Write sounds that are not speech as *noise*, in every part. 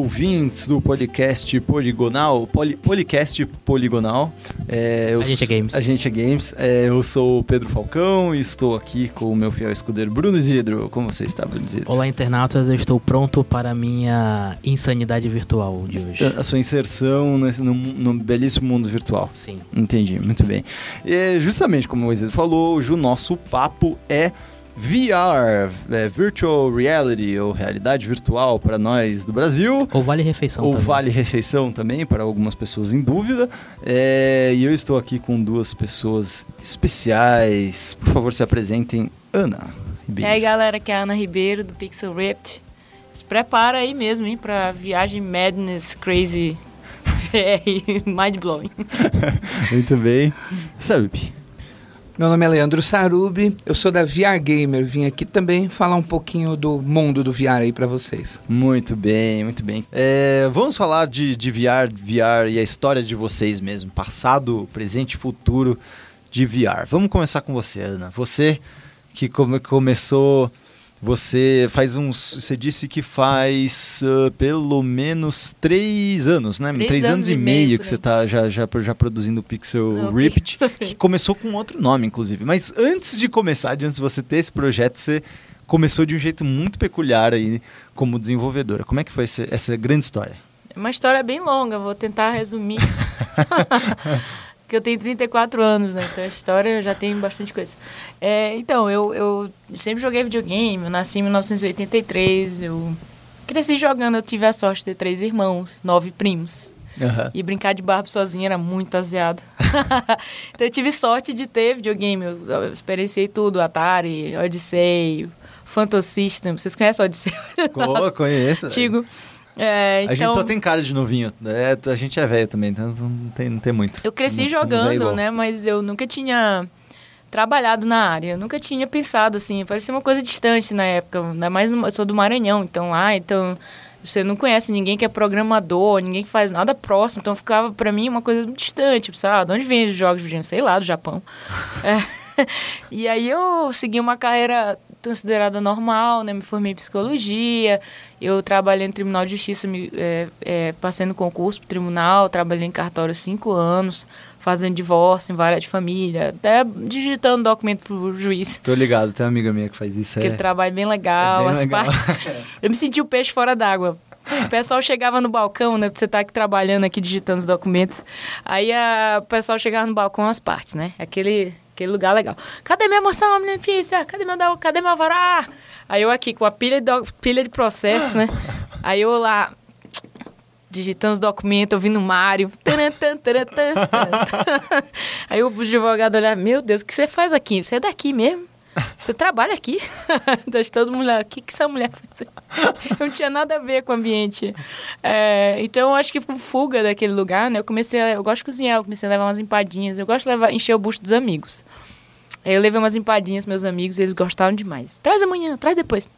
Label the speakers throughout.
Speaker 1: ouvintes do podcast Poligonal, Poli, Policast Poligonal.
Speaker 2: É, a gente é Games.
Speaker 1: A gente é Games. É, eu sou o Pedro Falcão e estou aqui com o meu fiel escudeiro Bruno Isidro. Como você está, Bruno Isidro?
Speaker 2: Olá, internautas. Eu estou pronto para a minha insanidade virtual de hoje.
Speaker 1: A, a sua inserção nesse, no, no, belíssimo mundo virtual.
Speaker 2: Sim.
Speaker 1: Entendi, muito bem. E, justamente como o Isidro falou, hoje o nosso papo é VR, é, Virtual Reality, ou realidade virtual para nós do Brasil.
Speaker 2: Ou Vale Refeição
Speaker 1: Ou
Speaker 2: também.
Speaker 1: Vale Refeição também, para algumas pessoas em dúvida. É, e eu estou aqui com duas pessoas especiais. Por favor, se apresentem. Ana
Speaker 3: Ribeiro. E aí, galera, aqui é a Ana Ribeiro, do Pixel Ripped. Se prepara aí mesmo, hein, para viagem madness, crazy, *laughs* VR, mind-blowing. *laughs*
Speaker 1: Muito bem. Sarup.
Speaker 4: Meu nome é Leandro Sarubi, eu sou da VR Gamer, vim aqui também falar um pouquinho do mundo do VR aí para vocês.
Speaker 1: Muito bem, muito bem. É, vamos falar de, de VR, VR e a história de vocês mesmo, passado, presente e futuro de VR. Vamos começar com você, Ana. Você que come, começou você faz uns. Você disse que faz uh, pelo menos três anos, né?
Speaker 3: Três,
Speaker 1: três
Speaker 3: anos,
Speaker 1: anos, e meio, meio que você está já, já, já produzindo o Pixel *laughs* Ripped, que começou com outro nome, inclusive. Mas antes de começar, antes de você ter esse projeto, você começou de um jeito muito peculiar aí como desenvolvedora. Como é que foi essa, essa grande história?
Speaker 3: É uma história bem longa, vou tentar resumir. *laughs* Porque eu tenho 34 anos, né? Então a história já tem bastante coisa. É, então, eu, eu sempre joguei videogame, eu nasci em 1983, eu cresci jogando, eu tive a sorte de ter três irmãos, nove primos. Uhum. E brincar de barba sozinha era muito aziado. *laughs* então eu tive sorte de ter videogame, eu, eu experienciei tudo, Atari, Odyssey, Phantom System. Vocês conhecem Odyssey? *laughs*
Speaker 1: Conheço.
Speaker 3: Antigo. É, então,
Speaker 1: a gente só então tem cara de novinho. É, a gente é velho também, então não tem, não tem muito.
Speaker 3: Eu cresci jogando, né? Mas eu nunca tinha trabalhado na área. Eu nunca tinha pensado assim. Parecia uma coisa distante na época. Ainda mais eu sou do Maranhão, então lá, então você não conhece ninguém que é programador, ninguém que faz nada próximo. Então ficava para mim uma coisa distante, tipo, sabe? De onde vem os jogos de videogame? Sei lá, do Japão. *laughs* é. e aí eu segui uma carreira considerada normal, né? Me formei em psicologia, eu trabalhei no Tribunal de Justiça, me, é, é, passei no concurso para tribunal, trabalhei em cartório cinco anos, fazendo divórcio em várias de família, até digitando documento pro juiz.
Speaker 1: Tô ligado, tem uma amiga minha que faz isso.
Speaker 3: Aquele é... trabalho bem legal, é bem as legal. partes... *laughs* eu me senti o peixe fora d'água. O pessoal chegava no balcão, né? Você tá aqui trabalhando aqui, digitando os documentos. Aí a, o pessoal chegava no balcão as partes, né? Aquele aquele lugar legal. Cadê minha moção, minha filha? Cadê meu, cadê meu vará? Aí eu aqui com a pilha de, pilha de processo, né? Aí eu lá digitando os documentos, ouvindo o Mário. *laughs* Aí o advogado olhar, meu Deus, o que você faz aqui? Você é daqui mesmo? Você trabalha aqui? *laughs* Deixa todo mundo lá, o que, que essa mulher faz? *laughs* Não tinha nada a ver com o ambiente. É, então, eu acho que fuga daquele lugar, né? Eu comecei, a, eu gosto de cozinhar, eu comecei a levar umas empadinhas. Eu gosto de levar, encher o busto dos amigos. Aí eu levei umas empadinhas meus amigos eles gostaram demais. Traz amanhã, traz depois.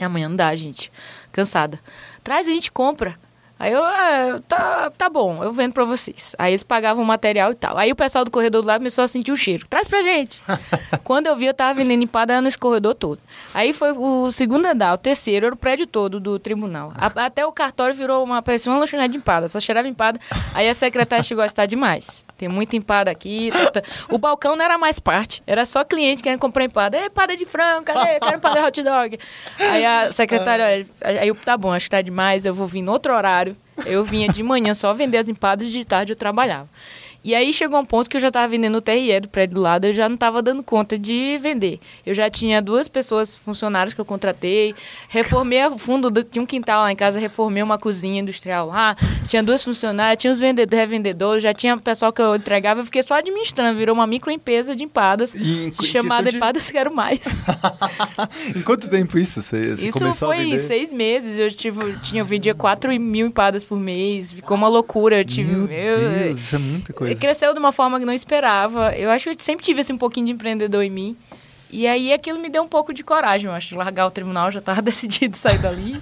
Speaker 3: Amanhã não dá, gente. Cansada. Traz, a gente compra. Aí eu, ah, tá, tá bom, eu vendo pra vocês. Aí eles pagavam o material e tal. Aí o pessoal do corredor do lado começou a sentir o cheiro. Traz pra gente. *laughs* Quando eu vi, eu tava vendendo empada nesse corredor todo. Aí foi o segundo andar, o terceiro, era o prédio todo do tribunal. A, até o cartório virou uma, parecia uma lanchonete de empada, só cheirava empada. Aí a secretária chegou a estar demais. Tem muita empada aqui. Tá, tá. O balcão não era mais parte, era só cliente querendo comprar empada. É, empada de frango, cadê? Quero empada de hot dog. Aí a secretária, aí eu, tá bom, acho que tá demais, eu vou vir no outro horário eu vinha de manhã só vender as empadas, de tarde eu trabalhava. E aí chegou um ponto que eu já estava vendendo o TRE do prédio do lado, eu já não estava dando conta de vender. Eu já tinha duas pessoas funcionárias que eu contratei, reformei o fundo do, tinha um quintal lá em casa, reformei uma cozinha industrial lá, tinha duas funcionárias, tinha os vendedores, revendedores, já tinha pessoal que eu entregava, eu fiquei só administrando, virou uma microempresa de empadas, e, chamada de... Empadas Quero Mais. *laughs*
Speaker 1: em quanto tempo isso? Você, você
Speaker 3: isso
Speaker 1: começou
Speaker 3: foi
Speaker 1: a vender?
Speaker 3: seis meses, eu tive, tinha, eu vendia 4 mil empadas por mês, ficou uma loucura. Eu tive,
Speaker 1: Meu
Speaker 3: eu,
Speaker 1: Deus, isso é muita coisa
Speaker 3: cresceu de uma forma que não esperava. Eu acho que eu sempre tive assim, um pouquinho de empreendedor em mim. E aí aquilo me deu um pouco de coragem, eu acho, de largar o tribunal, já estava *laughs* decidido sair dali.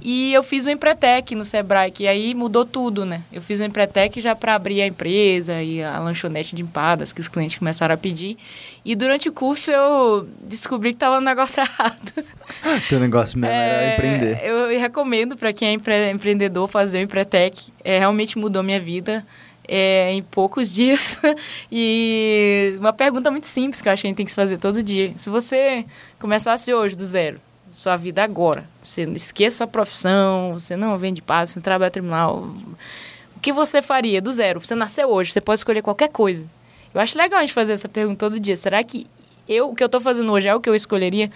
Speaker 3: E eu fiz o Empretec no Sebrae, que aí mudou tudo, né? Eu fiz o Empretec já para abrir a empresa e a lanchonete de empadas que os clientes começaram a pedir. E durante o curso eu descobri que estava um negócio *laughs* errado. *laughs*
Speaker 1: Teu negócio mesmo era
Speaker 3: É,
Speaker 1: empreender.
Speaker 3: Eu recomendo para quem é empre- empreendedor fazer o Empretec. É, realmente mudou minha vida é, em poucos *laughs* dias. e uma pergunta muito simples que eu acho que a gente tem que se fazer todo dia. Se você começasse hoje do zero, sua vida agora, você não esqueça sua profissão, você não vende paz, você não trabalha tribunal, o que você faria do zero? Você nasceu hoje, você pode escolher qualquer coisa. Eu acho legal a gente fazer essa pergunta todo dia. Será que eu, o que eu estou fazendo hoje é o que eu escolheria?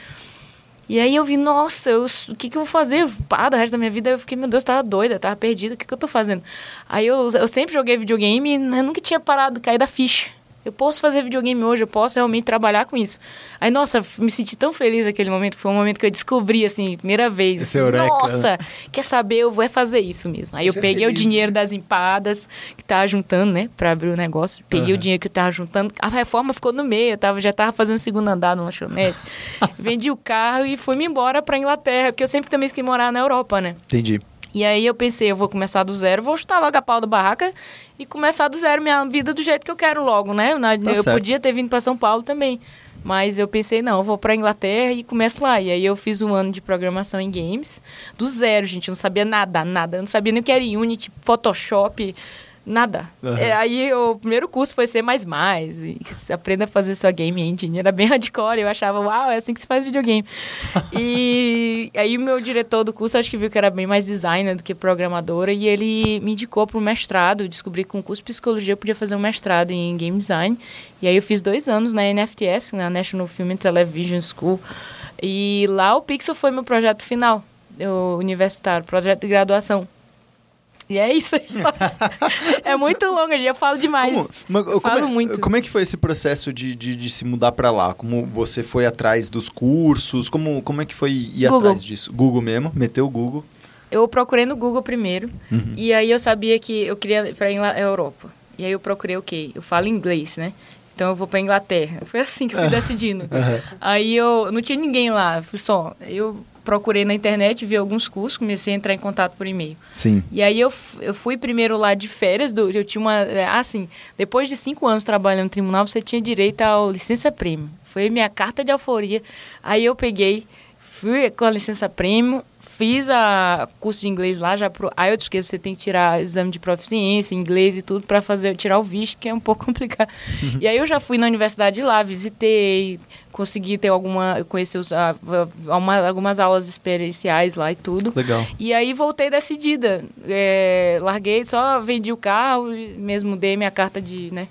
Speaker 3: E aí eu vi, nossa, eu- o que, que eu vou fazer? Pá, do resto da minha vida eu fiquei, meu Deus, tava doida, tava perdida, o que, que eu tô fazendo? Aí eu, eu sempre joguei videogame e nunca tinha parado, cair da ficha. Eu posso fazer videogame hoje, eu posso realmente trabalhar com isso. Aí, nossa, me senti tão feliz naquele momento. Foi um momento que eu descobri, assim, primeira vez.
Speaker 1: Esse
Speaker 3: assim,
Speaker 1: eureka, né?
Speaker 3: nossa, quer saber? Eu vou é fazer isso mesmo. Aí eu
Speaker 4: Você é
Speaker 3: peguei o
Speaker 4: feliz,
Speaker 3: dinheiro das empadas que tava juntando, né, pra abrir o negócio. Peguei o dinheiro que eu tava juntando. A reforma ficou no meio, eu tava, já tava fazendo o segundo andar no lanchonete. *laughs* Vendi o carro e fui-me embora pra Inglaterra, porque eu sempre também quis morar na Europa, né?
Speaker 1: Entendi.
Speaker 3: E aí eu pensei, eu vou começar do zero, vou chutar logo a pau da barraca e começar do zero minha vida do jeito que eu quero logo, né? Na- eu
Speaker 1: Tá certo.
Speaker 3: podia ter vindo para São Paulo também. Mas eu pensei, não, eu vou pra Inglaterra e começo lá. E aí eu fiz um ano de programação em games, do zero, gente. Eu não sabia nada, nada. Eu não sabia nem o que era Unity, Photoshop, nada.
Speaker 1: Aham.
Speaker 3: É, aí o primeiro curso foi C++, e aprenda a fazer sua game engine. Era bem *laughs* hardcore, eu achava, uau, é assim que se faz videogame. e *laughs* aí o meu diretor do curso, acho que viu que era bem mais designer do que programadora, e ele me indicou para o mestrado. Descobri que com o curso de psicologia eu podia fazer um mestrado em game design. E aí eu fiz dois anos na NFTS, na National Film and Television School. E lá o Pixel foi meu projeto final, o universitário, projeto de graduação. E é isso. a história. *laughs* é muito longa, eu falo demais.
Speaker 1: Como, mas,
Speaker 3: Eu
Speaker 1: como
Speaker 3: falo
Speaker 1: é,
Speaker 3: muito.
Speaker 1: como é que foi esse processo de, de, de se mudar pra lá? Como você foi atrás dos cursos? Como, como é que foi ir
Speaker 3: Google.
Speaker 1: atrás disso? Google mesmo? Meteu o Google?
Speaker 3: Eu procurei no Google primeiro.
Speaker 1: Uhum.
Speaker 3: E aí eu sabia que eu queria ir pra Ingla- Europa. E aí eu procurei o quê? Eu falo inglês, né? Então eu vou pra Inglaterra. Foi assim que eu fui *laughs* decidindo. Aí eu não tinha ninguém lá, fui só. Eu procurei na internet, vi alguns cursos, comecei a entrar em contato por e-mail.
Speaker 1: Sim.
Speaker 3: E aí eu, eu fui primeiro lá de férias, do, eu tinha uma. é, Assim, depois de cinco anos trabalhando no tribunal, você tinha direito ao licença prêmio. Foi minha carta de alforria. Aí eu peguei, fui com a licença prêmio, fiz a curso de inglês lá, já pro IELTS, porque você tem que tirar exame de proficiência, inglês e tudo, para fazer tirar o visto, que é um pouco *laughs* complicado. E aí eu já fui na universidade lá, visitei, consegui ter alguma. conhecer os, a- a- uma- algumas aulas experienciais lá e tudo.
Speaker 1: Legal.
Speaker 3: E aí voltei decidida. É, larguei, só vendi o carro, mesmo dei minha carta de, né?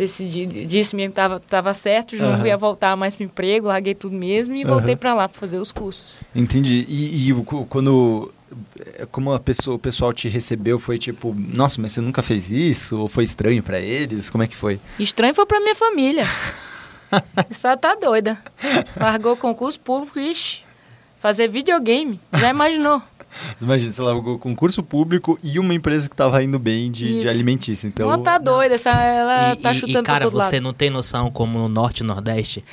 Speaker 3: Decidi, disse mesmo que tava, certo, já
Speaker 1: Aham.
Speaker 3: não ia voltar mais pro emprego, larguei tudo mesmo e voltei pra lá pra fazer os cursos.
Speaker 1: Entendi. E, e quando. é, Como a pessoa, o pessoal te recebeu, foi tipo, nossa, mas você nunca fez isso? Ou foi estranho pra eles? Como é que foi?
Speaker 3: Estranho foi pra minha família. *laughs* Essa tá doida. Largou o concurso público, ixi, fazer videogame. Já imaginou?
Speaker 1: Imagina, você largou concurso público e uma empresa que tava indo bem de, de alimentícia. Então,
Speaker 3: Ela tá doida, essa, ela
Speaker 2: e,
Speaker 3: tá
Speaker 2: e-
Speaker 3: chutando
Speaker 2: e, cara,
Speaker 3: todo
Speaker 2: você
Speaker 3: lado.
Speaker 2: não tem noção como no Norte e Nordeste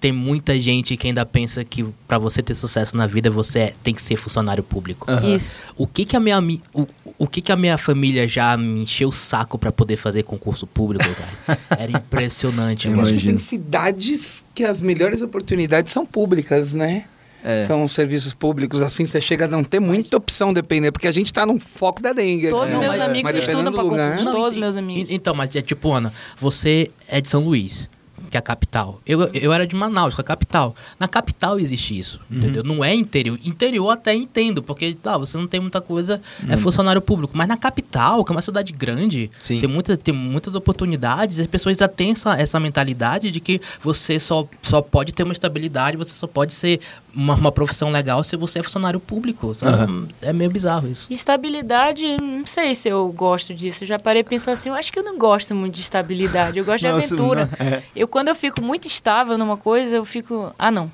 Speaker 2: tem muita gente que ainda pensa que pra você ter sucesso na vida você é- tem que ser funcionário público.
Speaker 1: Aham.
Speaker 3: Isso.
Speaker 2: O que que a minha o, o que que a minha família já me encheu o saco pra poder fazer concurso público, *laughs* cara? Era impressionante,
Speaker 1: Eu
Speaker 4: Eu
Speaker 2: mano.
Speaker 4: acho que
Speaker 1: imagino.
Speaker 4: tem cidades que as melhores oportunidades são públicas, né?
Speaker 1: É.
Speaker 4: São serviços públicos, assim você chega a não ter muita opção, depender, porque a gente tá no foco da dengue.
Speaker 3: Todos
Speaker 4: aqui,
Speaker 3: os
Speaker 4: né?
Speaker 3: meus
Speaker 2: mas-
Speaker 3: amigos
Speaker 4: mas
Speaker 3: estudam
Speaker 4: dependendo
Speaker 3: pra
Speaker 4: lugar-
Speaker 3: concurso, todos
Speaker 2: e-
Speaker 3: meus amigos.
Speaker 2: Então, mas é tipo, Ana, você é de São Luís, que é a capital. Eu, eu era de Manaus, que é a capital. Na capital existe isso, entendeu? Não é interior. Interior até entendo, porque tá, você não tem muita coisa, é funcionário público. Mas na capital, que é uma cidade grande,
Speaker 1: Sim.
Speaker 2: tem, muita, tem muitas oportunidades, as pessoas já têm essa, essa mentalidade de que você só, só pode ter uma estabilidade, você só pode ser uma, uma profissão legal se você é funcionário público. sabe? É meio bizarro isso.
Speaker 3: Estabilidade, não sei se eu gosto disso. Eu já parei de pensar assim, eu acho que eu não gosto muito de estabilidade. Eu gosto de *laughs*
Speaker 1: Nossa,
Speaker 3: aventura.
Speaker 1: não, é.
Speaker 3: Eu, quando eu fico muito estável numa coisa, eu fico. Ah, não.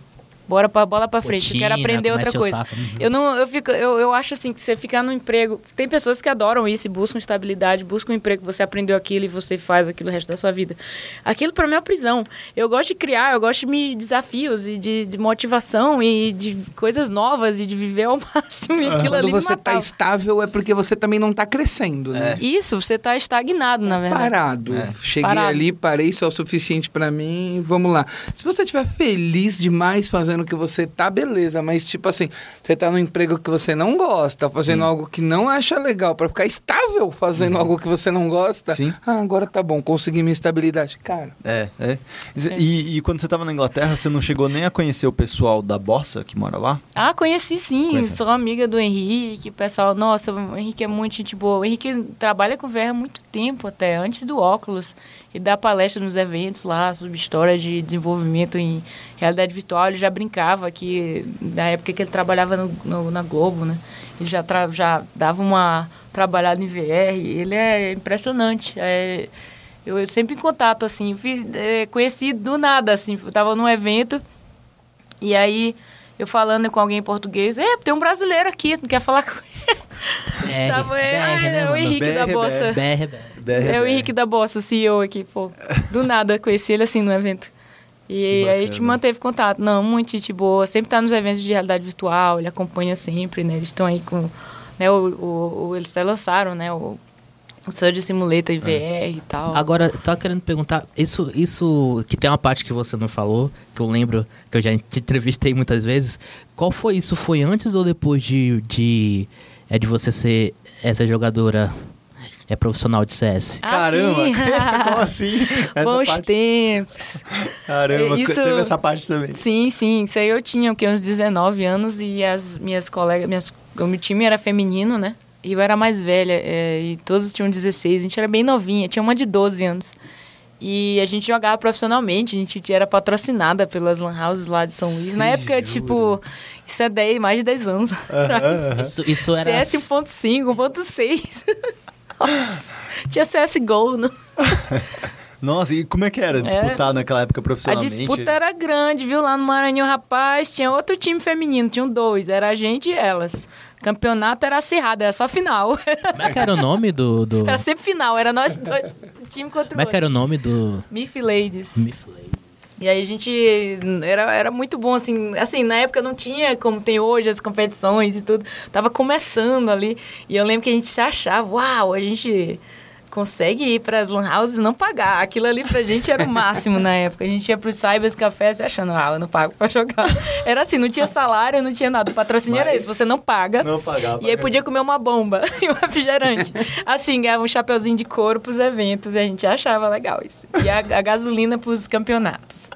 Speaker 3: Bora pra bola pra frente. eu quero aprender outra coisa.
Speaker 2: saco. Uhum.
Speaker 3: Eu não, eu fico, eu, eu acho assim que você ficar no emprego. Tem pessoas que adoram isso e buscam estabilidade, buscam um emprego, você aprendeu aquilo e você faz aquilo o resto da sua vida. Aquilo pra mim é uma prisão. Eu gosto de criar, eu gosto de me desafios e de, de motivação e de coisas novas e de viver ao *laughs* máximo. E aquilo
Speaker 4: Quando
Speaker 3: ali me
Speaker 4: você tá estável é porque você também não tá crescendo, né?
Speaker 3: Isso, você tá estagnado, na verdade.
Speaker 4: Parado.
Speaker 1: É.
Speaker 4: Cheguei
Speaker 3: Parado.
Speaker 4: ali, parei, só o suficiente pra mim, vamos lá. Se você estiver feliz demais fazendo o que você tá, beleza, mas tipo assim, você tá num emprego que você não gosta, fazendo algo que não acha legal, pra ficar estável fazendo algo que você não gosta.
Speaker 1: Sim.
Speaker 4: Ah, agora tá bom, consegui minha estabilidade. Cara,
Speaker 1: É, é. E, e quando você tava na Inglaterra, você não chegou nem a conhecer o pessoal da Bossa que mora lá?
Speaker 3: Ah, conheci sim.
Speaker 1: Conhece?
Speaker 3: Sou amiga do Henrique. O pessoal, nossa, o Henrique é muito gente boa. O Henrique trabalha com VR há muito tempo, até antes do óculos. E dá palestra nos eventos lá sobre história de desenvolvimento em realidade virtual. Ele já brincava que, na época que ele trabalhava no, no- na Globo, né? Ele já, tra- já dava uma trabalhada em VR. Ele é impressionante. É, eu, eu sempre em contato, assim. Fui, é, conheci do nada, assim. Eu tava num evento. E aí, eu falando com alguém em português, é, tem um brasileiro aqui, não quer falar com ele. *laughs*
Speaker 2: BR,
Speaker 3: Estava, é,
Speaker 2: BR, né,
Speaker 3: é o? Henrique da
Speaker 1: BR,
Speaker 3: Bossa.
Speaker 2: BR, BR.
Speaker 3: É o Henrique da Bossa, o CEO aqui, pô. Do nada, conheci ele assim no evento. E aí a gente manteve contato. Não, muito gente boa. Sempre tá nos eventos de realidade virtual, ele acompanha sempre, né? Eles estão aí com. Né, o, o, o- eles até lançaram, né? O, o Surge Simulator em VR e tal.
Speaker 2: Agora, eu tava querendo perguntar, isso, isso que tem uma parte que você não falou, que eu lembro que eu já te entrevistei muitas vezes. Qual foi isso? Foi antes ou depois de, de, é, de você ser essa jogadora é profissional de CS?
Speaker 3: Ah,
Speaker 1: Caramba!
Speaker 3: sim. *laughs*
Speaker 1: Como assim? *laughs* Essa
Speaker 3: Bons
Speaker 1: parte...
Speaker 3: tempos.
Speaker 1: Caramba,
Speaker 3: Isso-
Speaker 1: teve essa parte também.
Speaker 3: Sim, sim. Isso aí eu tinha o quê? uns 19 anos e as minhas colegas, minhas, o meu time era feminino, né? E eu era mais velha, é, e todos tinham 16, a gente era bem novinha, tinha uma de 12 anos. E a gente jogava profissionalmente, a gente era patrocinada pelas lan houses lá de São Luís. Na época,
Speaker 1: jura?
Speaker 3: tipo, isso é 10, mais de 10 anos atrás.
Speaker 2: Isso, isso era...
Speaker 3: CS 1.5, 1.6. Nossa, tinha CSGO, no... *laughs*
Speaker 1: Nossa, e como é que era disputar naquela época
Speaker 3: A
Speaker 1: profissionalmente?
Speaker 3: disputa era grande, viu? Lá no Maranhão, rapaz, tinha outro time feminino, tinham dois, era a gente e elas. Campeonato era acirrado, era só final.
Speaker 2: Como é que era o nome do... do...
Speaker 3: era sempre final, era nós dois, time contra
Speaker 2: Como
Speaker 3: o
Speaker 2: é que era o nome do...
Speaker 3: Mif Ladies. E aí a gente era, era muito bom, assim, assim, na época não tinha como tem hoje as competições e tudo. Tava começando ali. E eu lembro que a gente se achava, uau, a gente consegue ir para as lan houses e não pagar. Aquilo ali pra gente era o máximo na época. A gente ia pros cybers cafés achando, ah, eu não pago pra jogar. *laughs* Era assim, não tinha salário, não tinha nada. O patrocínio era
Speaker 1: Mas-
Speaker 3: isso, você não paga.
Speaker 1: Não pagava.
Speaker 3: E aí podia comer uma bomba *laughs* e um refrigerante. Assim, ganhava um chapeuzinho de couro pros eventos e a gente achava legal isso. E a, a gasolina pros campeonatos.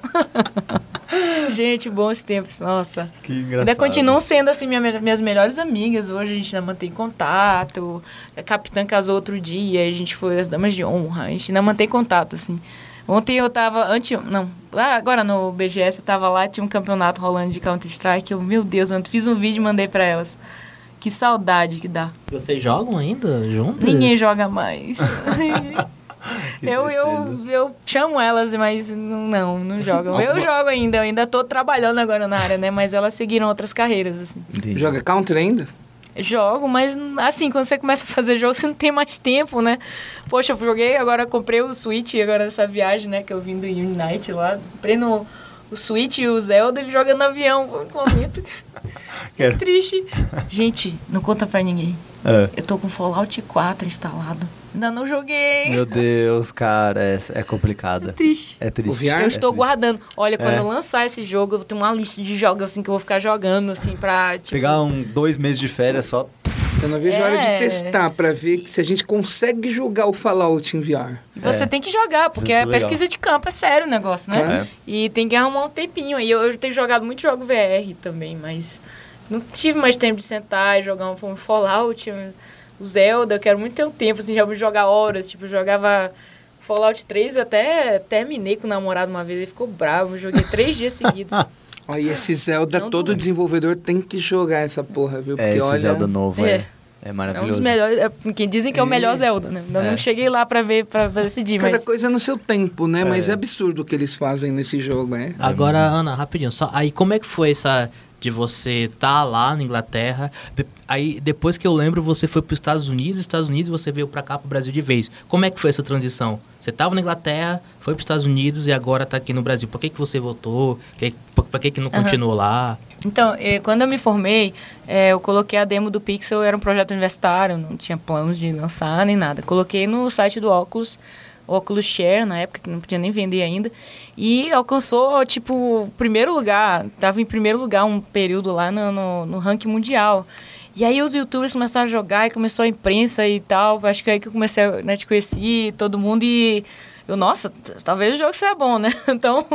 Speaker 3: *laughs* gente, bons tempos, nossa.
Speaker 1: Que engraçado.
Speaker 3: Ainda continuam sendo, assim, minha- minhas melhores amigas. Hoje a gente ainda mantém contato. A capitã casou outro dia, a gente foi as damas de honra. A gente ainda mantém contato, assim. Ontem eu tava, antes, não, lá agora no BGS eu tava lá, tinha um campeonato rolando de Counter-Strike. Eu, meu Deus, eu fiz um vídeo e mandei pra elas. Que saudade que dá.
Speaker 2: Vocês jogam ainda juntos?
Speaker 3: Ninguém joga mais. *laughs* *laughs* Eu, eu, eu chamo elas, mas não, não, não jogam. Eu jogo ainda, eu ainda tô trabalhando agora na área, né? Mas elas seguiram outras carreiras, assim.
Speaker 1: Entendi.
Speaker 4: joga counter ainda?
Speaker 3: Jogo, mas assim, quando você começa a fazer jogo, você não tem mais tempo, né? Poxa, eu joguei, agora comprei o Switch, agora nessa viagem, né, que eu vim do Unite lá. Comprei no, o Switch e o Zelda jogando no avião. Foi um momento *laughs*
Speaker 1: Quero-
Speaker 3: triste. Gente, não conta pra ninguém.
Speaker 1: É.
Speaker 3: Eu tô com Fallout 4 instalado. Ainda não joguei.
Speaker 1: Meu Deus, cara, é, é complicado.
Speaker 3: Triste.
Speaker 1: É triste.
Speaker 4: O VR?
Speaker 3: Eu
Speaker 1: É
Speaker 3: estou
Speaker 1: triste.
Speaker 3: guardando. Olha, quando
Speaker 1: É.
Speaker 3: eu lançar esse jogo, eu tenho uma lista de jogos assim que eu vou ficar jogando, assim, pra. Tipo,
Speaker 1: Pegar um, dois meses de férias só.
Speaker 4: Eu não vejo a hora de
Speaker 3: É.
Speaker 4: testar pra ver se a gente consegue jogar o Fallout em VR.
Speaker 3: Você
Speaker 1: É.
Speaker 3: tem que jogar, porque
Speaker 1: Isso é
Speaker 3: é pesquisa de campo, é sério o negócio, né?
Speaker 1: É.
Speaker 3: E tem que arrumar um tempinho aí. Eu, eu tenho jogado muito jogo VR também, mas não tive mais tempo de sentar e jogar um, um Fallout, um- o Zelda. Eu quero muito ter um tempo, assim, já vou jogar horas. Tipo, eu jogava Fallout 3, eu até terminei com o namorado uma vez, ele ficou bravo. Eu joguei três dias seguidos. *laughs*
Speaker 4: Olha, esse Zelda,
Speaker 3: Não
Speaker 4: todo
Speaker 3: duvida.
Speaker 4: desenvolvedor tem que jogar essa porra, viu? Porque
Speaker 1: É esse
Speaker 4: olha.
Speaker 1: Zelda novo,
Speaker 3: É.
Speaker 1: é. É
Speaker 3: É um
Speaker 1: maravilhoso.
Speaker 3: dos melhores. é, Quem dizem que é o melhor
Speaker 4: É.
Speaker 3: Zelda, né? Ainda
Speaker 1: É.
Speaker 3: não cheguei lá pra ver, pra pra decidir,
Speaker 4: Cada
Speaker 3: mas.
Speaker 4: coisa no seu tempo, né? Mas
Speaker 1: É.
Speaker 4: é absurdo o que eles fazem nesse jogo, né?
Speaker 2: Agora, Ana, rapidinho, só aí como é que foi essa de você estar lá na Inglaterra? Aí depois que eu lembro, você foi para os Estados Unidos, Estados Unidos você veio para cá para o Brasil de vez. Como é que foi essa transição? Você estava na Inglaterra, foi para os Estados Unidos e agora está aqui no Brasil. Por que que você voltou? Por, que que não continuou lá?
Speaker 3: Então, eh, quando eu me formei, eh, eu coloquei a demo do Pixel, era um projeto universitário, não tinha planos de lançar nem nada. Coloquei no site do Oculus, Oculus Share, na época, que não podia nem vender ainda. E alcançou, tipo, primeiro lugar. Tava em primeiro lugar um período lá no, no, no ranking mundial. E aí os youtubers começaram a jogar e começou a imprensa e tal. Acho que é aí que eu comecei a né, te conhecer, todo mundo e... Eu, nossa, talvez o jogo seja bom, né? *laughs* Então,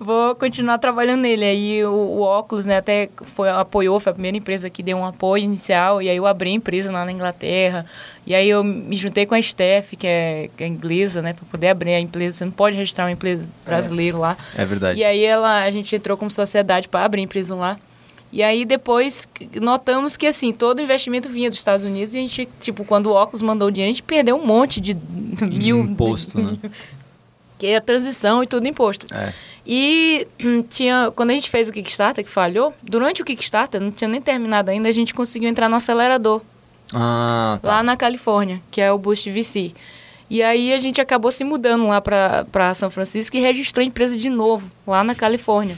Speaker 3: vou continuar trabalhando nele. Aí o, o Oculus, né, até foi, apoiou, foi a primeira empresa que deu um apoio inicial. E aí eu abri a empresa lá na Inglaterra. E aí eu me juntei com a Steph, que é, que é inglesa, né, para poder abrir a empresa. Você não pode registrar uma empresa brasileira lá.
Speaker 1: É verdade.
Speaker 3: E aí ela, a gente entrou como sociedade para abrir a empresa lá. E aí depois notamos que assim, todo investimento vinha dos Estados Unidos e a gente, tipo, quando o Oculus mandou o dinheiro, a gente perdeu um monte de *laughs* mil
Speaker 1: Imposto, né? *laughs*
Speaker 3: que é a transição e tudo imposto.
Speaker 1: É.
Speaker 3: E hum, tinha, quando a gente fez o Kickstarter, que falhou, durante o Kickstarter, não tinha nem terminado ainda, a gente conseguiu entrar no acelerador,
Speaker 1: Ah, tá.
Speaker 3: lá na Califórnia, que é o Boost VC. E aí a gente acabou se mudando lá para São Francisco e registrou a empresa de novo, lá na Califórnia.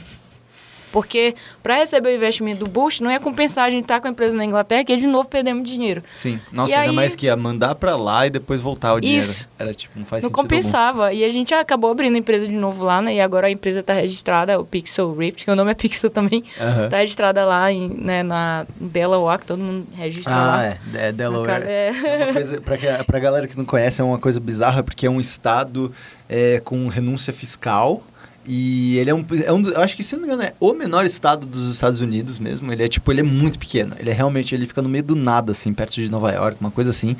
Speaker 3: Porque para receber o investimento do Boost, não ia compensar a gente estar com a empresa na Inglaterra, que de novo perdemos dinheiro.
Speaker 1: Sim. Nossa,
Speaker 3: E
Speaker 1: ainda
Speaker 3: aí-
Speaker 1: mais que ia mandar pra lá e depois voltar o dinheiro.
Speaker 3: Isso.
Speaker 1: Era tipo, não faz
Speaker 3: não
Speaker 1: sentido algum.
Speaker 3: compensava. E a gente acabou abrindo a empresa de novo lá, né? E agora a empresa está registrada, o Pixel Rift, que o nome é Pixel também.
Speaker 1: Aham.
Speaker 3: Tá registrada lá em, né, na Delaware, que todo mundo registra
Speaker 1: Ah,
Speaker 3: lá.
Speaker 1: é. É
Speaker 3: Na
Speaker 1: Delaware.
Speaker 3: é.
Speaker 1: É uma coisa, pra, que, pra galera que não conhece, é uma coisa bizarra, porque é um estado é, com renúncia fiscal. E ele é um, é um. Eu acho que, se não me engano, é o menor estado dos Estados Unidos mesmo. Ele é tipo, ele é muito pequeno. Ele é realmente, ele fica no meio do nada, assim, perto de Nova York, uma coisa assim.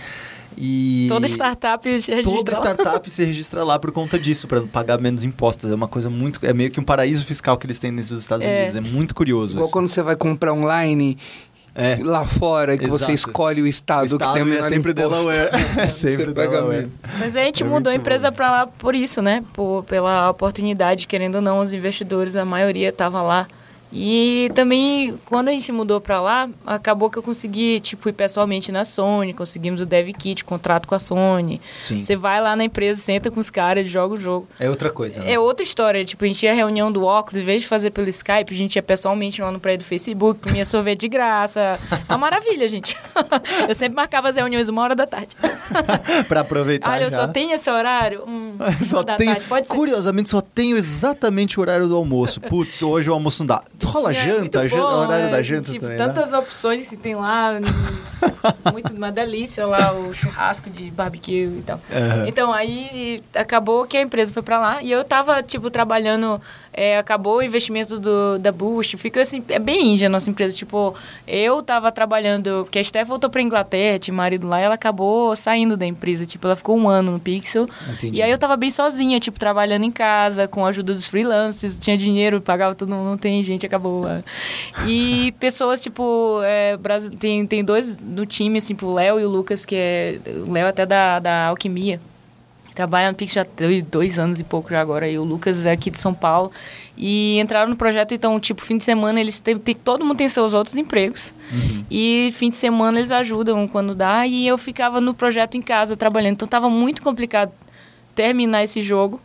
Speaker 1: E.
Speaker 3: Toda startup registra
Speaker 1: Toda startup *laughs* se registra lá por conta disso, para pagar menos impostos. É uma coisa muito. É meio que um paraíso fiscal que eles têm dos Estados
Speaker 3: É.
Speaker 1: Unidos. É muito curioso.
Speaker 4: Igual
Speaker 1: isso.
Speaker 4: quando você vai comprar online
Speaker 1: É.
Speaker 4: lá fora, que
Speaker 1: Exato.
Speaker 4: você escolhe o estado,
Speaker 1: O estado
Speaker 4: que tem o
Speaker 1: é
Speaker 4: menor
Speaker 1: sempre
Speaker 4: imposto.
Speaker 1: Delaware. *laughs* É sempre
Speaker 4: Você paga
Speaker 1: Delaware.
Speaker 3: Mas a gente
Speaker 1: É
Speaker 3: mudou a empresa para lá por isso, né? Por, pela oportunidade, querendo ou não, os investidores, a maioria estava lá. E também, quando a gente mudou para lá, acabou que eu consegui, tipo, ir pessoalmente na Sony, conseguimos o Dev Kit, contrato com a Sony.
Speaker 1: Sim.
Speaker 3: Você vai lá na empresa, senta com os caras, joga o jogo.
Speaker 1: É outra coisa. Né?
Speaker 3: É outra história. Tipo, a gente ia reunião do óculos, em vez de fazer pelo Skype, a gente ia pessoalmente lá no prédio do Facebook, comia sorvete de graça. É uma maravilha, gente. *laughs* eu sempre marcava as reuniões uma hora da tarde. *laughs*
Speaker 1: pra aproveitar.
Speaker 3: Olha, eu
Speaker 1: já.
Speaker 3: só tenho esse horário. Hum, *laughs*
Speaker 1: Só
Speaker 3: uma da
Speaker 1: tenho,
Speaker 3: tarde. Pode ser.
Speaker 1: curiosamente, só tenho exatamente o horário do almoço. Putz, hoje o almoço não dá. Rola
Speaker 3: É,
Speaker 1: janta,
Speaker 3: muito
Speaker 1: jan-
Speaker 3: bom,
Speaker 1: horário
Speaker 3: é,
Speaker 1: da janta
Speaker 3: tipo,
Speaker 1: também. né?
Speaker 3: tantas opções que tem lá. *laughs* muito, uma delícia lá, o churrasco de barbecue e tal.
Speaker 1: Aham.
Speaker 3: Então, aí acabou que a empresa foi pra lá e eu tava, tipo, trabalhando. É, acabou o investimento do, da Boost. Fica assim, é bem índia a nossa empresa. Tipo, eu tava trabalhando. Porque a Steph voltou pra Inglaterra, tinha marido lá, e ela acabou saindo da empresa. Tipo, ela ficou um ano no Pixel.
Speaker 1: Entendi.
Speaker 3: E aí eu tava bem sozinha, tipo, trabalhando em casa, com a ajuda dos freelancers, tinha dinheiro, pagava tudo, não tem gente, acabou. é. *laughs* E pessoas, tipo, é, tem, tem dois no time, assim, tipo, o Léo e o Lucas, que é. O Léo até da, da Alquimia. Trabalha no Pix já tem dois anos e pouco já agora. E o Lucas é aqui de São Paulo. E entraram no projeto, então, tipo, fim de semana eles têm. têm- todo mundo tem seus outros empregos. E fim de semana eles ajudam quando dá. E eu ficava no projeto em casa trabalhando. Então tava muito complicado terminar esse jogo.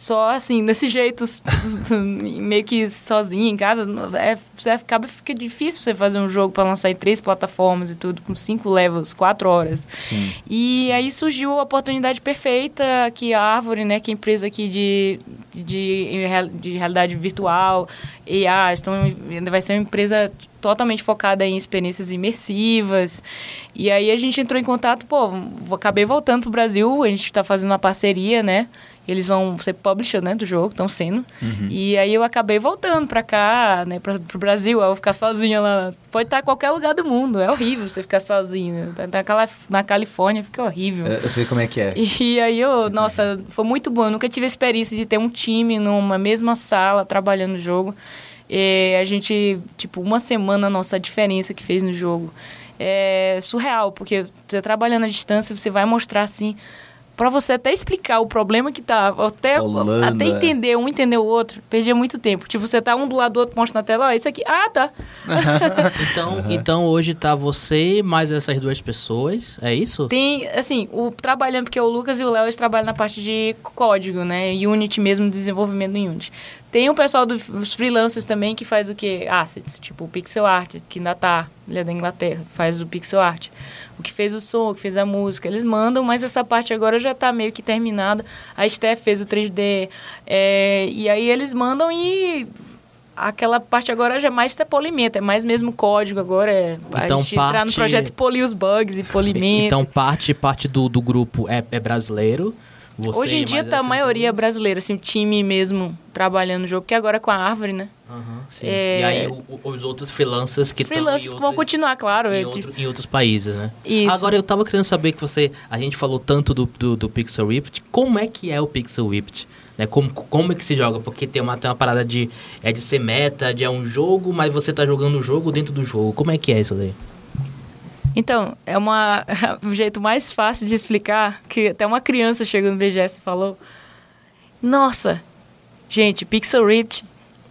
Speaker 3: Só assim, desse jeito, *laughs* meio que sozinha em casa, é, você acaba fica difícil você fazer um jogo para lançar em três plataformas e tudo, com cinco levels, quatro horas.
Speaker 1: Sim.
Speaker 3: E aí surgiu a oportunidade perfeita que a Árvore, né, que é a empresa aqui de, de, de realidade virtual, EA, então vai ser uma empresa totalmente focada em experiências imersivas. E aí a gente entrou em contato, pô, acabei voltando pro Brasil, a gente está fazendo uma parceria, né? Eles vão ser publisher, né, do jogo, estão sendo. E aí eu acabei voltando pra cá, né, pra, pro Brasil. Eu vou ficar sozinha lá. Pode estar em qualquer lugar do mundo. É horrível você ficar sozinha. Tá- Na, Cala- na Califórnia fica horrível.
Speaker 1: É, Eu sei como é que é.
Speaker 3: E aí eu, nossa, foi muito bom. Eu nunca tive a experiência de ter um time numa mesma sala trabalhando no jogo. E a gente, tipo, uma semana, nossa, diferença que fez no jogo. é surreal, porque você trabalhando à distância, você vai mostrar assim para você até explicar o problema que tá, até, até
Speaker 1: é.
Speaker 3: entender um entender o outro, perdia muito tempo. Tipo, você tá um do lado do outro, mostra na tela, ó, isso aqui, ah, tá. *laughs*
Speaker 2: Então, então hoje tá você mais essas duas pessoas, é isso?
Speaker 3: Tem, assim, o trabalhando, porque o Lucas e o Léo, eles trabalham na parte de código, né? Unity mesmo, desenvolvimento em Unity. Tem o pessoal dos freelancers também que faz o quê? Assets, tipo o pixel art, que ainda tá, ele é da Inglaterra, faz o pixel art. O que fez o som, o que fez a música, eles mandam, mas essa parte agora já tá meio que terminada. A Steph fez o 3D, é, e aí eles mandam e aquela parte agora já é mais até polimento, é mais mesmo código agora, é
Speaker 2: Então,
Speaker 3: a gente entrar no
Speaker 2: parte-
Speaker 3: projeto e polir os bugs e polimento.
Speaker 2: Então parte parte do, do grupo é, é brasileiro. Você
Speaker 3: Hoje em
Speaker 2: e
Speaker 3: dia tá a
Speaker 2: essa
Speaker 3: maioria brasileira, assim, o time mesmo trabalhando no jogo, porque agora é com a árvore, né?
Speaker 2: Sim.
Speaker 3: É-
Speaker 2: E aí o- os outros freelancers que estão
Speaker 3: Freelancers vão continuar, claro.
Speaker 2: em,
Speaker 3: é,
Speaker 2: outro- em outros países, né?
Speaker 3: Isso.
Speaker 2: Agora eu tava querendo saber que você, a gente falou tanto do, do, do Pixel Rift, como é que é o Pixel Rift? Né? Como, como é que se joga? Porque tem uma, tem uma parada de, é de ser meta, de é um jogo, mas você tá jogando o jogo dentro do jogo. Como é que é isso daí?
Speaker 3: Então, é uma, *laughs* um jeito mais fácil de explicar, que até uma criança chegou no BGS e falou, nossa, gente, Pixel Rift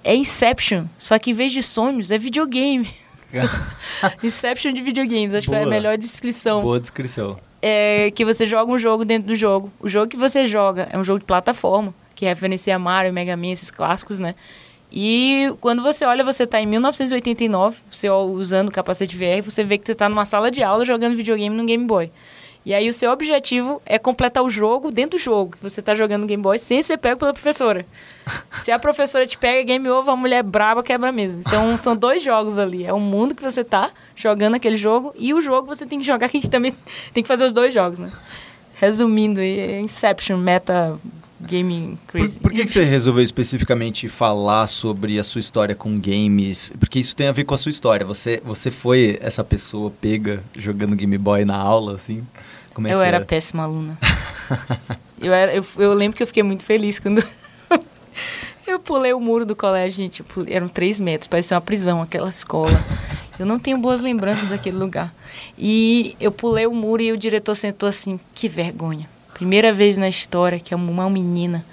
Speaker 3: é Inception, só que em vez de sonhos, é videogame. *laughs* Inception de videogames, acho que foi a
Speaker 1: Boa.
Speaker 3: melhor descrição.
Speaker 1: Boa descrição.
Speaker 3: é que você joga um jogo dentro do jogo. O jogo que você joga é um jogo de plataforma, que referencia Mario, Mega Man, esses clássicos, né? E quando você olha, você tá em 1989, você usando o capacete VR, você vê que você tá numa sala de aula jogando videogame no Game Boy. E aí o seu objetivo é completar o jogo dentro do jogo, você tá jogando Game Boy sem ser pego pela professora. *laughs* Se a professora te pega, game over, a mulher braba quebra a mesa. Então são dois jogos ali. É o mundo que você tá jogando aquele jogo e o jogo você tem que jogar, que a gente também tem que fazer os dois jogos, né? Resumindo, é Inception, meta gaming
Speaker 1: Por,
Speaker 3: crazy.
Speaker 1: por que, que você resolveu especificamente falar sobre a sua história com games? Porque isso tem a ver com a sua história. Você, você foi essa pessoa pega jogando Game Boy na aula, assim? Como é
Speaker 3: eu
Speaker 1: que
Speaker 3: era péssima aluna. *laughs* eu, era, eu, eu lembro que eu fiquei muito feliz quando *laughs* eu pulei o muro do colégio, gente. pulei- eram três metros, parecia uma prisão aquela escola. Eu não tenho boas lembranças daquele lugar. E eu pulei o muro e o diretor sentou assim, que vergonha. Primeira vez na história que uma menina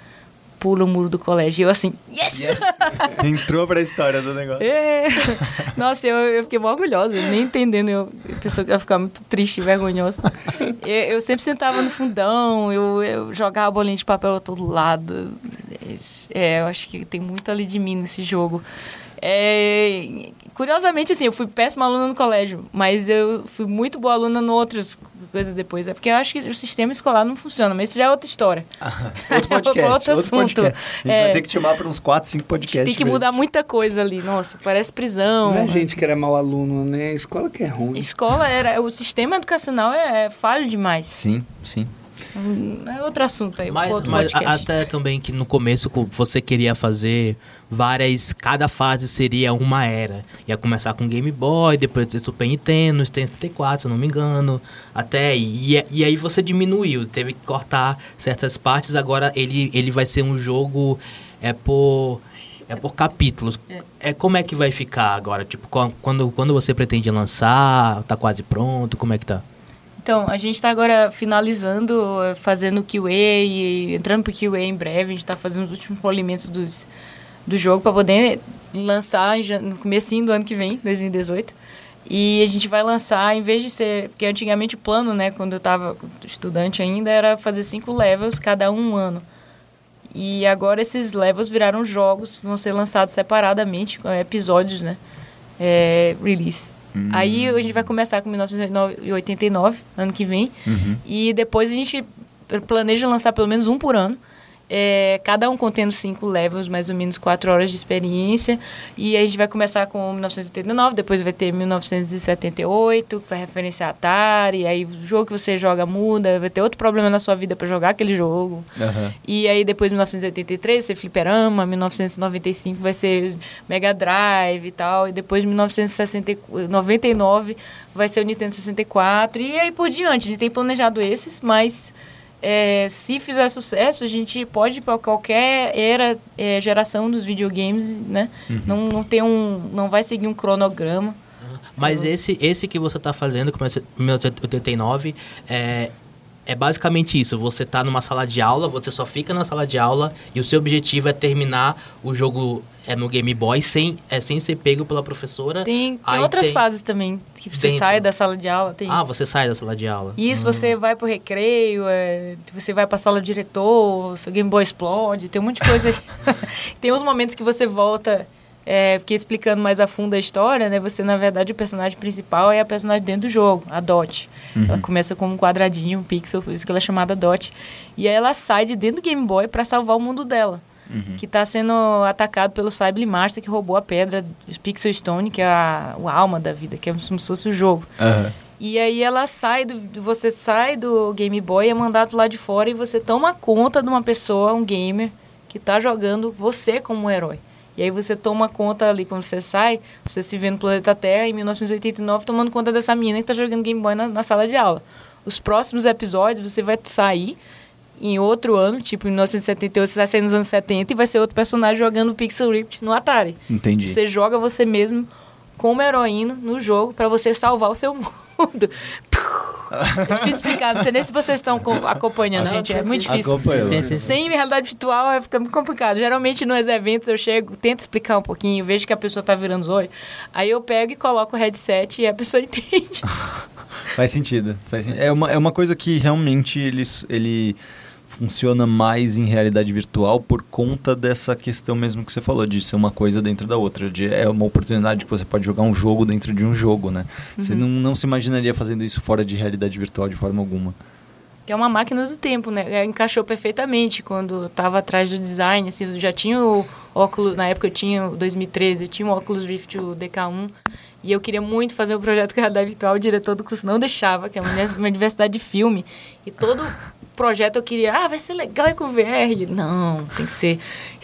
Speaker 3: pula o muro do colégio. E eu assim, yes!
Speaker 1: Yes! *laughs* Entrou pra história do negócio.
Speaker 3: É. Nossa, eu, eu fiquei mó orgulhosa, nem entendendo. Eu pensou que eu ia ficar muito triste e vergonhosa. Eu, eu sempre sentava no fundão, eu, eu jogava bolinha de papel a todo lado. É, eu acho que tem muito ali de mim nesse jogo. É, curiosamente, assim, eu fui péssima aluna no colégio, mas eu fui muito boa aluna em outras coisas depois. É porque eu acho que o sistema escolar não funciona, mas isso já é outra história. *laughs*
Speaker 1: Outro podcast. *laughs*
Speaker 3: Outro
Speaker 1: outro
Speaker 3: assunto.
Speaker 1: podcast. A gente
Speaker 3: É.
Speaker 1: vai ter que te chamar para uns 4, 5 podcasts.
Speaker 3: Tem que mudar muita coisa ali. Nossa, parece prisão.
Speaker 4: Não é gente que era mau aluno, né? A escola que é ruim.
Speaker 3: Escola era. O sistema educacional é, é falho demais.
Speaker 1: Sim, sim.
Speaker 3: Hum, É outro assunto aí.
Speaker 2: Mas,
Speaker 3: outro
Speaker 2: mas até também que no começo co- você queria fazer várias. Cada fase seria uma era. Ia começar com Game Boy, depois ter Super Nintendo, Nintendo 64, se eu não me engano. Até. E, e aí você diminuiu, teve que cortar certas partes. Agora ele, ele vai ser um jogo. É por. É por capítulos. É. como é que vai ficar agora? Tipo, quan- quando, quando você pretende lançar? Tá quase pronto? Como é que tá?
Speaker 3: Então, a gente está agora finalizando, fazendo QA e entrando pro QA em breve. A gente está fazendo os últimos polimentos dos, do jogo para poder lançar no comecinho do ano que vem, 2018. E a gente vai lançar, em vez de ser... Porque antigamente o plano, né, quando eu estava estudante ainda, era fazer cinco levels cada um ano. E agora esses levels viraram jogos, vão ser lançados separadamente, com episódios, né? É, release. Aí a gente vai começar com 1989, ano que vem. E depois a gente planeja lançar pelo menos um por ano. É, cada um contendo cinco levels, mais ou menos quatro horas de experiência. E a gente vai começar com 1989, depois vai ter 1978, que vai referenciar Atari. Aí o jogo que você joga muda, vai ter outro problema na sua vida para jogar aquele jogo.
Speaker 1: Aham.
Speaker 3: E aí depois 1983 vai ser fliperama, 1995 vai ser Mega Drive e tal, e depois 1999 vai ser o Nintendo 64 e aí por diante. A gente tem planejado esses, mas é, se fizer sucesso, a gente pode ir para qualquer era, é, geração dos videogames, né? Não, não tem um, não vai seguir um cronograma.
Speaker 2: Mas esse, esse que você está fazendo, com 1989, é, é basicamente isso. Você está numa sala de aula, você só fica na sala de aula e o seu objetivo é terminar o jogo é no Game Boy sem, é, sem ser pego pela professora.
Speaker 3: Tem, tem outras
Speaker 2: tem-
Speaker 3: fases também, que você
Speaker 2: Dentro.
Speaker 3: sai da sala de aula. Tem.
Speaker 2: Ah, você sai da sala de aula.
Speaker 3: E isso você vai pro recreio, é, você vai pra sala do diretor, seu Game Boy explode, tem um monte de coisa. *laughs* tem uns momentos que você volta, é, porque explicando mais a fundo a história, né? Você, na verdade, o personagem principal é a personagem dentro do jogo, a Dot. Ela começa como um quadradinho, um pixel, por isso que ela é chamada Dot. E aí ela sai de dentro do Game Boy pra salvar o mundo dela. Que tá sendo atacado pelo Cyber Master que roubou a pedra Pixel Stone, que é a, o alma da vida, que é como se fosse o jogo.
Speaker 1: Aham.
Speaker 3: E aí ela sai do. Você sai do Game Boy, é mandado lá de fora e você toma conta de uma pessoa, um gamer, que tá jogando você como um herói. E aí você toma conta ali, quando você sai, você se vê no planeta Terra em 1989, tomando conta dessa menina que tá jogando Game Boy na, na sala de aula. Os próximos episódios você vai sair em outro ano, tipo em 1978, você vai sair nos anos 70 e vai ser outro personagem jogando Pixel Rift no Atari.
Speaker 1: Entendi.
Speaker 3: Você joga você mesmo como heroína no jogo pra você salvar o seu mundo. É difícil explicar, não sei nem se vocês estão co- acompanhando,
Speaker 2: Não,
Speaker 3: gente. É muito difícil.
Speaker 1: Acompanhou.
Speaker 2: Sim, sim, sim.
Speaker 3: Sem realidade virtual é, fica muito complicado. Geralmente nos eventos eu chego, tento explicar um pouquinho, vejo que a pessoa tá virando os olhos. Aí eu pego e coloco o headset e a pessoa *laughs* entende.
Speaker 1: Faz sentido. Faz sentido. É, uma, é uma coisa que realmente ele, ele funciona mais em realidade virtual por conta dessa questão mesmo que você falou, de ser uma coisa dentro da outra. De, é uma oportunidade que você pode jogar um jogo dentro de um jogo, né? Você não, não se imaginaria fazendo isso fora de realidade virtual de forma alguma.
Speaker 3: Que é uma máquina do tempo, né? É, Encaixou perfeitamente quando eu tava atrás do design, assim, eu já tinha o óculos, na época eu tinha, o 2013, eu tinha o óculos Rift, o DK1, e eu queria muito fazer um projeto com realidade virtual, o diretor do curso não deixava, que é uma *laughs* universidade de filme, e todo projeto eu queria, ah, vai ser legal ir com VR. Não, tem que ser,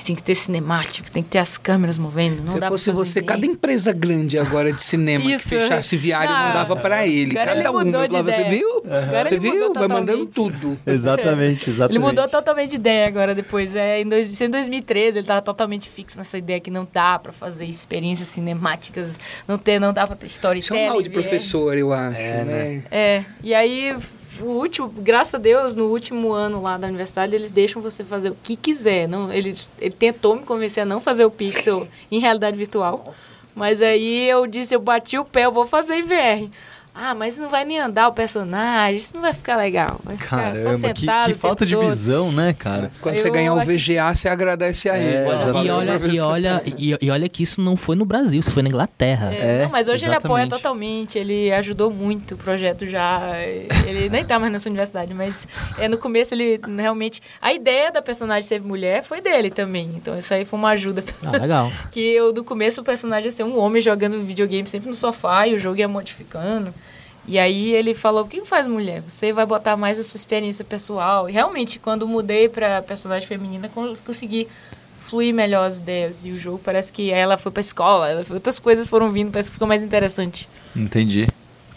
Speaker 3: tem que ter cinemático, tem que ter as câmeras movendo, não
Speaker 4: Se
Speaker 3: dá pra
Speaker 4: fosse você,
Speaker 3: bem.
Speaker 4: cada empresa grande agora de cinema
Speaker 3: Isso.
Speaker 4: que fechasse viário
Speaker 3: Não,
Speaker 4: mandava pra ele.
Speaker 3: agora
Speaker 4: Cada
Speaker 3: ele
Speaker 4: um.
Speaker 3: mudou
Speaker 4: falava, você viu? Você
Speaker 3: ele
Speaker 4: viu? Vai mandando tudo. *laughs*
Speaker 1: Exatamente,
Speaker 3: Ele
Speaker 1: exatamente.
Speaker 3: mudou totalmente de ideia agora depois. É, em, dois, isso em 2013 ele tava totalmente fixo nessa ideia que não dá pra fazer experiências cinemáticas, não, ter, não dá pra ter
Speaker 4: Isso
Speaker 3: storytelling.
Speaker 4: é um mal de
Speaker 3: VR.
Speaker 4: professor, eu acho.
Speaker 1: É,
Speaker 4: né?
Speaker 3: É, e aí, o último, graças a Deus, no último ano lá da universidade, eles deixam você fazer o que quiser. Não, ele, ele tentou me convencer a não fazer o pixel em realidade virtual. Mas aí eu disse, eu bati o pé, eu vou fazer em VR. Ah, mas não vai nem andar o personagem, isso não vai ficar legal. Vai ficar só
Speaker 1: Caramba, que,
Speaker 3: sentado.
Speaker 1: que
Speaker 3: tempo
Speaker 1: falta de
Speaker 3: todo.
Speaker 1: visão, né, cara?
Speaker 4: Quando
Speaker 3: Eu
Speaker 4: você ganhar o VGA, você agradece a ele.
Speaker 1: É,
Speaker 4: Olha,
Speaker 1: exatamente.
Speaker 2: E olha, e, olha, e, e olha que isso não foi no Brasil, isso foi na Inglaterra.
Speaker 3: É,
Speaker 1: É,
Speaker 3: não, mas hoje ele apoia
Speaker 1: exatamente.
Speaker 3: totalmente, ele ajudou muito o projeto já. Ele nem tá mais na sua universidade, mas é, no começo ele realmente. A ideia da personagem ser mulher foi dele também. Então isso aí foi uma ajuda.
Speaker 2: Ah, legal. *laughs*
Speaker 3: que eu, no começo o personagem ia ser um homem jogando videogame sempre no sofá e o jogo ia modificando. E aí ele falou: o que faz mulher? Você vai botar mais a sua experiência pessoal. E realmente, quando mudei pra personagem feminina, con- consegui fluir melhor as ideias. E o jogo parece que ela foi pra escola, ela foi- outras coisas foram vindo, parece que ficou mais interessante.
Speaker 1: Entendi.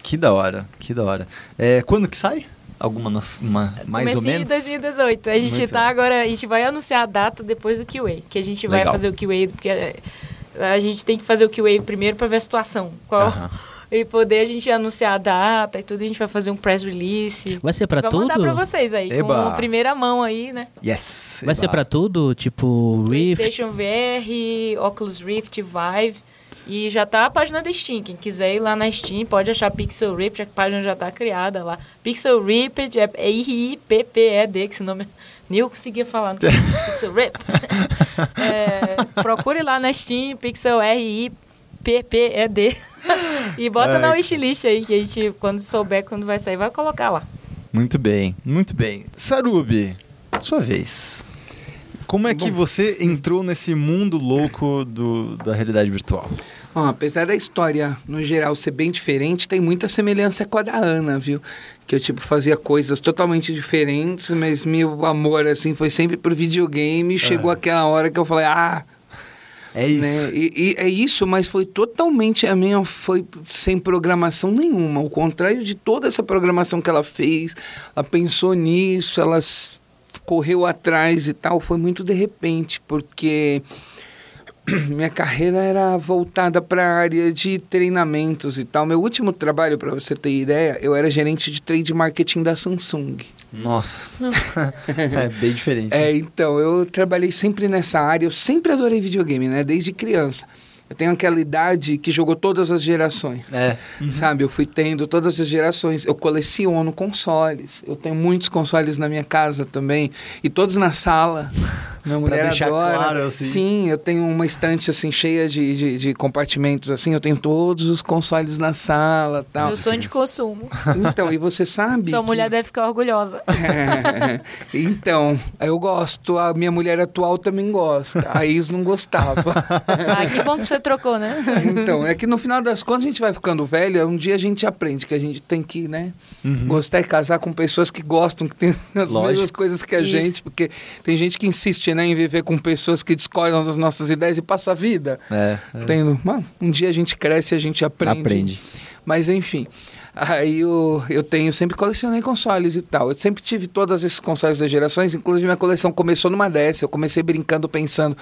Speaker 1: Que da hora, que da hora. É, quando que sai? Alguma uma, mais ou menos?
Speaker 3: de 2018. A gente
Speaker 1: Muito
Speaker 3: tá
Speaker 1: bem.
Speaker 3: agora, a gente vai anunciar a data depois do QA, que a gente vai
Speaker 1: Legal.
Speaker 3: fazer o QA, porque é, a gente tem que fazer o QA primeiro para ver a situação. Qual,
Speaker 1: Aham.
Speaker 3: E poder a gente anunciar a data e tudo, a gente vai fazer um press release.
Speaker 2: Vai ser pra
Speaker 3: Vou
Speaker 2: tudo?
Speaker 3: mandar pra vocês aí,
Speaker 1: Eba.
Speaker 3: com a primeira mão aí, né?
Speaker 1: Yes.
Speaker 2: Vai ser pra tudo? Tipo, Rift?
Speaker 3: PlayStation VR, Oculus Rift, Vive. E já tá a página da Steam. Quem quiser ir lá na Steam pode achar Pixel Ripped, a página já tá criada lá. Pixel Ripped é I-R-I-P-P-E-D, que esse nome nem eu conseguia falar. *laughs* Pixel Ripped. É, procure lá na Steam, Pixel R-I-P-P-E-D. *laughs* E bota
Speaker 1: Ai,
Speaker 3: na wishlist aí, que a gente, quando souber quando vai sair, vai colocar lá.
Speaker 1: Muito bem, muito bem. Sarubi, sua vez. Como é que
Speaker 4: Bom.
Speaker 1: você entrou nesse mundo louco do, da realidade virtual?
Speaker 4: Ó, apesar da história, no geral, ser bem diferente, tem muita semelhança com a da Ana, viu? Que eu, tipo, fazia coisas totalmente diferentes, mas meu amor, assim, foi sempre pro videogame. Chegou aquela hora que eu falei, ah,
Speaker 1: É isso.
Speaker 4: né? E, e é isso, mas foi totalmente a minha, foi sem programação nenhuma. Ao contrário de toda essa programação que ela fez, ela pensou nisso, ela correu atrás e tal, foi muito de repente, porque *clears throat* minha carreira era voltada para a área de treinamentos e tal. Meu último trabalho, para você ter ideia, eu era gerente de trade marketing da Samsung.
Speaker 1: Nossa. *laughs* é bem diferente.
Speaker 4: É, então, eu trabalhei sempre nessa área. Eu sempre adorei videogame, né? Desde criança. Eu tenho aquela idade que jogou todas as gerações.
Speaker 1: É.
Speaker 4: Sabe? Eu fui tendo todas as gerações. Eu coleciono consoles. Eu tenho muitos consoles na minha casa também. E todos na sala. *laughs* Minha mulher
Speaker 1: deixar
Speaker 4: adora.
Speaker 1: claro, assim.
Speaker 4: Sim, eu tenho uma estante assim cheia de, de, de compartimentos assim. Eu tenho todos os consoles na sala tal.
Speaker 3: Meu sonho de consumo.
Speaker 4: Então, e você sabe.
Speaker 3: Sua
Speaker 4: que-
Speaker 3: mulher deve ficar orgulhosa.
Speaker 4: é, *laughs* então, eu gosto, a minha mulher atual também gosta, a ex não gostava.
Speaker 3: Ah, que bom que você *laughs* trocou, né?
Speaker 4: Então, é que no final das contas a gente vai ficando velho, um dia a gente aprende que a gente tem que, né, gostar e casar com pessoas que gostam, que tem as
Speaker 1: Lógico.
Speaker 4: mesmas coisas que a
Speaker 3: Isso.
Speaker 4: gente, porque tem gente que insiste, né, em viver com pessoas que discordam das nossas ideias e passa a vida.
Speaker 1: É. é.
Speaker 4: Tendo, mano, um dia a gente cresce e a gente aprende.
Speaker 1: Aprende.
Speaker 4: Mas enfim, aí eu, eu tenho, sempre colecionei consoles e tal. Eu sempre tive todas esses consoles das gerações, inclusive minha coleção começou numa dessa. Eu comecei brincando, pensando,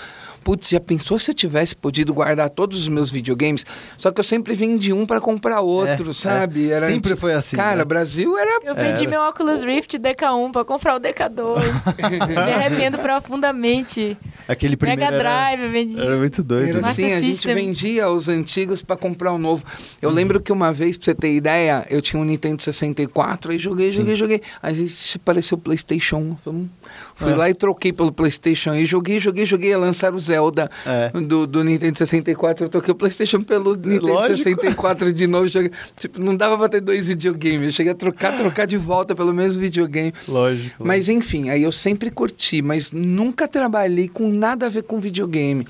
Speaker 4: putz, já pensou se eu tivesse podido guardar todos os meus videogames? Só que eu sempre vendi um para comprar outro,
Speaker 1: É,
Speaker 4: sabe?
Speaker 1: é. Sempre foi assim,
Speaker 4: Cara,
Speaker 1: né?
Speaker 4: Brasil era
Speaker 3: Eu vendi
Speaker 1: Era.
Speaker 3: meu Oculus Rift DK1 pra comprar o DK2. *laughs* Me arrependo profundamente.
Speaker 1: Aquele primeiro
Speaker 3: Mega
Speaker 1: era-
Speaker 3: Drive, eu vendi.
Speaker 1: Era muito doido.
Speaker 4: Era
Speaker 1: né?
Speaker 4: assim,
Speaker 3: Master
Speaker 4: a gente
Speaker 3: System.
Speaker 4: vendia os antigos pra comprar o novo. Eu lembro que uma vez, pra você ter ideia, eu tinha um Nintendo 64, aí joguei, joguei, joguei. Aí apareceu o PlayStation 1. Falei, hum. Fui
Speaker 1: Ah.
Speaker 4: lá e troquei pelo PlayStation aí, joguei, joguei, joguei. Ia lançar o Zelda
Speaker 1: É.
Speaker 4: do, do Nintendo 64. Eu troquei o PlayStation pelo Nintendo
Speaker 1: Lógico.
Speaker 4: 64 de novo. Joguei. Tipo, não dava pra ter dois videogames. Eu cheguei a trocar, trocar de volta pelo mesmo videogame.
Speaker 1: Lógico.
Speaker 4: Mas enfim, aí eu sempre curti, mas nunca trabalhei com nada a ver com videogame.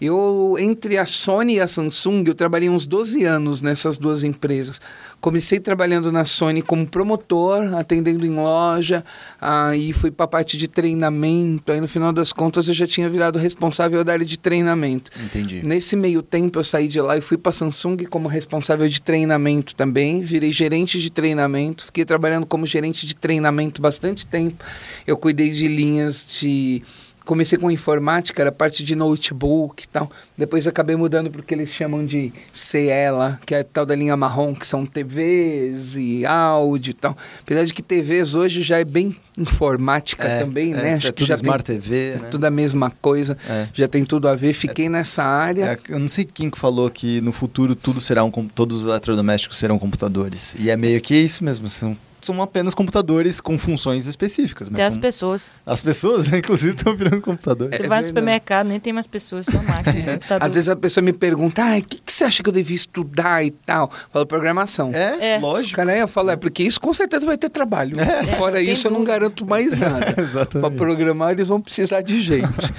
Speaker 4: Eu, entre a Sony e a Samsung, eu trabalhei uns 12 anos nessas duas empresas. Comecei trabalhando na Sony como promotor, atendendo em loja, aí fui para a parte de treinamento, aí no final das contas eu já tinha virado responsável da área de treinamento.
Speaker 1: Entendi.
Speaker 4: Nesse meio tempo eu saí de lá e fui para Samsung como responsável de treinamento também, virei gerente de treinamento, fiquei trabalhando como gerente de treinamento bastante tempo. Eu cuidei de linhas de comecei com informática, era parte de notebook e tal. Depois acabei mudando para o que eles chamam de CE lá, que é a tal da linha marrom, que são TVs e áudio e tal. Apesar de que TVs hoje já é bem informática
Speaker 1: É,
Speaker 4: também,
Speaker 1: é,
Speaker 4: né?
Speaker 1: é tudo
Speaker 4: já
Speaker 1: Smart
Speaker 4: tem
Speaker 1: TV,
Speaker 4: é
Speaker 1: né?
Speaker 4: tudo a mesma coisa,
Speaker 1: É.
Speaker 4: já tem tudo a ver. Fiquei nessa área.
Speaker 1: É, eu não sei quem que falou que no futuro tudo será um, todos os eletrodomésticos serão computadores. E é meio que isso mesmo, são, são apenas computadores com funções específicas. Mas
Speaker 3: Até as
Speaker 1: são-
Speaker 3: pessoas.
Speaker 1: as pessoas, *laughs* inclusive, estão virando computadores.
Speaker 3: Você
Speaker 4: É
Speaker 3: vai no supermercado, nem tem mais pessoas, só máquinas,
Speaker 4: Às
Speaker 3: computador.
Speaker 4: vezes a pessoa me pergunta, ah, o que, que você acha que eu devia estudar e tal? Eu falo programação.
Speaker 1: É,
Speaker 3: É.
Speaker 1: lógico.
Speaker 4: Cara, aí eu falo, é porque isso com certeza vai ter trabalho. Fora
Speaker 3: tem
Speaker 4: isso, eu não garanto mais *laughs* nada.
Speaker 1: Exatamente.
Speaker 4: Para programar, eles vão precisar de gente.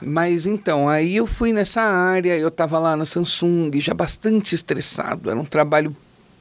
Speaker 4: Mas então, aí eu fui nessa área, eu tava lá na Samsung, já bastante estressado. Era um trabalho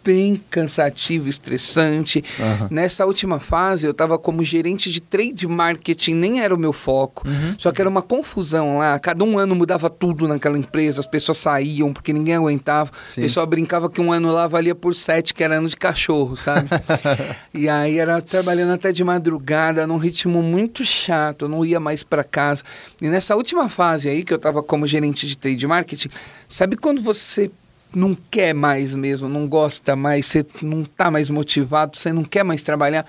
Speaker 4: bem cansativo, estressante.
Speaker 1: Aham.
Speaker 4: Nessa última fase, eu estava como gerente de trade marketing, nem era o meu foco. Só que era uma confusão lá. Cada um ano mudava tudo naquela empresa, as pessoas saíam porque ninguém aguentava.
Speaker 1: Sim.
Speaker 4: O pessoal brincava que um ano lá valia por sete, que era ano de cachorro, sabe? *laughs* e aí era trabalhando até de madrugada, num ritmo muito chato, eu não ia mais para casa. E nessa última fase aí, que eu estava como gerente de trade marketing, sabe quando você não quer mais mesmo, não gosta mais, você não tá mais motivado, você não quer mais trabalhar.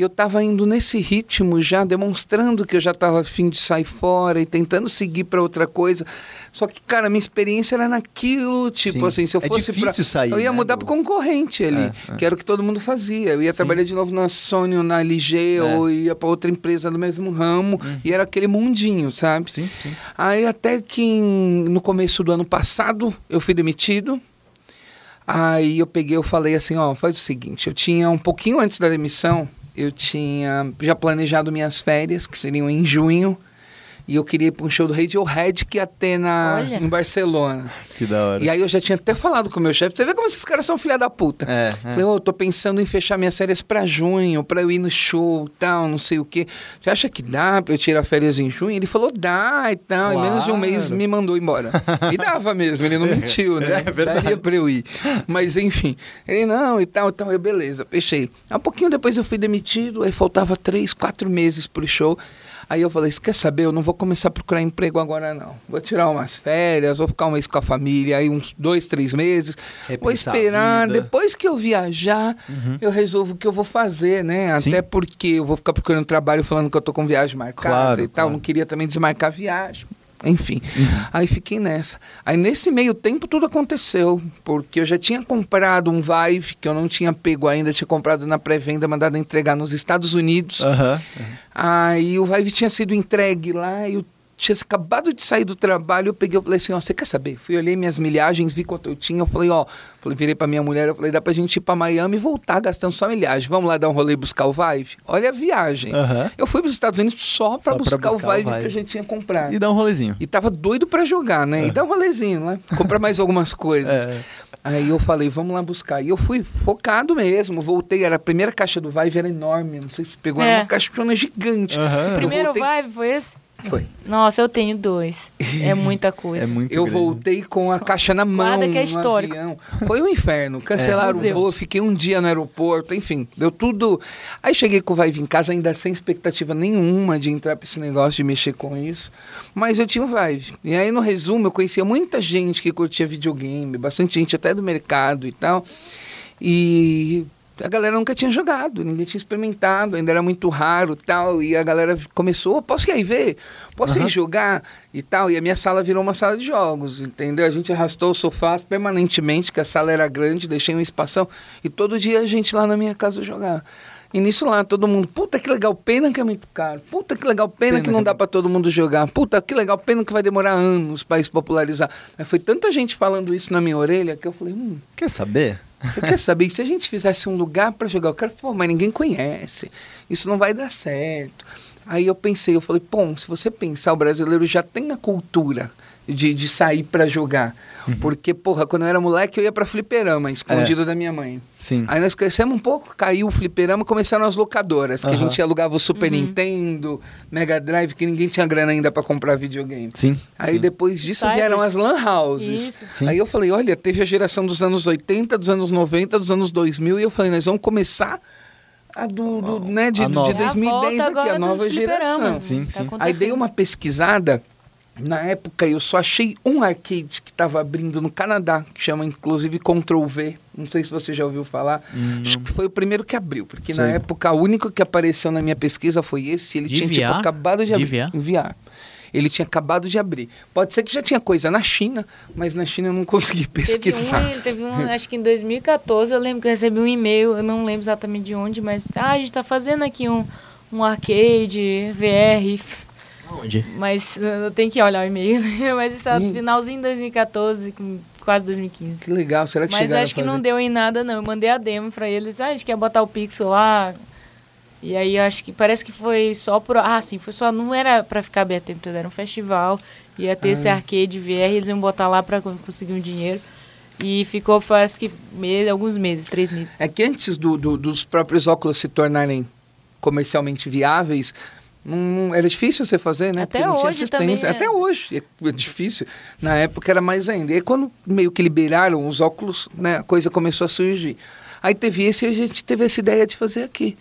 Speaker 4: E eu estava indo nesse ritmo já, demonstrando que eu já estava afim de sair fora e tentando seguir para outra coisa. Só que, cara, minha experiência era naquilo, tipo
Speaker 1: Sim.
Speaker 4: assim, se eu
Speaker 1: É
Speaker 4: fosse pra-
Speaker 1: difícil sair,
Speaker 4: Eu ia
Speaker 1: né,
Speaker 4: mudar
Speaker 1: do-
Speaker 4: pro concorrente ali,
Speaker 1: É, é.
Speaker 4: que era o que todo mundo fazia. Eu ia
Speaker 1: Sim.
Speaker 4: trabalhar de novo na Sony ou na LG
Speaker 1: É.
Speaker 4: ou ia para outra empresa do mesmo ramo. E era aquele mundinho, sabe?
Speaker 1: Sim, sim.
Speaker 4: Aí até que em- no começo do ano passado eu fui demitido. Aí eu peguei, eu falei assim, ó, faz o seguinte, eu tinha um pouquinho antes da demissão, eu tinha já planejado minhas férias, que seriam em junho, e eu queria ir para um show do Radiohead que ia ter na,
Speaker 3: Olha.
Speaker 4: em Barcelona.
Speaker 1: Que da hora.
Speaker 4: E aí eu já tinha até falado com o meu chefe, você vê como esses caras são filha da puta.
Speaker 1: É, é.
Speaker 4: Falei, ô, eu tô pensando em fechar minhas férias pra junho, pra eu ir no show e tal, não sei o quê. Você acha que dá pra eu tirar férias em junho? Ele falou, dá e tal. Em menos de um mês
Speaker 1: Claro.
Speaker 4: me mandou embora. E dava mesmo, ele não *laughs* mentiu, né?
Speaker 1: É verdade.
Speaker 4: Daria pra eu ir. Mas enfim, ele não e tal, e tal. Eu, beleza, fechei. Um pouquinho depois eu fui demitido, aí faltava três, quatro meses pro show. Aí eu falei, você quer saber? Eu não vou começar a procurar emprego agora, não. Vou tirar umas férias, vou ficar um mês com a família, aí uns dois, três meses. vou
Speaker 1: Repensar a
Speaker 4: esperar, depois que eu viajar, eu resolvo o que eu vou fazer, né?
Speaker 1: Sim.
Speaker 4: Até porque eu vou ficar procurando trabalho falando que eu tô com viagem marcada
Speaker 1: Claro,
Speaker 4: e tal.
Speaker 1: claro.
Speaker 4: Não queria também desmarcar a viagem. Enfim,
Speaker 1: Uhum.
Speaker 4: aí fiquei nessa. Aí nesse meio tempo tudo aconteceu, porque eu já tinha comprado um Vive, que eu não tinha pego ainda, tinha comprado na pré-venda, mandado entregar nos Estados Unidos.
Speaker 1: Aham.
Speaker 4: Aí o Vive tinha sido entregue lá, eu tinha acabado de sair do trabalho, eu peguei, eu falei assim, ó, você quer saber? Fui olhei minhas milhagens, vi quanto eu tinha, eu falei, ó, falei, virei pra minha mulher, eu falei, dá pra gente ir pra Miami e voltar gastando só milhagem. Vamos lá dar um rolê e buscar o Vive? Olha a viagem.
Speaker 1: Aham.
Speaker 4: Eu fui pros Estados Unidos só pra,
Speaker 1: Só pra
Speaker 4: buscar,
Speaker 1: buscar
Speaker 4: o
Speaker 1: o
Speaker 4: Vive
Speaker 1: Vive.
Speaker 4: que eu já tinha comprado.
Speaker 1: E dá um rolezinho.
Speaker 4: E tava doido pra jogar, né? E dar um rolezinho, né? Comprar mais algumas coisas.
Speaker 1: É.
Speaker 4: Aí eu falei, vamos lá buscar. E eu fui focado mesmo, voltei, era a primeira caixa do Vive, era enorme, não sei se pegou, era
Speaker 3: É.
Speaker 4: uma caixona gigante.
Speaker 1: Aham.
Speaker 4: Eu
Speaker 3: Primeiro
Speaker 4: voltei-
Speaker 3: vibe foi esse?
Speaker 4: Foi.
Speaker 3: Nossa, eu tenho dois. *laughs* É muita coisa.
Speaker 1: É muito
Speaker 4: Eu
Speaker 1: grande.
Speaker 4: voltei com a caixa na *laughs* mão,
Speaker 3: Guarda que é histórico.
Speaker 4: avião. Foi um inferno. *laughs* Cancelaram o
Speaker 3: Museu.
Speaker 4: voo, fiquei um dia no aeroporto, enfim, deu tudo. Aí cheguei com o Vive em casa, ainda sem expectativa nenhuma de entrar pra esse negócio, de mexer com isso. Mas eu tinha um Vive. E aí, no resumo, eu conhecia muita gente que curtia videogame, bastante gente até do mercado e tal. E a galera nunca tinha jogado, ninguém tinha experimentado, ainda era muito raro tal. E a galera começou, "Ô, posso ir aí ver? Posso ir jogar? E tal. E a minha sala virou uma sala de jogos, entendeu? A gente arrastou os sofás permanentemente, que a sala era grande, deixei um espação. E todo dia a gente lá na minha casa jogar. E nisso lá, todo mundo, puta que legal, pena que é muito caro. Puta que legal, pena,
Speaker 1: Pena
Speaker 4: que não
Speaker 1: que-
Speaker 4: dá pra todo mundo jogar. Puta que legal, pena que vai demorar anos pra se popularizar. Mas foi tanta gente falando isso na minha orelha que eu falei, hum,
Speaker 1: Quer saber?
Speaker 4: Você quer saber? Se a gente fizesse um lugar para jogar? O cara falou, mas ninguém conhece. Isso não vai dar certo. Aí eu pensei, eu falei, bom, se você pensar, o brasileiro já tem a cultura de, de sair para jogar. Porque, porra, quando eu era moleque, eu ia pra fliperama, escondido da minha mãe.
Speaker 1: Sim.
Speaker 4: Aí nós crescemos um pouco, caiu o fliperama, começaram as locadoras, que a gente alugava o Super Nintendo, Mega Drive, que ninguém tinha grana ainda para comprar videogame.
Speaker 1: Sim.
Speaker 4: Aí
Speaker 1: sim.
Speaker 4: depois disso vieram as lan houses.
Speaker 3: Isso.
Speaker 1: Sim.
Speaker 4: Aí eu falei, olha, teve a geração dos anos 80, dos anos 90, dos anos 2000, e eu falei, nós vamos começar a do, do, né, de,
Speaker 1: a
Speaker 4: de.
Speaker 3: É a
Speaker 4: 2010
Speaker 3: volta
Speaker 4: aqui, a nova geração.
Speaker 1: Sim,
Speaker 3: Tá
Speaker 1: sim.
Speaker 4: Aí
Speaker 3: acontecendo.
Speaker 4: dei uma pesquisada, na época eu só achei um arcade que estava abrindo no Canadá, que chama inclusive Ctrl V. Não sei se você já ouviu falar. Acho que foi o primeiro que abriu, porque na
Speaker 1: Sei.
Speaker 4: época o único que apareceu na minha pesquisa foi esse. Ele
Speaker 2: De
Speaker 4: tinha tipo acabado de
Speaker 2: De
Speaker 4: abrir.
Speaker 2: VR?
Speaker 4: Enviar. Ele tinha acabado de abrir. Pode ser que já tinha coisa na China, mas na China eu não *laughs* consegui
Speaker 3: Teve
Speaker 4: pesquisar.
Speaker 3: um, teve um, acho que em 2014, eu lembro que eu recebi um e-mail, eu não lembro exatamente de onde, mas ah, a gente tá fazendo aqui um, um arcade, VR,
Speaker 2: Onde?
Speaker 3: mas uh, eu tenho que olhar o e-mail, né? *laughs* mas isso é
Speaker 4: Hum.
Speaker 3: finalzinho de 2014, com quase 2015.
Speaker 4: Que legal, será que
Speaker 3: Mas acho
Speaker 4: a
Speaker 3: que não deu em nada, não. Eu mandei a demo pra eles. Ah, a gente quer botar o Pixel lá. E aí eu acho que parece que foi só por. Ah, sim, foi só. Não era pra ficar aberto o tempo todo, era um festival. Ia ter esse
Speaker 4: Ah.
Speaker 3: arcade VR, eles iam botar lá pra con- conseguir um dinheiro. E ficou, parece que me- alguns meses, três meses.
Speaker 4: É que antes do- do- dos próprios óculos se tornarem comercialmente viáveis, não, era difícil você fazer, né?
Speaker 3: Até
Speaker 4: Porque não tinha
Speaker 3: hoje também é.
Speaker 4: Até hoje é difícil. Na época era mais ainda. E aí, quando meio que liberaram os óculos, né, a coisa começou a surgir. Aí teve esse e a gente teve essa ideia de fazer aqui.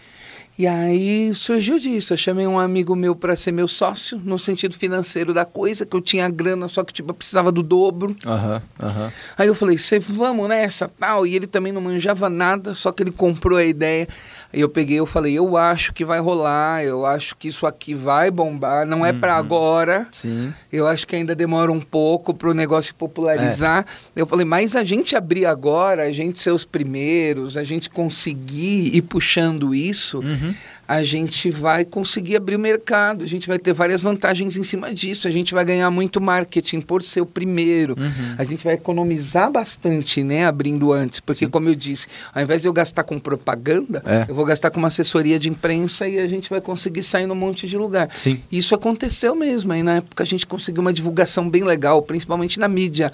Speaker 4: E aí surgiu disso. Eu chamei um amigo meu para ser meu sócio, no sentido financeiro da coisa, que eu tinha grana, só que tipo, eu precisava do dobro.
Speaker 1: Aham, aham.
Speaker 4: Aí eu falei, "Cê, vamos nessa, tal. E ele também não manjava nada, só que ele comprou a ideia. Aí eu peguei, eu falei, eu acho que vai rolar, eu acho que isso aqui vai bombar, não é pra agora.
Speaker 1: Sim.
Speaker 4: Eu acho que ainda demora um pouco pro negócio popularizar. Eu falei, mas a gente abrir agora, a gente ser os primeiros, a gente conseguir ir puxando isso, a gente vai conseguir abrir o mercado, a gente vai ter várias vantagens em cima disso, a gente vai ganhar muito marketing por ser o primeiro, a gente vai economizar bastante, né, abrindo antes, porque como eu disse, ao invés de eu gastar com propaganda,
Speaker 1: É.
Speaker 4: eu vou gastar com uma assessoria de imprensa e a gente vai conseguir sair num monte de lugar.
Speaker 1: Sim.
Speaker 4: Isso aconteceu mesmo. Aí na época a gente conseguiu uma divulgação bem legal, principalmente na mídia,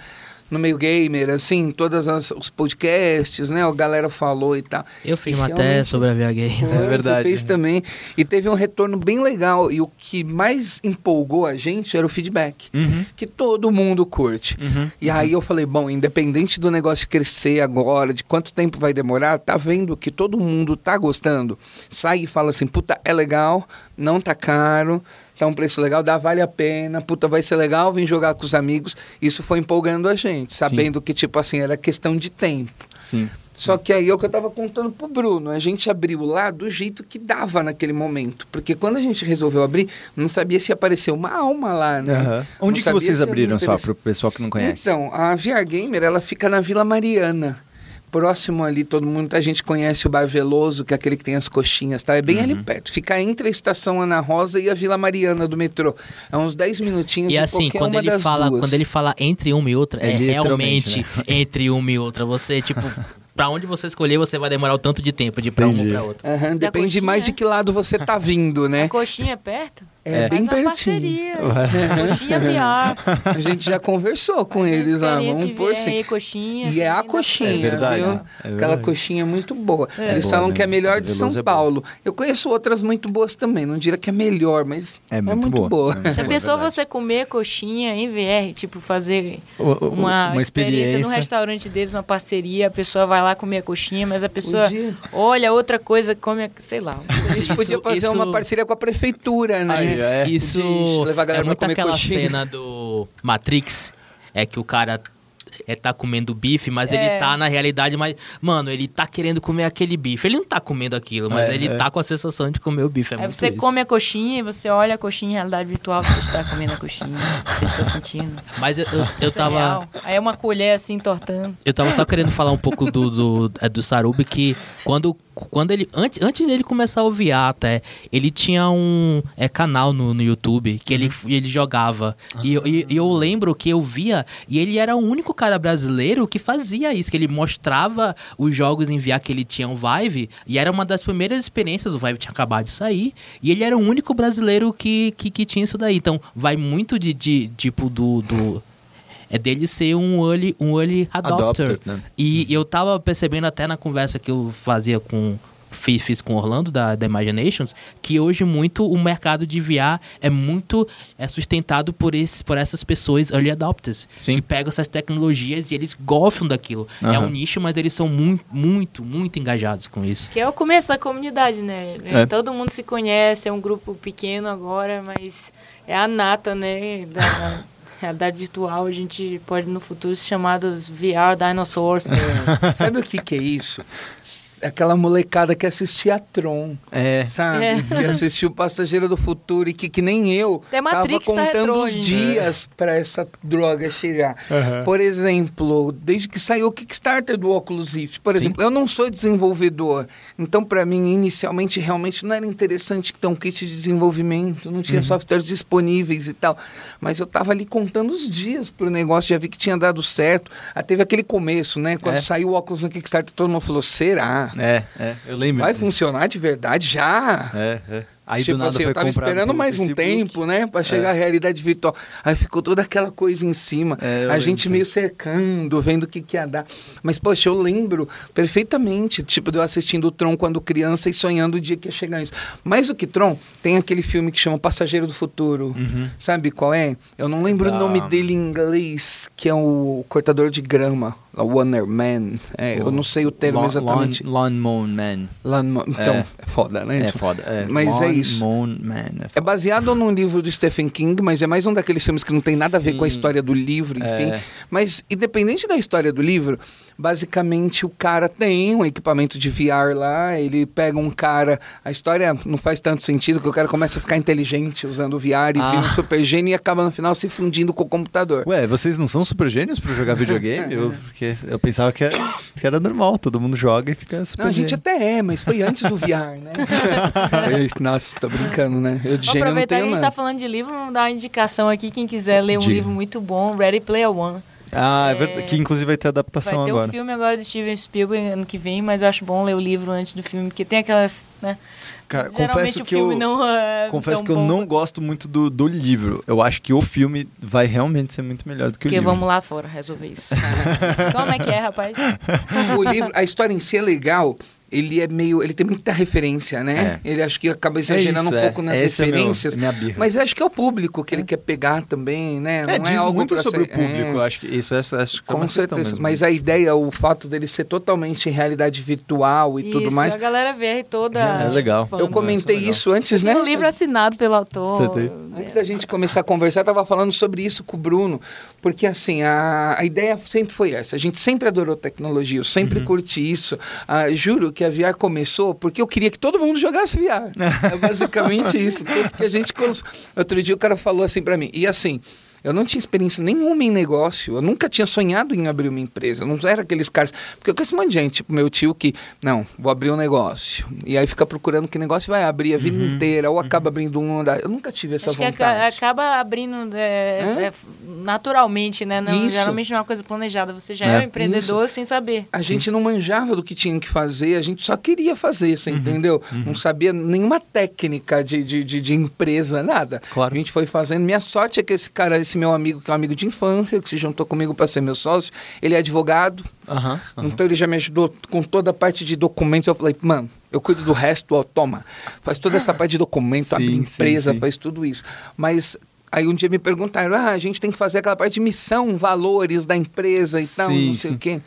Speaker 4: no meio gamer, assim, todas as, os podcasts, né? A galera falou e tal.
Speaker 2: Eu fiz uma
Speaker 4: realmente-
Speaker 2: sobre a VH Game.
Speaker 4: Você
Speaker 1: verdade.
Speaker 4: Fez também. E teve um retorno bem legal. E o que mais empolgou a gente era o feedback.
Speaker 1: Uhum.
Speaker 4: Que todo mundo curte.
Speaker 1: Uhum.
Speaker 4: E aí eu falei, bom, independente do negócio crescer agora, de quanto tempo vai demorar, tá vendo que todo mundo tá gostando. Sai e fala assim, puta, é legal, não tá caro, tá um preço legal, dá, vale a pena, puta, vai ser legal, vem jogar com os amigos. Isso foi empolgando a gente, sabendo que, tipo assim, era questão de tempo.
Speaker 1: Sim.
Speaker 4: Só que aí é o que eu tava contando pro Bruno, a gente abriu lá do jeito que dava naquele momento. Porque quando a gente resolveu abrir, não sabia se apareceu uma alma lá, né? Não
Speaker 1: Onde que vocês abriram só, pro pessoal que não conhece?
Speaker 4: Então, a VR Gamer, ela fica na Vila Mariana. Próximo ali, todo mundo, a gente conhece o Bar Veloso, que é aquele que tem as coxinhas, tá? É bem
Speaker 1: Uhum.
Speaker 4: ali perto. Fica entre a Estação Ana Rosa e a Vila Mariana do metrô. É uns 10 minutinhos
Speaker 2: E
Speaker 4: de
Speaker 2: assim,
Speaker 4: qualquer
Speaker 2: quando
Speaker 4: uma
Speaker 2: ele
Speaker 4: das
Speaker 2: fala,
Speaker 4: duas.
Speaker 2: quando ele fala entre uma e outra,
Speaker 1: É
Speaker 2: é, realmente *laughs* entre uma e outra. Você, tipo, pra onde você escolher, você vai demorar o tanto de tempo de ir pra uma ou
Speaker 1: Entendi.
Speaker 2: pra outra.
Speaker 4: Aham, depende
Speaker 3: coxinha,
Speaker 4: mais de
Speaker 3: né?
Speaker 4: que lado você tá vindo, né?
Speaker 3: A coxinha é perto?
Speaker 4: É, bem
Speaker 3: Faz uma
Speaker 4: pertinho.
Speaker 3: parceria. Coxinha VR.
Speaker 4: A gente já conversou com
Speaker 3: Faz
Speaker 4: eles lá, vamos por assim.
Speaker 3: coxinha.
Speaker 4: E é a coxinha,
Speaker 1: É verdade,
Speaker 4: viu?
Speaker 1: é
Speaker 4: Aquela
Speaker 1: verdade.
Speaker 4: coxinha muito boa. Eles
Speaker 1: boa
Speaker 4: falam que é a melhor de São
Speaker 1: é.
Speaker 4: Paulo. Eu conheço outras muito boas também. Não diria que é melhor, mas
Speaker 1: É
Speaker 4: é
Speaker 1: muito
Speaker 4: muito,
Speaker 1: boa.
Speaker 4: boa.
Speaker 1: É muito
Speaker 3: Já
Speaker 1: É
Speaker 3: pensou você comer coxinha em VR? Tipo, fazer
Speaker 1: O- o-
Speaker 3: uma,
Speaker 1: uma
Speaker 3: experiência,
Speaker 1: experiência.
Speaker 3: num restaurante deles, uma parceria, a pessoa vai lá comer a coxinha, mas a pessoa olha outra coisa, come, a- sei lá.
Speaker 4: A gente
Speaker 2: Isso-
Speaker 4: podia fazer
Speaker 2: isso-
Speaker 4: uma parceria com a prefeitura, né?
Speaker 1: É.
Speaker 2: Isso
Speaker 4: De levar a galera
Speaker 2: é
Speaker 4: pra
Speaker 2: muito
Speaker 4: comer
Speaker 2: aquela
Speaker 4: coxinha.
Speaker 2: cena do Matrix, é que o cara é, tá comendo bife, mas
Speaker 3: É.
Speaker 2: ele tá na realidade, mas, mano, ele tá querendo comer aquele bife. Ele não tá comendo aquilo, mas
Speaker 1: É,
Speaker 2: ele
Speaker 1: é.
Speaker 2: tá com a sensação de comer o bife. É
Speaker 3: Aí você
Speaker 2: isso.
Speaker 3: come a coxinha e você olha a coxinha em realidade virtual, você está comendo a coxinha, você está sentindo.
Speaker 2: Mas eu, eu, eu
Speaker 3: é
Speaker 2: tava.
Speaker 3: real. Aí é uma colher assim, tortando.
Speaker 2: Eu tava só querendo falar um pouco do, do, é, do Sarubi, que quando, quando ele. Antes, antes dele começar a oviar até, ele tinha um é, canal no, no YouTube que ele, ele jogava. E, e, e eu lembro que eu via, e ele era o único cara brasileiro que fazia isso, que ele mostrava os jogos em VR que ele tinha um Vive, e era uma das primeiras experiências, o Vive tinha acabado de sair, e ele era o único brasileiro que, que, que tinha isso daí. Então, vai muito de, de tipo, do- do é dele ser um early, um early adopter.
Speaker 1: Adopter, né?
Speaker 2: E eu tava percebendo até na conversa que eu fazia com fiz, fiz com o Orlando da, da Imaginations que hoje muito o mercado de VR é muito é sustentado por esses por essas pessoas early adopters
Speaker 1: Sim.
Speaker 2: que pegam essas tecnologias e eles gostam daquilo. É
Speaker 1: Aham.
Speaker 2: um nicho, mas eles são muito muito muito engajados com isso.
Speaker 3: Que é o começo da comunidade, né?
Speaker 1: É.
Speaker 3: Todo mundo se conhece, é um grupo pequeno agora, mas é a nata, né? Da *laughs* da realidade virtual. A gente pode no futuro se chamar dos VR Dinosaurs. *laughs*
Speaker 4: Sabe o que, que é isso? Aquela molecada que assistia a Tron,
Speaker 1: É.
Speaker 4: sabe?
Speaker 3: É.
Speaker 4: Que assistiu o Passageiro do Futuro e que, que nem eu
Speaker 3: Até Matrix
Speaker 4: tava
Speaker 3: tá
Speaker 4: contando
Speaker 3: retrô
Speaker 4: os dias pra essa droga chegar. Por exemplo, desde que saiu o Kickstarter do Oculus Rift, por
Speaker 1: Sim.
Speaker 4: exemplo, eu não sou desenvolvedor, então pra mim inicialmente realmente não era interessante ter um kit de desenvolvimento, não
Speaker 1: Uhum.
Speaker 4: tinha softwares disponíveis e tal, mas eu tava ali contando os dias pro negócio, já vi que tinha dado certo. Ah, teve aquele começo, né? Quando
Speaker 1: É.
Speaker 4: saiu o óculos no Kickstarter, todo mundo falou: será?
Speaker 1: É, é, eu lembro.
Speaker 4: Vai
Speaker 1: disso.
Speaker 4: funcionar de verdade já?
Speaker 1: É, é. Aí
Speaker 4: tipo assim, eu tava esperando mais um tempo, né? Pra chegar à realidade virtual. Aí ficou toda aquela coisa em cima.
Speaker 1: É,
Speaker 4: a gente meio cercando, vendo o que, que ia dar. Mas, poxa, eu lembro perfeitamente, tipo, de eu assistindo o Tron quando criança e sonhando o dia que ia chegar isso. Mais do que Tron, tem aquele filme que chama Passageiro do Futuro. Sabe qual é? Eu não lembro
Speaker 1: Da-
Speaker 4: o nome dele em inglês, que é o cortador de grama. Wonder Man. É, eu não sei o termo
Speaker 1: Lawn-
Speaker 4: exatamente.
Speaker 1: Lawn, Man.
Speaker 4: Lawnmo- Então,
Speaker 1: É.
Speaker 4: é, foda, né?
Speaker 1: É foda. É.
Speaker 4: Mas é isso.
Speaker 1: Lawnmower Man. É
Speaker 4: É baseado num livro do Stephen King, mas é mais um daqueles filmes que não tem nada a ver com a
Speaker 1: Sim.
Speaker 4: história do livro, enfim.
Speaker 1: É.
Speaker 4: Mas, independente da história do livro, basicamente o cara tem um equipamento de VR lá, ele pega um cara. A história não faz tanto sentido, que o cara começa a ficar inteligente usando o VR e
Speaker 1: Ah.
Speaker 4: vira um super gênio e acaba no final se fundindo com o computador.
Speaker 1: Ué, vocês não são super gênios pra jogar *laughs* videogame? eu, porque eu pensava que era, que era normal, todo mundo joga e fica super
Speaker 4: Não, a gente
Speaker 1: gênio.
Speaker 4: até é, mas foi antes do VR, né? *laughs* Nossa, tô brincando, né? Eu de
Speaker 3: Vou
Speaker 4: gênio não
Speaker 3: aproveitar que a
Speaker 4: tenho
Speaker 3: gente
Speaker 4: nada.
Speaker 3: tá falando de livro, vamos dar uma indicação aqui. Quem quiser ler um
Speaker 1: Diga.
Speaker 3: livro muito bom, Ready Player One.
Speaker 1: Ah, é,
Speaker 3: É.
Speaker 1: verdade. Que inclusive vai ter adaptação
Speaker 3: Vai ter
Speaker 1: agora.
Speaker 3: um filme agora do Steven Spielberg ano que vem, mas eu acho bom ler o livro antes do filme, porque tem aquelas, né?
Speaker 1: Cara,
Speaker 3: Geralmente
Speaker 1: confesso
Speaker 3: o
Speaker 1: que eu,
Speaker 3: filme não é
Speaker 1: confesso que eu
Speaker 3: bom,
Speaker 1: não gosto muito do, do livro. Eu acho que o filme vai realmente ser muito melhor do que o
Speaker 3: Porque
Speaker 1: livro.
Speaker 3: vamos lá fora resolver isso. *laughs* Como é que é, rapaz? *laughs*
Speaker 4: o livro, a história em si é legal. Ele é meio. Ele tem muita referência, né? Ele acho que acaba exagerando
Speaker 1: isso,
Speaker 4: um
Speaker 1: é.
Speaker 4: pouco nas
Speaker 1: Esse é meu-
Speaker 4: referências.
Speaker 1: minha birra.
Speaker 4: mas acho que é o público que ele quer pegar também, né?
Speaker 1: É,
Speaker 4: Não
Speaker 1: diz
Speaker 4: algo
Speaker 1: muito sobre
Speaker 4: ser-
Speaker 1: o público.
Speaker 4: é.
Speaker 1: Acho que isso é, acho que é
Speaker 4: Com certeza.
Speaker 1: mesmo.
Speaker 4: Mas a ideia, o fato dele ser totalmente em realidade virtual e tudo
Speaker 3: Isso,
Speaker 4: mais.
Speaker 3: a galera vê toda.
Speaker 1: É legal.
Speaker 3: fã.
Speaker 4: Eu comentei
Speaker 1: legal.
Speaker 4: isso antes,
Speaker 3: Tem
Speaker 4: né?
Speaker 3: um livro assinado pelo autor.
Speaker 1: Você tem?
Speaker 4: Antes da gente começar a conversar, eu tava falando sobre isso com o Bruno, porque assim, a, a ideia sempre foi essa. A gente sempre adorou tecnologia, eu sempre
Speaker 1: Uhum.
Speaker 4: curti isso. Ah, juro que a VR começou porque eu queria que todo mundo jogasse VR. é basicamente isso. Tanto que a gente. Outro dia o cara falou assim pra mim, e assim. Eu não tinha experiência nenhuma em negócio. Eu nunca tinha sonhado em abrir uma empresa. Eu não era aqueles caras. Porque eu conheço um monte de gente, tipo meu tio, que, não, vou abrir um negócio. E aí fica procurando que negócio vai abrir a vida inteira, ou acaba abrindo um. Eu nunca tive essa
Speaker 3: Acho
Speaker 4: vontade.
Speaker 3: aca- acaba abrindo é, é, naturalmente, né? Não,
Speaker 4: Isso.
Speaker 3: geralmente não é uma coisa planejada. Você já
Speaker 1: É.
Speaker 3: é, um empreendedor sem saber.
Speaker 4: A gente não manjava do que tinha que fazer, a gente só queria fazer, você entendeu? Não sabia nenhuma técnica de, de, de, de empresa, nada.
Speaker 1: Claro.
Speaker 4: A gente foi fazendo. Minha sorte é que esse cara, esse meu amigo, que é um amigo de infância, que se juntou comigo para ser meu sócio, ele é advogado,
Speaker 1: Aham, aham.
Speaker 4: então ele já me ajudou com toda a parte de documentos. Eu falei, mano, eu cuido do resto, ó, toma. Faz toda essa parte de documento,
Speaker 1: Sim,
Speaker 4: abre
Speaker 1: sim,
Speaker 4: empresa,
Speaker 1: sim.
Speaker 4: faz tudo isso. Mas aí um dia me perguntaram, ah, a gente tem que fazer aquela parte de missão, valores da empresa e tal,
Speaker 1: Sim,
Speaker 4: não sei
Speaker 1: sim.
Speaker 4: o quê.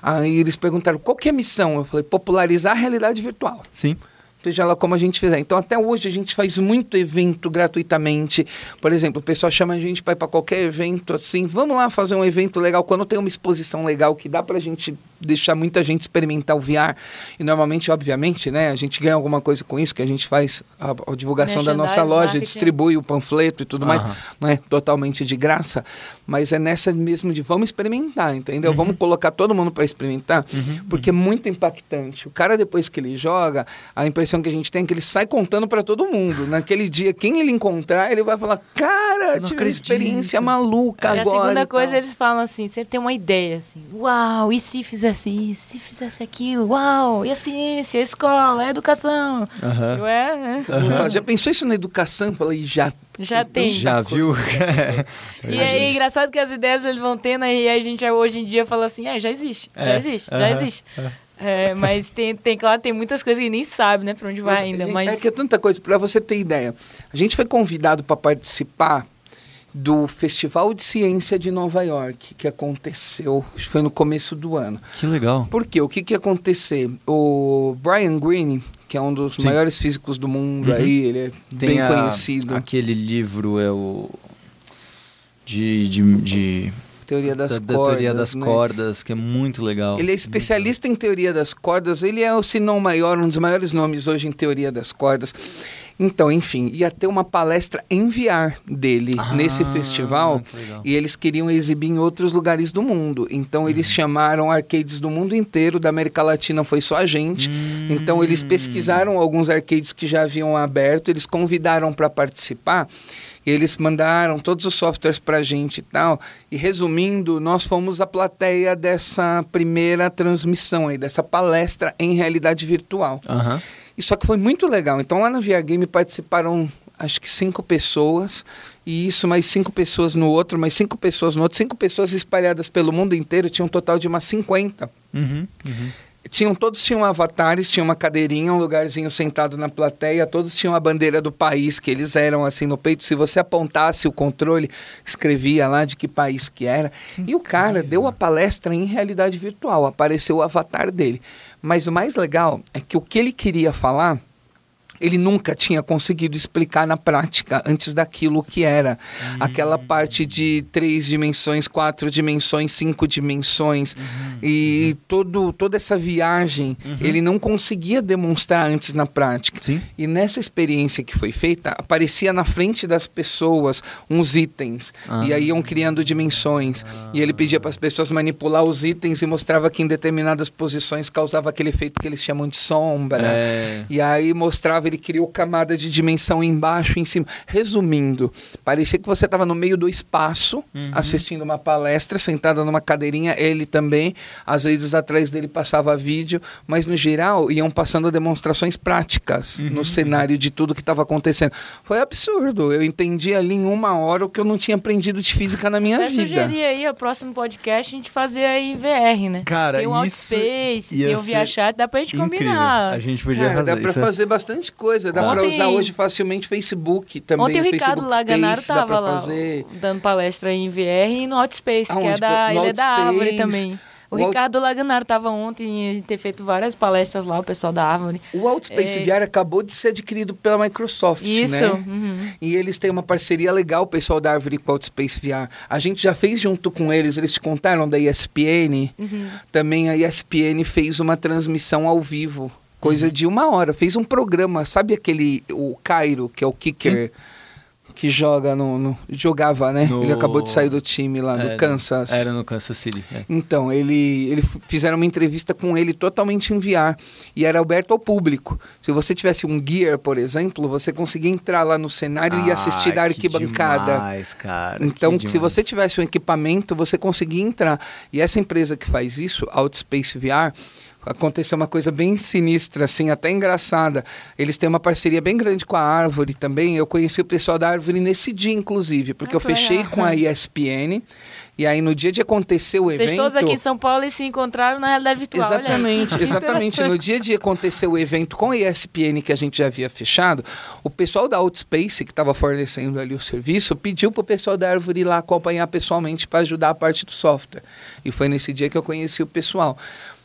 Speaker 4: Aí eles perguntaram, qual que é a missão? Eu falei, popularizar a realidade virtual
Speaker 1: Sim.
Speaker 4: Seja lá como a gente fizer. Então, até hoje, a gente faz muito evento gratuitamente. Por exemplo, o pessoal chama a gente para ir para qualquer evento assim. Vamos lá fazer um evento legal. Quando tem uma exposição legal que dá para a gente deixar muita gente experimentar o VR. E normalmente, obviamente, né, a gente ganha alguma coisa com isso, que a gente faz a, a divulgação da nossa loja,
Speaker 3: marketing.
Speaker 4: distribui o panfleto e tudo mais,
Speaker 1: Aham.
Speaker 4: não é totalmente de graça, mas é nessa mesmo de vamos experimentar, entendeu? Vamos colocar todo mundo para experimentar, porque é muito impactante. O cara depois que ele joga, a impressão que a gente tem é que ele sai contando para todo mundo. Naquele dia, quem ele encontrar, ele vai falar: "Cara,
Speaker 1: Você
Speaker 4: tive uma
Speaker 1: acredita."
Speaker 4: experiência maluca
Speaker 3: E a
Speaker 4: agora".
Speaker 3: segunda
Speaker 4: e
Speaker 3: coisa,
Speaker 4: tal.
Speaker 3: eles falam assim, sempre tem uma ideia, assim, uau, e se fizesse isso, se fizesse aquilo, uau, e a ciência, a escola, a educação. É, né?
Speaker 4: Fala, Já pensou isso na educação? Falei, já.
Speaker 3: Já tem.
Speaker 1: Já viu? *laughs*
Speaker 3: E é engraçado que as ideias eles vão tendo e a gente hoje em dia fala assim, é, já existe, já
Speaker 1: É,
Speaker 3: existe, já existe. É, mas tem, tem, claro, tem muitas coisas que nem sabe, né, pra onde vai
Speaker 4: Mas,
Speaker 3: ainda, mas...
Speaker 4: É que é tanta coisa, para você ter ideia. A gente foi convidado para participar do Festival de Ciência de Nova York, que aconteceu, foi no começo do ano.
Speaker 1: Que legal.
Speaker 4: Por quê? O que, que ia acontecer? O Brian Greene, que é um dos
Speaker 1: Sim.
Speaker 4: maiores físicos do mundo
Speaker 1: Uhum.
Speaker 4: aí, ele é
Speaker 1: Tem
Speaker 4: bem
Speaker 1: a-
Speaker 4: conhecido.
Speaker 1: Aquele livro é o. De. de, de
Speaker 4: Teoria das
Speaker 1: da, da
Speaker 4: cordas.
Speaker 1: teoria das
Speaker 4: né?
Speaker 1: cordas, que é muito legal.
Speaker 4: Ele é especialista em teoria das cordas, ele é, se não maior, um dos maiores nomes hoje em teoria das cordas. Então, enfim, ia ter uma palestra em VR dele
Speaker 1: Ah,
Speaker 4: nesse festival e eles queriam exibir em outros lugares do mundo. Então,
Speaker 1: Uhum.
Speaker 4: eles chamaram arcades do mundo inteiro, da América Latina foi só a gente.
Speaker 1: Hum.
Speaker 4: Então, eles pesquisaram alguns arcades que já haviam aberto, eles convidaram para participar. E eles mandaram todos os softwares para a gente e tal. E resumindo, nós fomos a plateia dessa primeira transmissão aí, dessa palestra em realidade virtual.
Speaker 1: Aham.
Speaker 4: E só que foi muito legal. Então lá no VR Game participaram acho que cinco pessoas, e isso mais cinco pessoas no outro, mais cinco pessoas no outro, cinco pessoas espalhadas pelo mundo inteiro, tinha um total de umas 50.
Speaker 1: Uhum, uhum.
Speaker 4: Tinham, todos tinham avatares, tinha uma cadeirinha, um lugarzinho sentado na plateia, todos tinham a bandeira do país que eles eram assim no peito. Se você apontasse o controle, escrevia lá de que país que era. E o cara deu a palestra em realidade virtual, apareceu o avatar dele. Mas o mais legal é que o que ele queria falar, ele nunca tinha conseguido explicar na prática antes daquilo que era. Aquela parte de três dimensões, quatro dimensões, cinco dimensões. E todo, toda essa viagem ele não conseguia demonstrar antes na prática.
Speaker 1: Sim.
Speaker 4: E nessa experiência que foi feita, aparecia na frente das pessoas uns itens.
Speaker 1: Ah.
Speaker 4: E aí iam criando dimensões. E ele pedia para as pessoas manipular os itens e mostrava que em determinadas posições causava aquele efeito que eles chamam de sombra.
Speaker 1: É.
Speaker 4: E aí mostrava ele criou camada de dimensão embaixo e em cima. Resumindo, parecia que você estava no meio do espaço,
Speaker 1: Uhum.
Speaker 4: assistindo uma palestra, sentada numa cadeirinha, ele também. Às vezes atrás dele passava vídeo, mas no geral iam passando demonstrações práticas
Speaker 1: Uhum.
Speaker 4: no cenário de tudo que estava acontecendo. Foi absurdo. Eu entendi ali em uma hora o que eu não tinha aprendido de física na minha
Speaker 3: Até
Speaker 4: vida.
Speaker 3: sugerir aí, o próximo podcast, a gente fazer aí VR, né?
Speaker 1: Cara,
Speaker 3: tem o
Speaker 1: isso
Speaker 3: Outspace,
Speaker 1: ia
Speaker 3: tem o
Speaker 1: ser
Speaker 3: ViaChat, dá pra gente
Speaker 1: Incrível.
Speaker 3: combinar.
Speaker 1: A gente podia
Speaker 4: Cara,
Speaker 1: fazer
Speaker 4: dá pra
Speaker 1: isso.
Speaker 4: fazer bastante coisa. Dá pra
Speaker 3: Ontem-
Speaker 4: usar hoje facilmente Facebook também.
Speaker 3: Ontem o Ricardo
Speaker 4: Facebook
Speaker 3: Laganaro
Speaker 4: Space, dá
Speaker 3: tava
Speaker 4: pra
Speaker 3: lá
Speaker 4: fazer.
Speaker 3: dando palestra em VR e no Outspace, que
Speaker 4: Aonde?
Speaker 3: é da Ilha da
Speaker 4: Outspace.
Speaker 3: Árvore também. O
Speaker 4: O
Speaker 3: Ricardo Laganaro tava ontem e ter feito várias palestras lá, o pessoal da Árvore.
Speaker 4: O Outspace
Speaker 3: É.
Speaker 4: VR acabou de ser adquirido pela Microsoft,
Speaker 3: Isso.
Speaker 4: né?
Speaker 3: uhum.
Speaker 4: E eles têm uma parceria legal, o pessoal da Árvore com o Outspace VR. A gente já fez junto com eles, eles te contaram da ESPN.
Speaker 3: Uhum.
Speaker 4: Também a ESPN fez uma transmissão ao vivo, coisa de uma hora. Fez um programa, sabe aquele, o Cairo, que é o kicker... Que joga no, no- Jogava, né?
Speaker 1: No-
Speaker 4: Ele acabou de sair do time lá,
Speaker 1: É,
Speaker 4: Kansas.
Speaker 1: Era no Kansas City. é.
Speaker 4: Então, ele, ele fizeram uma entrevista com ele totalmente em VR e era aberto ao público. Se você tivesse um Gear, por exemplo, você conseguia entrar lá no cenário e assistir da
Speaker 1: Ah,
Speaker 4: arquibancada.
Speaker 1: Demais, cara.
Speaker 4: Então, se você tivesse um equipamento, você conseguia entrar. E essa empresa que faz isso, Outspace VR, aconteceu uma coisa bem sinistra, assim, até engraçada. Eles têm uma parceria bem grande com a Árvore também. Eu conheci o pessoal da Árvore nesse dia, inclusive, porque
Speaker 3: Ah,
Speaker 4: eu fechei
Speaker 3: legal.
Speaker 4: com a ESPN. E aí, no dia de acontecer o
Speaker 3: Vocês
Speaker 4: evento...
Speaker 3: todos aqui em São Paulo e se encontraram na realidade virtual.
Speaker 4: Exatamente, *laughs* exatamente. No dia de acontecer o evento com a ESPN que a gente já havia fechado, o pessoal da Outspace, que estava fornecendo ali o serviço, pediu para o pessoal da Árvore ir lá acompanhar pessoalmente para ajudar a parte do software. E foi nesse dia que eu conheci o pessoal.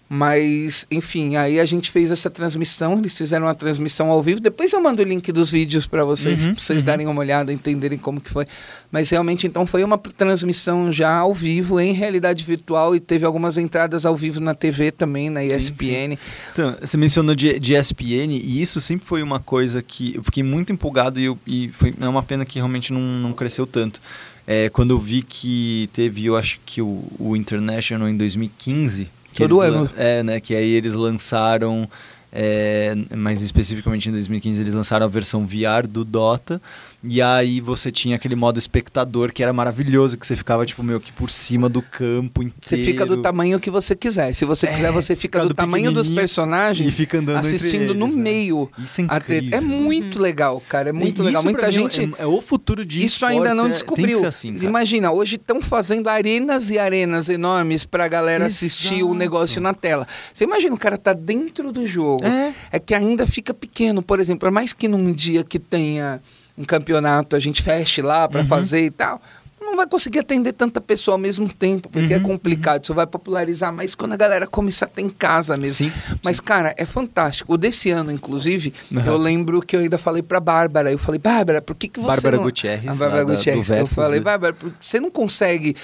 Speaker 4: Mas, enfim, aí a gente fez essa transmissão, eles fizeram uma transmissão ao vivo. Depois eu mando o link dos vídeos para vocês,
Speaker 1: Uhum,
Speaker 4: pra vocês darem uma olhada, entenderem como que foi. Mas realmente, então, foi uma transmissão já ao vivo, em realidade virtual, e teve algumas entradas ao vivo na TV também, na
Speaker 1: Sim,
Speaker 4: ESPN.
Speaker 1: Então, você mencionou de, de ESPN e isso sempre foi uma coisa que eu fiquei muito empolgado e, eu- e foi é uma pena que realmente não, não cresceu tanto. É, quando eu vi que teve, eu acho que o, o International em 2015. Que
Speaker 4: Todo ano.
Speaker 1: É, né? Que aí eles lançaram, é, mais especificamente em 2015, eles lançaram a versão VR do Dota. E aí você tinha aquele modo espectador que era maravilhoso, que você ficava, tipo, meio que por cima do campo inteiro.
Speaker 4: Você fica do tamanho que você quiser. Se você
Speaker 1: É,
Speaker 4: quiser, você fica
Speaker 1: fica
Speaker 4: do
Speaker 1: do
Speaker 4: tamanho dos personagens
Speaker 1: e fica andando
Speaker 4: assistindo no
Speaker 1: eles, né?
Speaker 4: meio.
Speaker 1: Isso é incrível.
Speaker 4: É muito legal, cara. É muito
Speaker 1: E
Speaker 4: legal.
Speaker 1: isso
Speaker 4: Muita
Speaker 1: mim
Speaker 4: gente.
Speaker 1: É, é o futuro de
Speaker 4: Isso ainda não
Speaker 1: é-
Speaker 4: descobriu.
Speaker 1: Assim.
Speaker 4: Imagina, hoje estão fazendo arenas e arenas enormes pra galera assistir o
Speaker 1: Exato.
Speaker 4: negócio na tela. Você imagina o cara tá dentro do jogo.
Speaker 1: É.
Speaker 4: É que ainda fica pequeno. Por exemplo, por mais que num dia que tenha um campeonato, a gente feche lá
Speaker 1: Uhum.
Speaker 4: pra fazer e tal. Não vai conseguir atender tanta pessoa ao mesmo tempo, porque é
Speaker 1: Uhum,
Speaker 4: complicado. Isso vai popularizar mais quando a galera começar a ter em casa mesmo.
Speaker 1: Sim,
Speaker 4: Mas, cara, é fantástico. O desse ano, inclusive,
Speaker 1: Uhum.
Speaker 4: eu lembro que eu ainda falei pra Bárbara. Eu falei, Bárbara, por que, que você.
Speaker 1: Bárbara
Speaker 4: não...
Speaker 1: Gutierrez,
Speaker 4: A Bárbara
Speaker 1: da-
Speaker 4: Gutierrez. Eu
Speaker 1: Versus
Speaker 4: falei,
Speaker 1: do-
Speaker 4: Bárbara, você não consegue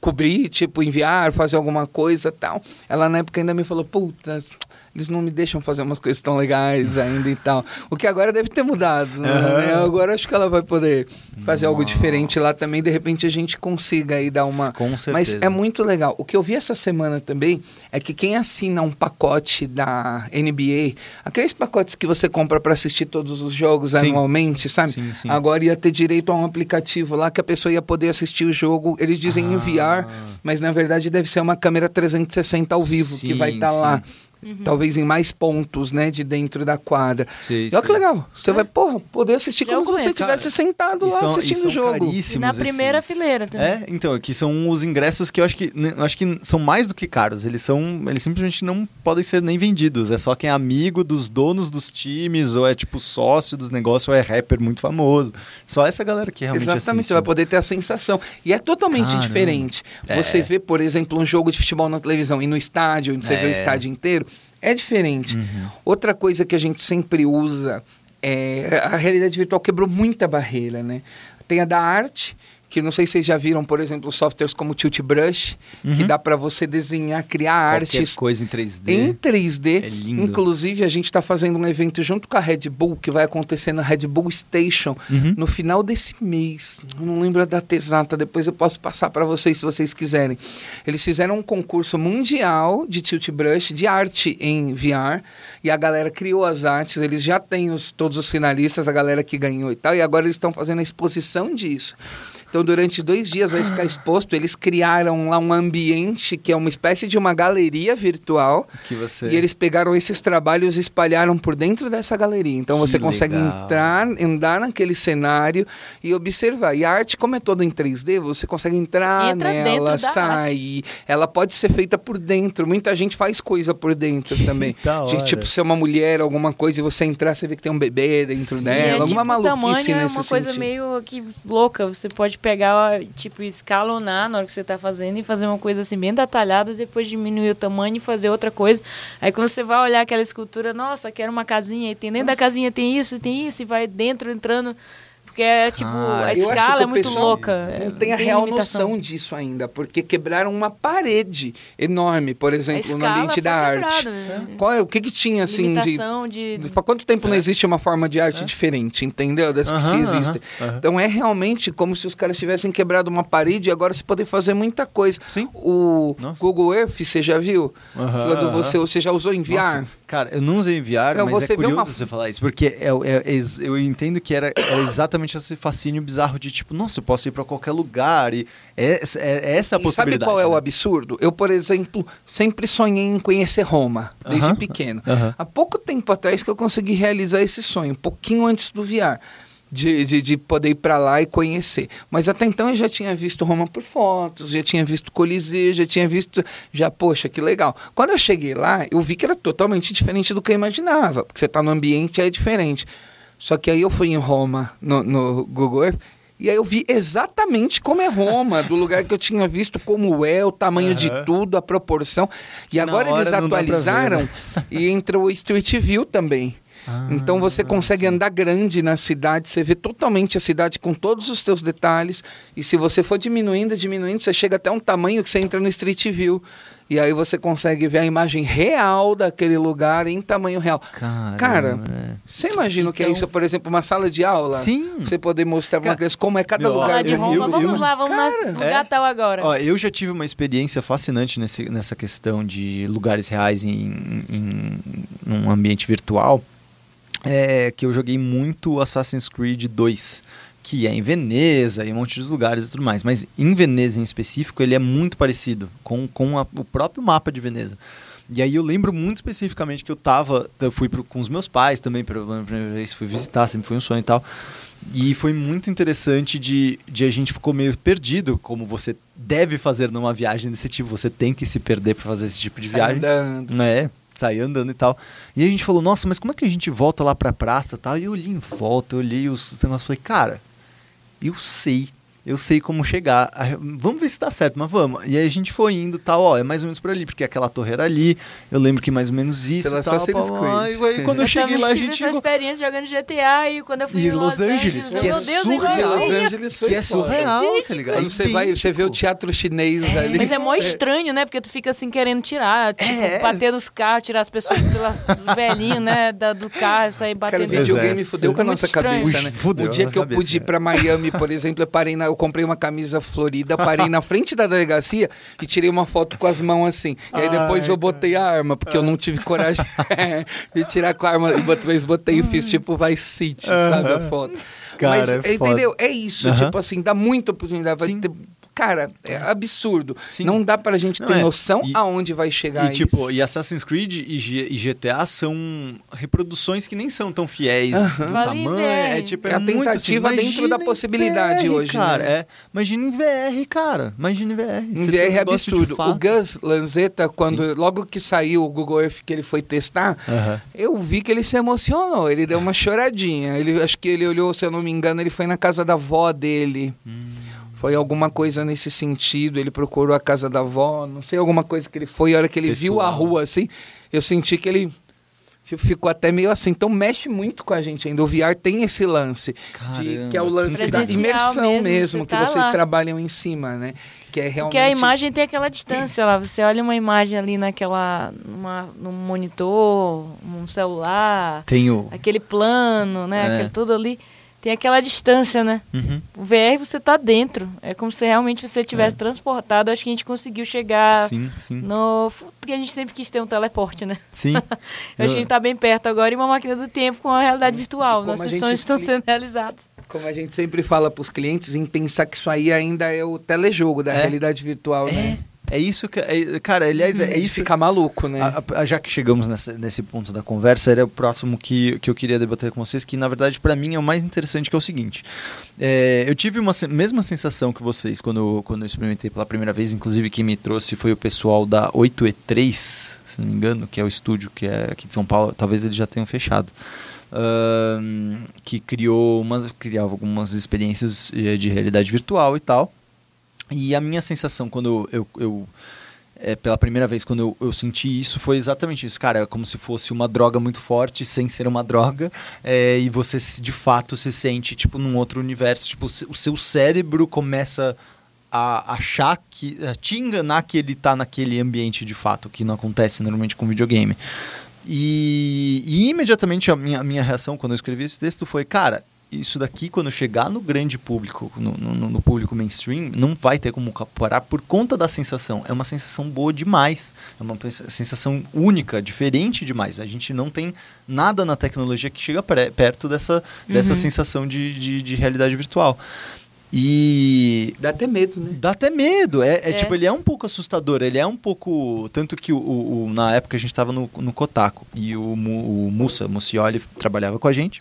Speaker 4: cobrir, tipo, enviar, fazer alguma coisa tal. Ela na época ainda me falou, puta, eles não me deixam fazer umas coisas tão legais ainda e tal. O que agora deve ter mudado, né?
Speaker 1: Aham.
Speaker 4: Agora acho que ela vai poder fazer algo diferente lá também, de repente a gente consiga aí dar uma...
Speaker 1: Com certeza.
Speaker 4: Mas é muito legal. O que eu vi essa semana também é que quem assina um pacote da NBA, aqueles pacotes que você compra para assistir todos os jogos
Speaker 1: Sim.
Speaker 4: anualmente, sabe?
Speaker 1: Sim, sim.
Speaker 4: Agora ia ter direito a um aplicativo lá que a pessoa ia poder assistir o jogo. Eles dizem
Speaker 1: Ah.
Speaker 4: enviar, mas na verdade deve ser uma câmera 360 ao vivo que vai estar
Speaker 1: sim.
Speaker 4: lá. Talvez em mais pontos, né, de dentro da quadra.
Speaker 1: Sei,
Speaker 4: E olha que legal. Você vai, porra, poder assistir
Speaker 3: Já é
Speaker 4: como se você estivesse sentado lá
Speaker 1: são-
Speaker 4: assistindo
Speaker 1: são
Speaker 4: o jogo.
Speaker 1: caríssimos
Speaker 3: E na primeira
Speaker 1: esses-
Speaker 3: fileira também.
Speaker 1: É, então, aqui são os ingressos que eu acho que eu acho que são mais do que caros. Eles são, eles simplesmente não podem ser nem vendidos. É só quem é amigo dos donos dos times ou é tipo sócio dos negócios ou é rapper muito famoso. Só essa galera que realmente
Speaker 4: Exatamente,
Speaker 1: assiste.
Speaker 4: você vai poder ter a sensação. E é totalmente
Speaker 1: Caramba.
Speaker 4: diferente.
Speaker 1: É.
Speaker 4: Você vê, por exemplo, um jogo de futebol na televisão e no estádio, onde você vê o
Speaker 1: É.
Speaker 4: estádio inteiro, é diferente.
Speaker 1: Uhum.
Speaker 4: Outra coisa que a gente sempre usa é a realidade virtual quebrou muita barreira, né? Tem a da arte, que não sei se vocês já viram, por exemplo, softwares como Tilt Brush, que
Speaker 1: Uhum.
Speaker 4: dá para você desenhar, criar
Speaker 1: Qualquer
Speaker 4: artes
Speaker 1: coisa em 3D.
Speaker 4: em 3D.
Speaker 1: É lindo.
Speaker 4: Inclusive, a gente está fazendo um evento junto com a Red Bull, que vai acontecer na Red Bull Station
Speaker 1: Uhum.
Speaker 4: no final desse mês. Eu não lembro a data exata, depois eu posso passar para vocês se vocês quiserem. Eles fizeram um concurso mundial de Tilt Brush, de arte em VR, e a galera criou as artes, eles já têm os, todos os finalistas, a galera que ganhou e tal, e agora eles estão fazendo a exposição disso. Então, durante dois dias vai ficar exposto. Eles criaram lá um ambiente que é uma espécie de uma galeria virtual.
Speaker 1: Que você...
Speaker 4: E eles pegaram esses trabalhos e espalharam por dentro dessa galeria. Então
Speaker 1: Que
Speaker 4: você consegue
Speaker 1: legal.
Speaker 4: entrar, andar naquele cenário e observar. E a arte, como é toda em 3D, você consegue entrar
Speaker 3: Entra
Speaker 4: nela, sair. Ela pode ser feita por dentro. Muita gente faz coisa por dentro *laughs* também.
Speaker 1: da
Speaker 4: De,
Speaker 1: hora.
Speaker 4: tipo, ser uma mulher, alguma coisa, e você entrar, você vê que tem um bebê dentro
Speaker 1: Sim.
Speaker 4: dela.
Speaker 3: É,
Speaker 4: alguma
Speaker 3: tipo, o
Speaker 4: maluquice
Speaker 3: tamanho é
Speaker 4: nesse
Speaker 3: uma coisa
Speaker 4: sentido.
Speaker 3: meio que louca. Você pode pegar, tipo, escalonar na hora que você tá fazendo e fazer uma coisa assim bem detalhada, depois diminuir o tamanho e fazer outra coisa. Aí quando você vai olhar aquela escultura, nossa, quero uma casinha, e tem dentro da casinha tem isso, tem isso, e vai dentro entrando. Porque é tipo,
Speaker 1: Cara,
Speaker 3: a escala é muito louca.
Speaker 4: Não
Speaker 3: é,
Speaker 4: tem a
Speaker 3: tem
Speaker 4: real
Speaker 3: limitação.
Speaker 4: noção disso ainda, porque quebraram uma parede enorme, por exemplo, no ambiente da arte.
Speaker 3: quebrado, né?
Speaker 4: Qual é, o que que tinha assim de
Speaker 3: Limitação de...
Speaker 4: Há quanto tempo não existe uma forma de arte diferente, entendeu? Das que se existem. Então é realmente como se os caras tivessem quebrado uma parede e agora se poder fazer muita coisa.
Speaker 1: Sim.
Speaker 4: O
Speaker 1: Nossa.
Speaker 4: Google Earth, você já viu?
Speaker 1: Aham,
Speaker 4: Quando você, você já usou em VR?
Speaker 1: Nossa, cara, eu não usei VR,
Speaker 4: Não,
Speaker 1: mas
Speaker 4: você
Speaker 1: é curioso
Speaker 4: uma-
Speaker 1: você falar isso, porque é, é- é ex- eu entendo que era, era exatamente esse fascínio bizarro de tipo, nossa, eu posso ir pra qualquer lugar e é, é- é essa a
Speaker 4: E sabe
Speaker 1: possibilidade.
Speaker 4: qual é o
Speaker 1: né?
Speaker 4: absurdo? Eu, por exemplo, sempre sonhei em conhecer Roma, desde
Speaker 1: Aham.
Speaker 4: pequeno.
Speaker 1: Aham.
Speaker 4: Há pouco tempo atrás que eu consegui realizar esse sonho, um pouquinho antes do VR. De, de, de poder ir para lá e conhecer. Mas até então eu já tinha visto Roma por fotos, já tinha visto Coliseu, já tinha visto. Já, poxa, que legal. Quando eu cheguei lá, eu vi que era totalmente diferente do que eu imaginava, porque você está no ambiente é diferente. Só que aí eu fui em Roma, no, no Google Earth, e aí eu vi exatamente como é Roma, do lugar que eu tinha visto, como é, o tamanho de
Speaker 1: Aham.
Speaker 4: tudo, a proporção. E agora eles
Speaker 1: pra ver,
Speaker 4: atualizaram
Speaker 1: né?
Speaker 4: e entrou o Street View também.
Speaker 1: Ah,
Speaker 4: então você consegue andar grande na cidade, você vê totalmente a cidade com todos os seus detalhes. E se você for diminuindo, diminuindo, você chega até um tamanho que você entra no Street View. E aí você consegue ver a imagem real daquele lugar em tamanho real.
Speaker 1: Caramba,
Speaker 4: Cara,
Speaker 1: é.
Speaker 4: Você imagina o que é
Speaker 1: Então-
Speaker 4: isso, por exemplo, uma sala de aula?
Speaker 1: Sim.
Speaker 4: Você poder mostrar para uma criança como é cada
Speaker 1: meu,
Speaker 4: lugar
Speaker 3: de
Speaker 1: eu-
Speaker 3: Roma,
Speaker 1: eu-
Speaker 3: vamos
Speaker 1: eu-
Speaker 3: lá, vamos
Speaker 4: Cara,
Speaker 3: no lugar
Speaker 1: é.
Speaker 3: tal agora.
Speaker 1: Ó, eu já tive uma experiência fascinante nesse, nessa questão de lugares reais em, em, um ambiente virtual. É que eu joguei muito Assassin's Creed 2, que é em Veneza e um monte de lugares e tudo mais. Mas em Veneza em específico, ele é muito parecido com, com a- o próprio mapa de Veneza. E aí eu lembro muito especificamente que eu tava, eu fui pro- com os meus pais também, pela primeira vez, fui visitar, sempre foi um sonho e tal. E foi muito interessante de, de a gente ficou meio perdido, como você deve fazer numa viagem desse tipo. Você tem que se perder para fazer esse tipo de
Speaker 4: Sai
Speaker 1: viagem.
Speaker 4: andando.
Speaker 1: É, sair andando e tal. E a gente falou, nossa, mas como é que a gente volta lá pra praça e tal? E eu olhei em volta, eu olhei os negócios e falei, cara, eu sei. Eu sei como chegar. Vamos ver se dá certo, mas vamos. E aí a gente foi indo tal, ó, é mais ou menos por ali, porque aquela torre era ali. Eu lembro que mais ou menos isso
Speaker 4: Pela
Speaker 1: tal. Pá, pá, E aí, quando eu cheguei
Speaker 3: também
Speaker 1: lá, a
Speaker 3: tive
Speaker 1: gente
Speaker 3: essa
Speaker 1: chegou.
Speaker 3: experiência jogando GTA e quando eu fui
Speaker 1: E
Speaker 3: em
Speaker 1: Los Angeles,
Speaker 3: eu,
Speaker 1: que é
Speaker 3: meu Deus,
Speaker 1: surreal.
Speaker 4: De Los. Angeles foi
Speaker 1: Que é surreal, tá ligado?
Speaker 4: Você vai, você vê o teatro chinês ali.
Speaker 3: Mas é mó estranho, né? Porque tu fica assim querendo tirar, tipo,
Speaker 1: É.
Speaker 3: bater nos carros, tirar as pessoas pela velhinho, né? Da, do carro, sair
Speaker 4: Cara,
Speaker 3: batendo.
Speaker 4: videogame
Speaker 1: é.
Speaker 4: fudeu com a nossa cabeça, né?
Speaker 1: fudeu
Speaker 4: o dia que eu pude ir
Speaker 1: é.
Speaker 4: pra Miami, por exemplo, eu parei na, eu comprei uma camisa florida, parei na frente da delegacia e tirei uma foto com as mãos assim. E aí depois
Speaker 1: Ai,
Speaker 4: eu botei a arma, porque eu não tive coragem *laughs* de tirar com a arma. E depois botei e fiz tipo Vice City, sabe, a foto.
Speaker 1: Cara,
Speaker 4: Mas,
Speaker 1: é
Speaker 4: entendeu? É isso, tipo assim, dá muita oportunidade. Vai
Speaker 1: Sim.
Speaker 4: ter- Cara, é absurdo.
Speaker 1: Sim.
Speaker 4: Não dá pra gente
Speaker 1: Não,
Speaker 4: ter
Speaker 1: é.
Speaker 4: noção
Speaker 1: E-
Speaker 4: aonde vai chegar
Speaker 1: E tipo,
Speaker 4: isso.
Speaker 1: e Assassin's Creed e, G- e GTA são reproduções que nem são tão fiéis no
Speaker 3: Vale
Speaker 1: tamanho.
Speaker 3: ver.
Speaker 1: É tipo,
Speaker 4: É
Speaker 1: é,
Speaker 4: a
Speaker 1: muito,
Speaker 4: tentativa
Speaker 1: assim,
Speaker 4: dentro da possibilidade
Speaker 1: VR,
Speaker 4: hoje,
Speaker 1: cara.
Speaker 4: né?
Speaker 1: É, imagina em VR, cara. Imagina em VR.
Speaker 4: Em
Speaker 1: Você
Speaker 4: VR
Speaker 1: um
Speaker 4: é absurdo. O. Gus Lanzetta, quando logo que saiu o Google Earth que ele foi testar,
Speaker 1: Aham.
Speaker 4: eu vi que ele se emocionou. Ele deu uma choradinha. Ele acho que ele olhou, se eu não me engano, ele foi na casa da avó dele. Foi alguma coisa nesse sentido. Ele procurou a casa da avó, não sei alguma coisa que ele foi. A hora que ele viu a
Speaker 1: Pessoal.
Speaker 4: rua assim, eu senti que ele ficou até meio assim. Então mexe muito com a gente ainda. O VR tem esse lance. de,
Speaker 1: Caramba,
Speaker 4: que é o
Speaker 1: que
Speaker 4: lance da imersão
Speaker 3: mesmo,
Speaker 4: mesmo,
Speaker 3: você
Speaker 4: que
Speaker 3: tá
Speaker 4: vocês
Speaker 3: lá.
Speaker 4: trabalham em cima, né? Que é realmente.
Speaker 3: Porque a imagem tem aquela distância lá. Você olha uma imagem ali naquela. Numa, num monitor, num celular,
Speaker 1: Tenho.
Speaker 3: aquele plano, né?
Speaker 1: É.
Speaker 3: Aquele tudo ali. Tem aquela distância, né?
Speaker 1: Uhum.
Speaker 3: O VR você tá dentro. É como se realmente você tivesse transportado. Acho que a gente conseguiu chegar
Speaker 1: Sim, sim.
Speaker 3: no. Porque a gente sempre quis ter um teleporte, né?
Speaker 1: Sim. *laughs*
Speaker 3: Eu acho que a gente tá bem perto agora e uma máquina do tempo com a realidade virtual.
Speaker 4: como
Speaker 3: Nossos sonhos estão
Speaker 4: explica-
Speaker 3: sendo realizados.
Speaker 4: Como a gente sempre fala para os clientes, em pensar que isso aí ainda é o telejogo da
Speaker 1: É.
Speaker 4: realidade virtual, né?
Speaker 1: É, isso que. é- cara, aliás, é, é isso.
Speaker 4: ficar maluco, né?
Speaker 1: A- a- já que chegamos nessa- nesse ponto da conversa, era o próximo que, que eu queria debater com vocês, que na verdade para mim é o mais interessante, que é o seguinte. É, eu tive uma mesma sensação que vocês quando, eu- quando eu experimentei pela primeira vez, inclusive quem me trouxe foi o pessoal da 8E3, se não me engano, que é o estúdio que é aqui de São Paulo, talvez eles já tenham fechado. ahn, que criou umas, criava algumas experiências eh, de realidade virtual e tal. E a minha sensação quando eu, eu, é, pela primeira vez quando eu, eu senti isso foi exatamente isso, cara. É como se fosse uma droga muito forte sem ser uma droga é, e você de fato se sente tipo num outro universo. Tipo, o seu cérebro começa a achar que a te enganar que ele tá naquele ambiente de fato, que não acontece normalmente com videogame. E, e imediatamente a minha, a minha reação quando eu escrevi esse texto foi, cara, isso daqui quando chegar no grande público, no, no- no público mainstream, não vai ter como parar por conta da sensação. É uma sensação boa demais, é uma sensação única, diferente demais. A gente não tem nada na tecnologia que chega perto dessa, dessa
Speaker 3: Uhum.
Speaker 1: sensação de, de, de realidade virtual. E
Speaker 4: Dá até medo, né?
Speaker 1: Dá até medo. É, é
Speaker 3: É.
Speaker 1: tipo, ele é um pouco assustador. Ele é um pouco. Tanto que o, o- na época a gente estava no, no Kotaku e o, o Mussa, Mucioli, trabalhava com a gente.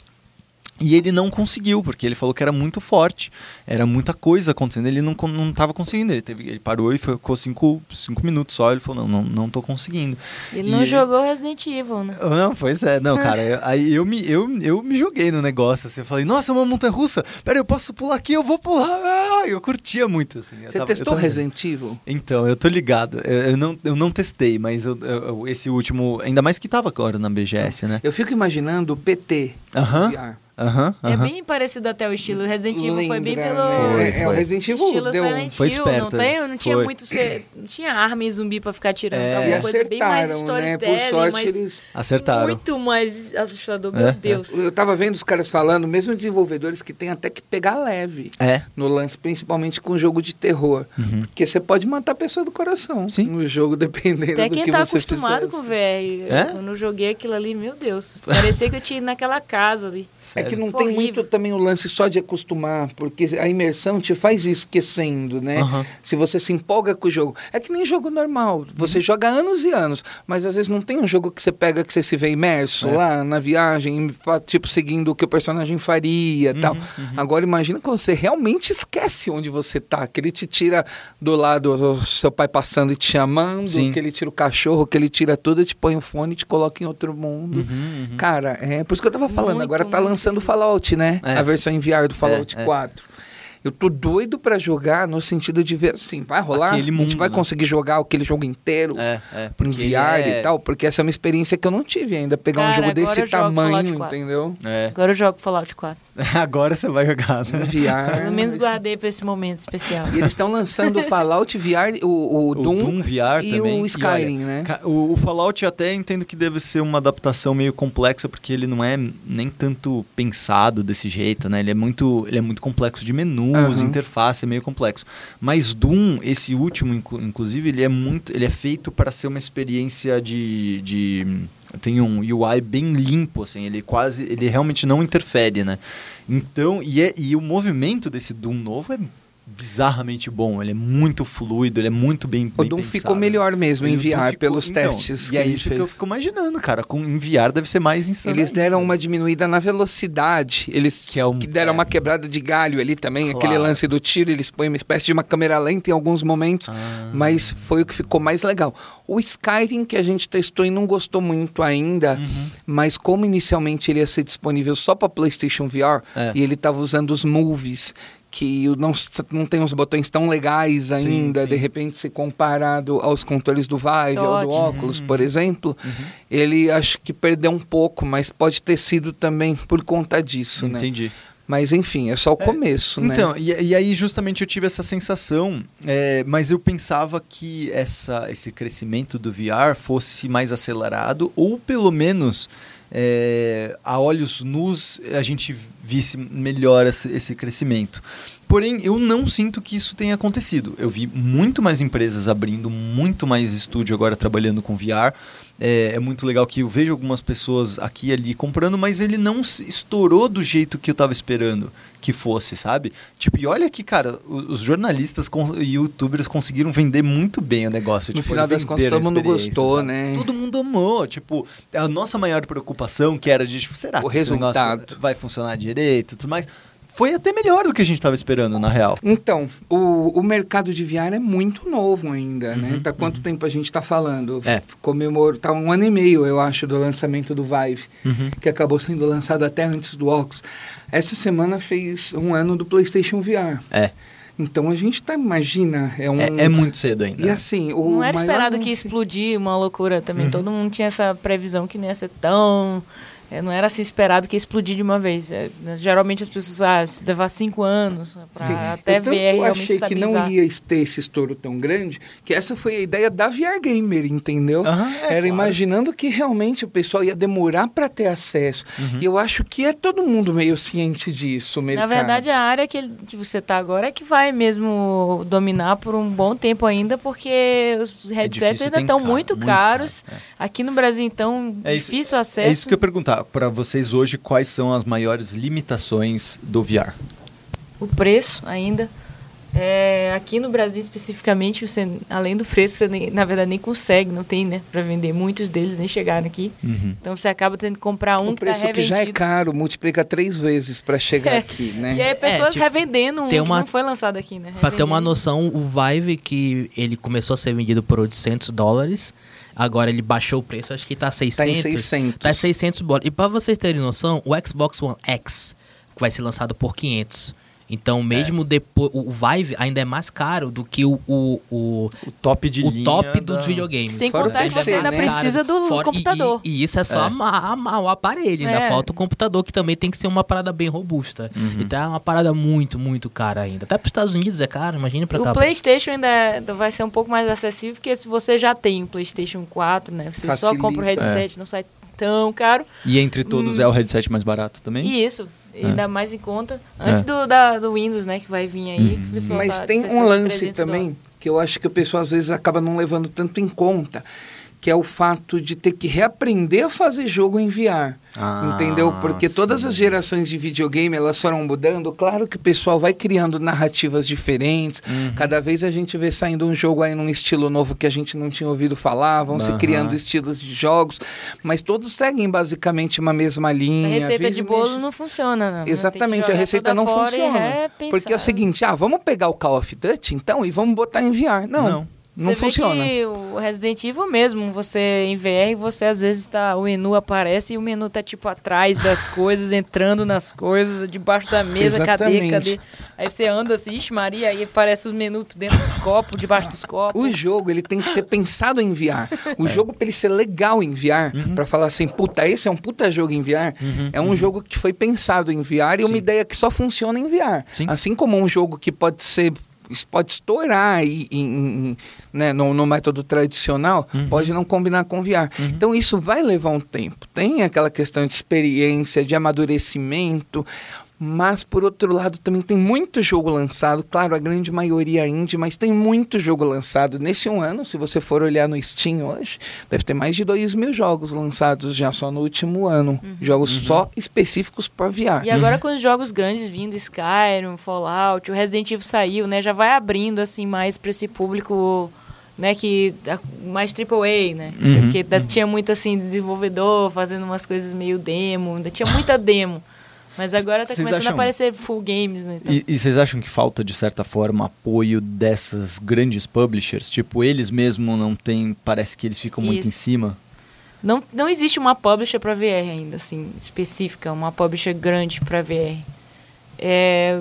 Speaker 1: E ele não conseguiu, porque ele falou que era muito forte, era muita coisa acontecendo, ele não, não tava conseguindo. Ele, teve, ele parou e ficou cinco, cinco minutos só, ele falou, não, não, não tô conseguindo.
Speaker 3: Ele
Speaker 1: E
Speaker 3: não
Speaker 1: ele-
Speaker 3: jogou Resident Evil, né?
Speaker 1: Não, pois é, não, cara. eu- aí eu me, eu, eu me joguei no negócio, assim. Eu falei, nossa, é uma montanha russa. Pera, eu posso pular aqui, eu vou pular. Ah, eu curtia muito, assim. eu
Speaker 4: Você
Speaker 1: tava-
Speaker 4: testou
Speaker 1: eu tava-
Speaker 4: Resident Evil?
Speaker 1: Então, eu tô ligado. Eu, eu não, eu não testei, mas eu- eu- eu- esse último. Ainda mais que tava agora na BGS, né?
Speaker 4: Eu fico imaginando o PT
Speaker 1: Aham.
Speaker 4: VR.
Speaker 1: Aham.
Speaker 3: É
Speaker 1: aham.
Speaker 3: bem parecido até o estilo. Resident Evil foi bem pelo.
Speaker 4: né?
Speaker 1: Foi,
Speaker 4: É, é, o
Speaker 1: foi.
Speaker 4: Resident Evil
Speaker 3: Estilo
Speaker 4: deu...
Speaker 3: Silent
Speaker 1: Foi
Speaker 3: Hill,
Speaker 1: esperto
Speaker 3: não tem? Não tinha
Speaker 1: Foi.
Speaker 3: muito. Você, não tinha arma e zumbi pra ficar tirando.
Speaker 1: É.
Speaker 3: Tava uma coisa bem mais
Speaker 4: acertaram, né? Por sorte
Speaker 3: mas
Speaker 4: eles...
Speaker 1: Acertaram.
Speaker 3: muito mais assustador.
Speaker 1: É,
Speaker 3: Meu
Speaker 1: é.
Speaker 3: Deus.
Speaker 4: Eu tava vendo os caras falando, mesmo desenvolvedores que tem até que pegar leve
Speaker 1: É.
Speaker 4: no lance, principalmente com jogo de terror.
Speaker 1: Uhum.
Speaker 4: Porque você pode matar a pessoa do coração
Speaker 1: Sim.
Speaker 4: no jogo, *laughs* dependendo
Speaker 3: Até
Speaker 4: do
Speaker 3: quem
Speaker 4: que
Speaker 3: tá
Speaker 4: você
Speaker 3: acostumado
Speaker 4: fizesse.
Speaker 3: com VR.
Speaker 1: É?
Speaker 3: Quando eu joguei aquilo ali, meu Deus. Parecia que eu tinha ido naquela casa ali.
Speaker 4: É que não
Speaker 3: Foi
Speaker 4: tem
Speaker 3: horrível.
Speaker 4: muito também o lance só de acostumar, porque a imersão te faz ir esquecendo, né?
Speaker 1: Aham.
Speaker 4: Se você se empolga com o jogo. É que nem jogo normal. Você
Speaker 1: Uhum.
Speaker 4: joga anos e anos, mas às vezes não tem um jogo que você pega que você se vê imerso
Speaker 1: É.
Speaker 4: lá na viagem, tipo, seguindo o que o personagem faria e
Speaker 1: Uhum,
Speaker 4: tal. Agora imagina quando você realmente esquece onde você tá, que ele te tira do lado, seu pai passando e te chamando,
Speaker 1: Sim.
Speaker 4: que ele tira o cachorro, que ele tira tudo, te põe o fone e te coloca em outro mundo.
Speaker 1: Uhum, uhum.
Speaker 4: Cara, é por isso que eu tava falando.
Speaker 3: Muito,
Speaker 4: Agora tá lançando o Fallout, né?
Speaker 1: É.
Speaker 4: A versão em VR do Fallout
Speaker 1: É, é.
Speaker 4: 4. Eu tô doido pra jogar no sentido de ver assim, vai rolar?
Speaker 1: Aquele
Speaker 4: a gente
Speaker 1: mundo,
Speaker 4: vai
Speaker 1: né?
Speaker 4: conseguir jogar aquele jogo inteiro
Speaker 1: É, é.
Speaker 4: em VR
Speaker 1: é-
Speaker 4: e tal, porque essa é uma experiência que eu não tive ainda. Pegar um
Speaker 3: Cara,
Speaker 4: jogo
Speaker 3: agora
Speaker 4: desse
Speaker 3: jogo
Speaker 4: tamanho,
Speaker 3: Fallout 4.
Speaker 4: entendeu?
Speaker 1: É.
Speaker 3: Agora eu jogo Fallout 4. *laughs*
Speaker 1: Agora você vai jogar, né?
Speaker 4: VR.
Speaker 3: Pelo menos guardei pra esse momento especial.
Speaker 4: E eles estão lançando o Fallout VR, o, o,
Speaker 1: O
Speaker 4: Doom,
Speaker 1: Doom VR
Speaker 4: e
Speaker 1: também.
Speaker 4: o Skyrim, né?
Speaker 1: Ca- O, o Fallout eu até entendo que deve ser uma adaptação meio complexa, porque ele não é nem tanto pensado desse jeito, né? Ele é muito, ele é muito complexo de menus,
Speaker 4: Aham.
Speaker 1: interface, é meio complexo. Mas Doom, esse último, inclu- inclusive, ele é muito. Ele é feito para ser uma experiência de. de tem um UI bem limpo, assim, ele quase. Ele realmente não interfere, né? Então, e, é, e o movimento desse Doom novo é bizarramente bom, ele é muito fluido, ele é muito bem,
Speaker 4: O
Speaker 1: bem
Speaker 4: Doom
Speaker 1: pensado.
Speaker 4: ficou melhor mesmo em VR,
Speaker 1: ficou-
Speaker 4: pelos
Speaker 1: então,
Speaker 4: testes
Speaker 1: E
Speaker 4: que
Speaker 1: é isso que eu
Speaker 4: fez.
Speaker 1: fico imaginando, cara. Com em VR deve ser mais insano.
Speaker 4: Eles deram uma diminuída na velocidade. Eles
Speaker 1: Que é um-
Speaker 4: deram
Speaker 1: é.
Speaker 4: uma quebrada de galho ali também.
Speaker 1: Claro.
Speaker 4: Aquele lance do tiro, eles põem uma espécie de uma câmera lenta em alguns momentos.
Speaker 1: Ah.
Speaker 4: Mas foi o que ficou mais legal. O Skyrim que a gente testou e não gostou muito ainda,
Speaker 1: Uhum.
Speaker 4: mas como inicialmente ele ia ser disponível só para PlayStation VR
Speaker 1: É.
Speaker 4: e ele estava usando os movies que não, não tem os botões tão legais ainda,
Speaker 1: sim.
Speaker 4: de repente, se comparado aos controles do Vive ou do óculos, por exemplo, ele acho que perdeu um pouco, mas pode ter sido também por conta disso, né?
Speaker 1: Entendi.
Speaker 4: Mas enfim, é só o começo, né?
Speaker 1: Então, e, e aí justamente eu tive essa sensação, é, mas eu pensava que essa, esse crescimento do VR fosse mais acelerado, ou pelo menos é, a olhos nus a gente visse melhor esse, esse crescimento. Porém, eu não sinto que isso tenha acontecido. Eu vi muito mais empresas abrindo, muito mais estúdio agora trabalhando com VR. É, é muito legal que eu vejo algumas pessoas aqui e ali comprando, mas ele não estourou do jeito que eu tava esperando que fosse, sabe? Tipo, e olha que, cara, os jornalistas e youtubers conseguiram vender muito bem o negócio.
Speaker 4: No
Speaker 1: tipo,
Speaker 4: final das contas, todo mundo gostou,
Speaker 1: sabe?
Speaker 4: né?
Speaker 1: Todo mundo amou. Tipo, a nossa maior preocupação, que era de, tipo, será
Speaker 4: O
Speaker 1: que
Speaker 4: resultado.
Speaker 1: vai funcionar direito e tudo mais, foi até melhor do que a gente tava esperando, na real.
Speaker 4: Então, o, o mercado de VR é muito novo ainda,
Speaker 1: Uhum,
Speaker 4: né? Tá quanto tempo a gente tá falando?
Speaker 1: É.
Speaker 4: Comemorou, tá um ano e meio, eu acho, do lançamento do Vive,
Speaker 1: Uhum.
Speaker 4: que acabou sendo lançado até antes do óculos. Essa semana fez um ano do PlayStation VR.
Speaker 1: É,
Speaker 4: Então a gente tá, imagina, é um...
Speaker 1: é, é muito cedo ainda.
Speaker 4: E assim, o
Speaker 3: Não era esperado que ia
Speaker 4: lance-
Speaker 3: explodir uma loucura
Speaker 1: Uhum.
Speaker 3: também. Todo mundo tinha essa previsão que não ia ser tão. É, não era assim esperado que ia explodir de uma vez. É, geralmente as pessoas, ah, se levar cinco anos
Speaker 4: Sim.
Speaker 3: até
Speaker 4: eu tanto
Speaker 3: ver realmente
Speaker 4: achei que não ia ter esse estouro tão grande, que essa foi a ideia da VR Gamer, entendeu?
Speaker 1: Aham, é,
Speaker 4: Era
Speaker 1: claro.
Speaker 4: imaginando que realmente o pessoal ia demorar para ter acesso.
Speaker 1: Uhum.
Speaker 4: E eu acho que é todo mundo meio ciente disso,
Speaker 3: Na verdade, a área que, que você está agora é que vai mesmo dominar por um bom tempo ainda, porque os headsets
Speaker 1: É difícil,
Speaker 3: ainda estão
Speaker 1: caro,
Speaker 3: muito,
Speaker 1: muito
Speaker 3: caros.
Speaker 1: caro,
Speaker 3: Aqui no Brasil, então,
Speaker 1: É isso-
Speaker 3: difícil acesso.
Speaker 1: É isso que eu ia perguntar para vocês hoje, quais são as maiores limitações do VR?
Speaker 3: O preço ainda. É, aqui no Brasil especificamente, você, além do preço, você nem- na verdade nem consegue, não tem, né, para vender. Muitos deles nem chegaram aqui. Então você acaba tendo que comprar um
Speaker 4: o
Speaker 3: que tá
Speaker 4: preço que já é caro, multiplica três vezes para chegar
Speaker 3: É.
Speaker 4: aqui, né?
Speaker 3: E aí pessoas
Speaker 2: tipo,
Speaker 3: revendendo um
Speaker 2: tem
Speaker 3: que
Speaker 2: uma-
Speaker 3: não foi lançado aqui, né?
Speaker 2: Pra ter uma noção, o Vive, que ele começou a ser vendido por 800 dólares, agora ele baixou o preço, acho que tá 600.
Speaker 4: Tá em 600.
Speaker 2: Tá 600 dólares. E pra vocês terem noção, o Xbox One X, que vai ser lançado por 500. Então, mesmo depois, o Vive ainda é mais caro do que o, o, o,
Speaker 1: O top de
Speaker 2: o
Speaker 1: linha
Speaker 2: top
Speaker 1: da-
Speaker 2: dos videogames.
Speaker 3: Sem
Speaker 4: Fora
Speaker 3: contar
Speaker 4: o
Speaker 3: que
Speaker 4: PC,
Speaker 3: você ainda
Speaker 4: né?
Speaker 3: precisa do
Speaker 2: Fora-
Speaker 3: computador.
Speaker 2: E, e isso é só
Speaker 1: É.
Speaker 2: a a o aparelho, ainda
Speaker 3: É.
Speaker 2: falta o computador, que também tem que ser uma parada bem robusta.
Speaker 1: Uhum.
Speaker 2: Então é uma parada muito, muito cara ainda. Até pros Estados Unidos é caro, imagina pra cá.
Speaker 3: O PlayStation ainda é- vai ser um pouco mais acessível, porque se você já tem um PlayStation 4, né? Você só
Speaker 4: Facilita.
Speaker 3: compra o headset, não sai tão caro.
Speaker 1: E entre todos é o headset mais barato também?
Speaker 3: E isso, e
Speaker 1: É.
Speaker 3: dá mais em conta. Antes
Speaker 1: É.
Speaker 3: do, da, do Windows, né, que vai vir aí.
Speaker 1: Uhum.
Speaker 4: Mas
Speaker 3: tá-
Speaker 4: tem um lance
Speaker 3: 300
Speaker 4: também
Speaker 3: dólares.
Speaker 4: que eu acho que o pessoal às vezes acaba não levando tanto em conta, que é o fato de ter que reaprender a fazer jogo em VR.
Speaker 1: Ah,
Speaker 4: entendeu? Porque todas
Speaker 1: sim.
Speaker 4: as gerações de videogame elas foram mudando. Claro que o pessoal vai criando narrativas diferentes.
Speaker 1: Uhum.
Speaker 4: Cada vez a gente vê saindo um jogo aí num estilo novo que a gente não tinha ouvido falar, vão se
Speaker 1: Aham.
Speaker 4: criando estilos de jogos, mas todos seguem basicamente uma mesma linha.
Speaker 3: A receita de bolo não funciona, não.
Speaker 4: Exatamente,
Speaker 3: Tem que
Speaker 4: a receita não funciona. Porque é o seguinte, ah, vamos pegar o Call of Duty então e vamos botar em VR. Não,
Speaker 1: Não.
Speaker 4: Não,
Speaker 3: Você vê
Speaker 4: funciona.
Speaker 3: que o Resident Evil mesmo, você em VR, você às vezes tá, o menu aparece e o menu tá tipo atrás das *laughs* coisas, entrando nas coisas, debaixo da mesa, cadê,
Speaker 4: Exatamente.
Speaker 3: cadê? Aí você anda assim, ixi Maria, aí aparece os menus dentro dos copos, debaixo dos copos.
Speaker 4: O jogo, ele tem que ser pensado em VR.
Speaker 1: É.
Speaker 4: O jogo, pra ele ser legal em VR,
Speaker 1: Uhum.
Speaker 4: pra falar assim, puta, esse é um puta jogo em VR, é um jogo que foi pensado em VR e
Speaker 1: Sim.
Speaker 4: uma ideia que só funciona em VR.
Speaker 1: Sim.
Speaker 4: Assim como um jogo que pode ser pode estourar e, e- e- né, no, no método tradicional,
Speaker 1: Uhum.
Speaker 4: pode não combinar com VR. Então isso vai levar um tempo. Tem aquela questão de experiência, de amadurecimento, mas por outro lado também tem muito jogo lançado, claro, a grande maioria indie, mas tem muito jogo lançado. Nesse um ano, se você for olhar no Steam hoje, deve ter mais de 2 mil jogos lançados já só no último ano. Jogos só específicos para VR.
Speaker 3: E agora com os jogos grandes vindo, Skyrim, Fallout, o Resident Evil saiu, né? Já vai abrindo assim mais para esse público, né, que mais AAA, né?
Speaker 1: Uhum,
Speaker 3: Porque da- tinha muito assim desenvolvedor fazendo umas coisas meio demo, ainda tinha muita demo. Mas agora tá
Speaker 1: Vocês
Speaker 3: começando
Speaker 1: acham-
Speaker 3: a aparecer full games, né? Então,
Speaker 1: E, vocês acham que falta, de certa forma, apoio dessas grandes publishers? Tipo, eles mesmo não têm. Parece que eles ficam muito em
Speaker 3: Isso.
Speaker 1: cima.
Speaker 3: Não, não existe uma publisher para VR ainda, assim, específica, uma publisher grande para VR. É,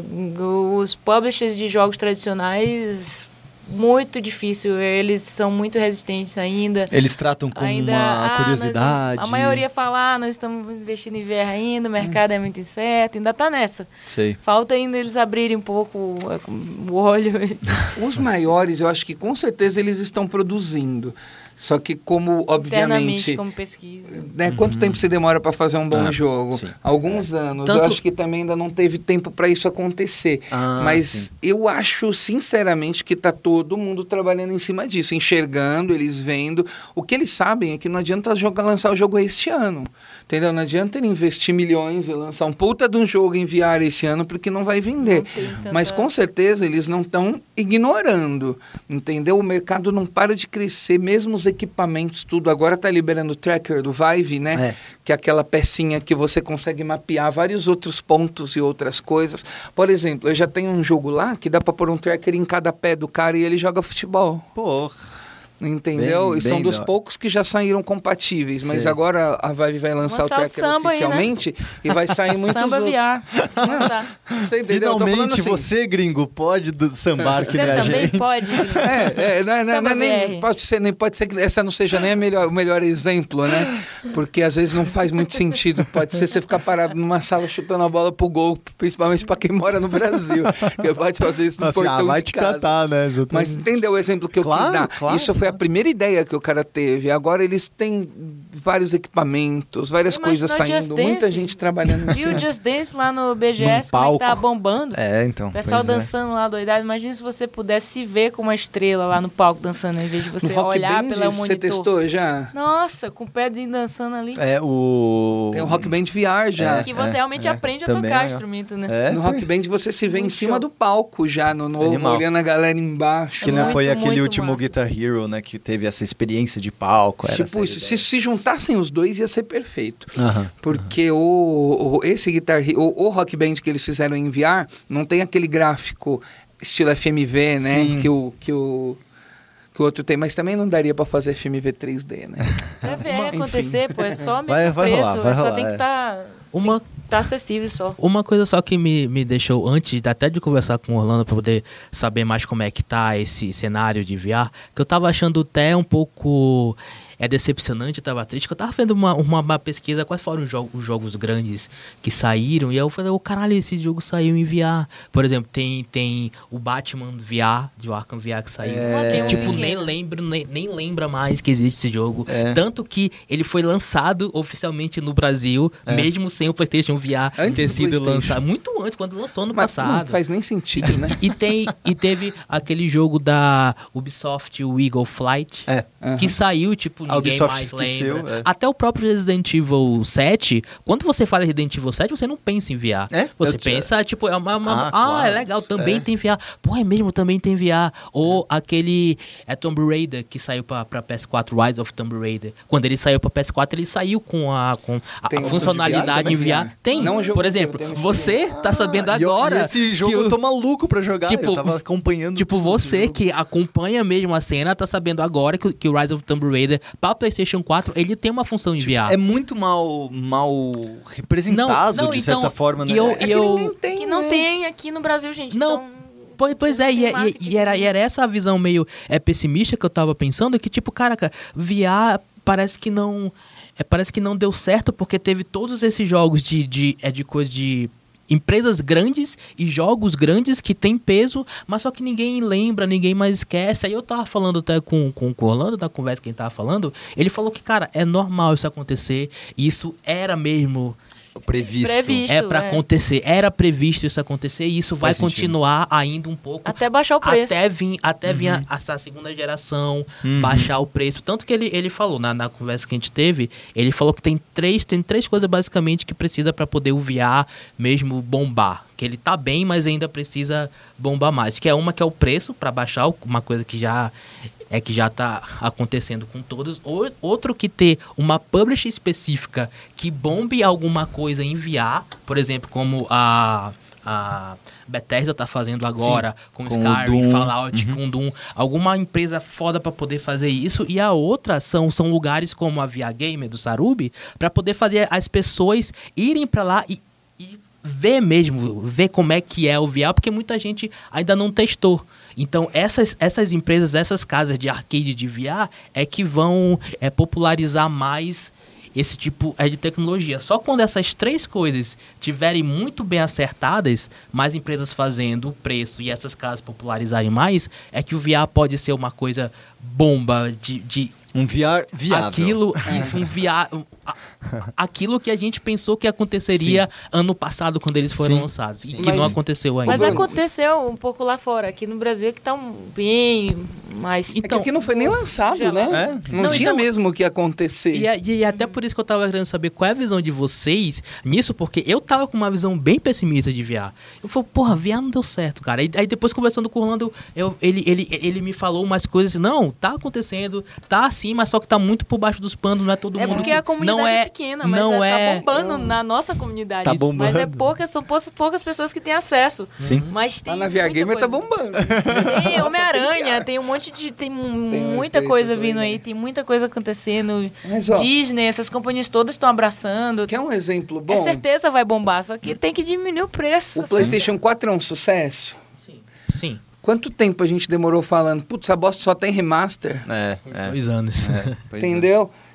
Speaker 3: os publishers de jogos tradicionais muito difícil. Eles são muito resistentes ainda.
Speaker 1: Eles tratam como
Speaker 3: ainda,
Speaker 1: uma
Speaker 3: ah,
Speaker 1: curiosidade.
Speaker 3: nós- a maioria fala, ah, nós estamos investindo em VR ainda, o mercado é muito incerto, ainda tá nessa.
Speaker 1: Sei.
Speaker 3: Falta ainda eles abrirem um pouco o olho. *laughs*
Speaker 4: Os maiores, eu acho que com certeza eles estão produzindo. Só que como, obviamente,
Speaker 3: como pesquisa.
Speaker 4: né, quanto tempo se demora para fazer um bom
Speaker 1: Ah,
Speaker 4: jogo?
Speaker 1: sim.
Speaker 4: Alguns anos. Eu
Speaker 2: Tanto-
Speaker 4: acho que também ainda não teve tempo para isso acontecer.
Speaker 1: Ah,
Speaker 4: Mas
Speaker 1: sim.
Speaker 4: eu acho, sinceramente, que tá todo mundo trabalhando em cima disso, enxergando, eles vendo. O que eles sabem é que não adianta jogar, lançar o jogo este ano. Entendeu? Não adianta ele investir milhões e lançar um puta de um jogo em VR esse ano, porque não vai vender.
Speaker 3: Não
Speaker 4: Mas com certeza eles não estão ignorando, entendeu? O mercado não para de crescer, mesmo os equipamentos, tudo. Agora está liberando o tracker do Vive, né?
Speaker 1: É.
Speaker 4: Que é aquela pecinha que você consegue mapear vários outros pontos e outras coisas. Por exemplo, eu já tenho um jogo lá que dá para pôr um tracker em cada pé do cara e ele joga futebol.
Speaker 1: Porra.
Speaker 4: Entendeu?
Speaker 1: Bem-
Speaker 4: e são dos poucos que já saíram compatíveis, mas
Speaker 1: Sei.
Speaker 4: agora a Vive vai lançar, o
Speaker 3: o
Speaker 4: tracker
Speaker 3: samba aí, né?
Speaker 4: oficialmente e vai sair *laughs* muitos
Speaker 3: Samba
Speaker 4: outros.
Speaker 3: VR. Lançar. *laughs*
Speaker 4: Você entendeu?
Speaker 1: Finalmente
Speaker 4: assim,
Speaker 1: você, gringo, pode do- sambar que
Speaker 3: Você
Speaker 1: nem a
Speaker 3: também
Speaker 1: gente.
Speaker 3: pode. *laughs*
Speaker 4: É, é, não, é- não, é-
Speaker 3: Samba
Speaker 4: não é nem, pode ser, nem pode ser que essa não seja nem a melhor, o melhor exemplo, né? Porque às vezes não faz muito sentido. Pode ser você ficar parado numa sala chutando a bola pro gol, principalmente para quem mora no Brasil. Que pode fazer isso no
Speaker 1: Assim,
Speaker 4: portão
Speaker 1: ah, vai
Speaker 4: de
Speaker 1: te
Speaker 4: casa.
Speaker 1: catar, né?
Speaker 4: Mas entendeu o exemplo que eu
Speaker 1: Claro,
Speaker 4: quis dar?
Speaker 1: claro.
Speaker 4: Isso foi a primeira ideia que o cara teve. Agora eles têm vários equipamentos, várias
Speaker 3: Imagina
Speaker 4: coisas saindo, muita
Speaker 3: Dance.
Speaker 4: gente trabalhando
Speaker 3: Viu
Speaker 4: nisso.
Speaker 3: o Just Dance lá no BGS, como é que tá bombando?
Speaker 1: É, então.
Speaker 3: O pessoal
Speaker 1: é.
Speaker 3: dançando lá doidado. Imagina se você pudesse se ver como uma estrela lá no palco dançando, em vez de você olhar
Speaker 4: Band,
Speaker 3: pela
Speaker 4: você
Speaker 3: monitor.
Speaker 4: testou já?
Speaker 3: Nossa, com o pedzinho dançando ali.
Speaker 1: É o.
Speaker 4: Tem o Rock Band VR já.
Speaker 3: que você
Speaker 1: é,
Speaker 3: realmente
Speaker 1: é.
Speaker 3: aprende a tocar
Speaker 1: é.
Speaker 3: instrumento, né?
Speaker 1: É,
Speaker 4: No Rock Band você se vê em cima
Speaker 3: show.
Speaker 4: do palco já, no novo,
Speaker 1: Animal.
Speaker 4: olhando a galera embaixo.
Speaker 1: Que não
Speaker 3: Muito,
Speaker 1: foi aquele último
Speaker 3: massa.
Speaker 1: Guitar Hero, né? Que teve essa experiência de palco. Era
Speaker 4: Tipo, se, se juntassem os dois ia ser perfeito. Porque o, o- esse Guitar o, o Rock Band que eles fizeram em VR, não tem aquele gráfico estilo FMV, né?
Speaker 1: Sim.
Speaker 4: Que o, que o que o outro tem, mas também não daria pra fazer FMV 3D, né?
Speaker 3: Pra VR *laughs*
Speaker 4: Enfim.
Speaker 3: acontecer, pô, é só *laughs* mesmo
Speaker 1: Vai- vai
Speaker 3: preço.
Speaker 1: rolar, vai
Speaker 3: só
Speaker 1: rolar,
Speaker 3: tem que
Speaker 1: é.
Speaker 3: estar
Speaker 2: Uma,
Speaker 3: tá acessível só.
Speaker 2: uma coisa só que me, me deixou, antes até de conversar com o Orlando para poder saber mais como é que tá esse cenário de VR, que eu tava achando até um pouco é decepcionante, eu tava triste, que eu tava vendo uma, uma, uma pesquisa, quais foram os, jo- os jogos grandes que saíram, e aí eu falei, o caralho, esse jogo saiu em VR. Por exemplo, tem, tem o Batman VR, de Arkham VR que saiu.
Speaker 3: É. Um
Speaker 2: Tipo, nem lembro, nem, nem lembra mais que existe esse jogo.
Speaker 1: É.
Speaker 2: Tanto que ele foi lançado oficialmente no Brasil,
Speaker 1: É.
Speaker 2: mesmo sem o PlayStation VR
Speaker 4: Antes
Speaker 2: ter
Speaker 4: do
Speaker 2: sido lançado. Muito antes, quando lançou no
Speaker 4: Mas não
Speaker 2: passado.
Speaker 4: faz nem sentido, né?
Speaker 2: E, tem, e teve aquele jogo da Ubisoft, o Eagle Flight,
Speaker 1: É.
Speaker 2: que saiu, tipo,
Speaker 1: A
Speaker 2: ninguém
Speaker 1: Ubisoft
Speaker 2: mais
Speaker 1: esqueceu,
Speaker 2: lembra.
Speaker 1: é.
Speaker 2: Até o próprio Resident Evil 7, quando você fala Resident Evil 7, você não pensa em VR.
Speaker 1: É?
Speaker 2: Você
Speaker 1: Eu
Speaker 2: pensa, tipo, é uma... uma-
Speaker 1: Ah,
Speaker 2: ah,
Speaker 1: claro.
Speaker 2: é legal, também
Speaker 1: É.
Speaker 2: tem VR. Pô, é mesmo, também tem VR. Ou aquele é Tomb Raider, que saiu pra, pra PS4, Rise of Tomb Raider. Quando ele saiu pra PS4, ele saiu com a, com a,
Speaker 4: Tem
Speaker 2: a
Speaker 4: opção de
Speaker 2: funcionalidade
Speaker 4: VR
Speaker 2: em
Speaker 4: também?
Speaker 2: VR. Tem,
Speaker 4: Não o jogo
Speaker 2: por exemplo,
Speaker 4: tem
Speaker 2: você tá sabendo
Speaker 1: eu-
Speaker 2: agora...
Speaker 1: e esse jogo
Speaker 2: que o-
Speaker 1: eu tô maluco pra jogar.
Speaker 2: Tipo,
Speaker 1: eu tava acompanhando.
Speaker 2: Tipo, você que acompanha mesmo a cena, tá sabendo agora que, o- que o Rise of Tomb Raider pra PlayStation 4 ele tem uma função em VR.
Speaker 1: É muito mal, mal representado,
Speaker 2: Não, não,
Speaker 1: de certa
Speaker 2: então,
Speaker 1: forma, né?
Speaker 2: e eu-
Speaker 1: É
Speaker 2: e eu-
Speaker 4: tem,
Speaker 3: Que não
Speaker 4: né?
Speaker 3: tem aqui no Brasil, gente.
Speaker 2: Não,
Speaker 3: Então,
Speaker 2: Pois, pois é,
Speaker 3: Não
Speaker 2: e,
Speaker 3: tem
Speaker 2: e-
Speaker 3: marketing.
Speaker 2: e era, e era essa a visão meio é, pessimista que eu tava pensando, que tipo, caraca, VR parece que não. É, parece que não deu certo porque teve todos esses jogos de, de, é, de coisa de. Empresas grandes e jogos grandes que tem peso, mas só que ninguém lembra, ninguém mais esquece. Aí eu tava falando até com, com, o Orlando, na conversa que ele tava falando, ele falou que, cara, é normal isso acontecer, isso era mesmo
Speaker 1: previsto.
Speaker 3: Previsto.
Speaker 2: é pra
Speaker 3: é.
Speaker 2: acontecer, era previsto isso acontecer e isso vai
Speaker 1: Faz sentido.
Speaker 2: continuar ainda um pouco
Speaker 3: até baixar o preço.
Speaker 2: até vir, até vir a, essa segunda geração,
Speaker 1: Uhum.
Speaker 2: baixar o preço. Tanto que ele, ele falou na, na conversa que a gente teve, ele falou que tem três, tem três coisas basicamente que precisa para poder o VR mesmo bombar. Que ele tá bem, mas ainda precisa bombar mais. Que é uma que é o preço para baixar, uma coisa que já é que já tá acontecendo com todos. Outro que ter uma publisher específica que bombe alguma coisa em VR, por exemplo, como a a Bethesda tá fazendo agora com,
Speaker 1: com o
Speaker 2: Skyrim. Fallout,
Speaker 1: Uhum.
Speaker 2: com Doom, alguma empresa foda pra poder fazer isso e a outra são, são lugares como a Via Gamer do Sarubi pra poder fazer as pessoas irem pra lá e, e ver mesmo, ver como é que é o VR, porque muita gente ainda não testou. Então, essas, essas empresas, essas casas de arcade de VR é que vão é, popularizar mais esse tipo é de tecnologia. Só quando essas três coisas tiverem muito bem acertadas, mais empresas fazendo o preço e essas casas popularizarem mais, é que o VR pode ser uma coisa bomba de, de
Speaker 1: Um VR viável.
Speaker 2: aquilo isso, *laughs* um a- aquilo que a gente pensou que aconteceria ano passado quando eles foram
Speaker 1: Sim.
Speaker 2: lançados
Speaker 1: Sim.
Speaker 2: e que não
Speaker 4: Mas-
Speaker 2: aconteceu ainda.
Speaker 3: Mas aconteceu um pouco lá fora. Aqui no Brasil é que tá um bem mais.
Speaker 4: É que
Speaker 2: Então,
Speaker 4: aqui não foi nem lançado,
Speaker 3: Já
Speaker 4: né?
Speaker 1: É?
Speaker 4: Não,
Speaker 2: Não,
Speaker 4: tinha
Speaker 2: então-
Speaker 4: mesmo o que acontecer.
Speaker 2: E, é- e até por isso que eu tava querendo saber qual é a visão de vocês nisso, porque eu tava com uma visão bem pessimista de VR. Eu falei, porra, VR não deu certo, cara. E, aí depois conversando com o Orlando, eu, ele, ele, ele me falou umas coisas assim, não, tá acontecendo, tá assim, mas só que tá muito por baixo dos panos, não é todo
Speaker 3: É
Speaker 2: mundo.
Speaker 3: porque a comunidade
Speaker 2: não
Speaker 3: é, pequena, mas
Speaker 2: não
Speaker 3: é,
Speaker 2: é,
Speaker 3: tá bombando na nossa comunidade.
Speaker 1: Tá bombando.
Speaker 3: Mas é poucas, são poucas, poucas pessoas que têm acesso.
Speaker 1: Sim.
Speaker 3: Mas tem
Speaker 4: Lá na VR Gamer tá bombando.
Speaker 3: Tem Homem-Aranha, tem um monte de. Tem
Speaker 4: Tem
Speaker 3: muita coisa vindo aí,
Speaker 4: legais.
Speaker 3: tem muita coisa acontecendo.
Speaker 4: Mas, ó,
Speaker 3: Disney, essas companhias todas estão abraçando.
Speaker 4: quer um exemplo
Speaker 3: É
Speaker 4: bom?
Speaker 3: certeza vai bombar, só que tem que diminuir o preço.
Speaker 4: O
Speaker 3: assim.
Speaker 4: PlayStation 4 é um sucesso?
Speaker 2: Sim,
Speaker 4: Quanto tempo a gente demorou falando? Putz, essa bosta só tem remaster.
Speaker 1: É, é.
Speaker 2: dois anos.
Speaker 1: é, pois é.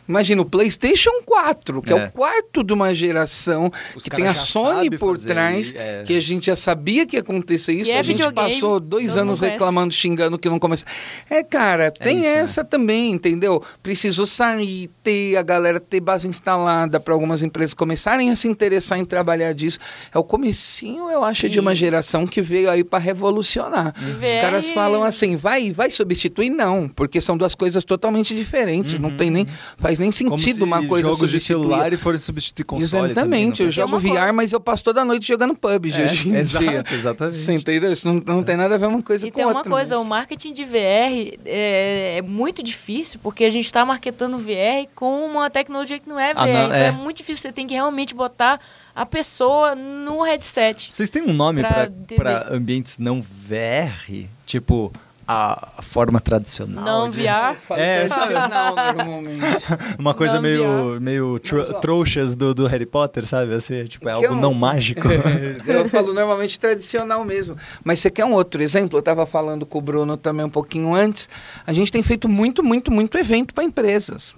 Speaker 4: Imagina o PlayStation 4, que é.
Speaker 1: É.
Speaker 4: o quarto de uma geração,
Speaker 1: Os
Speaker 4: que tem a Sony por trás,
Speaker 1: é.
Speaker 4: que a gente já sabia que ia acontecer isso.
Speaker 3: é
Speaker 4: a gente passou dois anos reclamando, xingando que não começa. É, cara, tem
Speaker 1: isso, né?
Speaker 4: essa também, entendeu? Precisou sair, ter a galera ter base instalada para algumas empresas começarem a se interessar em trabalhar disso. É o comecinho, eu acho, de uma
Speaker 3: E-
Speaker 4: geração que veio aí para revolucionar.
Speaker 3: E
Speaker 4: Os caras falam assim, vai, vai substituir? Não, porque são duas coisas totalmente diferentes. Não tem nem, faz nem.
Speaker 1: Como
Speaker 4: sentido
Speaker 1: se
Speaker 4: uma coisa
Speaker 1: jogos de
Speaker 4: substituir.
Speaker 1: celular e forem substituir console
Speaker 4: Exatamente,
Speaker 1: também,
Speaker 4: eu jogo
Speaker 3: uma
Speaker 4: VR,
Speaker 3: coisa-
Speaker 4: mas eu passo toda noite jogando PUBG
Speaker 1: É,
Speaker 4: hoje em
Speaker 1: exato,
Speaker 4: dia.
Speaker 1: exatamente.
Speaker 4: Você entendeu? Isso não, não tem nada a ver uma coisa
Speaker 3: E
Speaker 4: com
Speaker 3: tem uma
Speaker 4: outra.
Speaker 3: coisa,
Speaker 4: mas-
Speaker 3: o marketing de VR é, é muito difícil, porque a gente está marketando VR com uma tecnologia que não é VR.
Speaker 1: Ah, não,
Speaker 3: então
Speaker 1: é.
Speaker 3: é. muito difícil, você tem que realmente botar a pessoa no headset.
Speaker 1: Vocês têm um nome
Speaker 3: pra
Speaker 1: ambientes não VR? Tipo, a forma tradicional?
Speaker 3: Não
Speaker 1: de-.
Speaker 4: Fala
Speaker 1: É,
Speaker 4: tradicional normalmente.
Speaker 1: Uma coisa
Speaker 3: Não
Speaker 1: meio, meio tro- trouxas do, do Harry Potter, sabe? Assim, tipo, é
Speaker 4: Que
Speaker 1: algo
Speaker 4: é um-
Speaker 1: não mágico. *laughs*
Speaker 4: Eu falo normalmente tradicional mesmo. Mas você quer um outro exemplo? Eu estava falando com o Bruno também um pouquinho antes. A gente tem feito muito, muito, muito evento para empresas.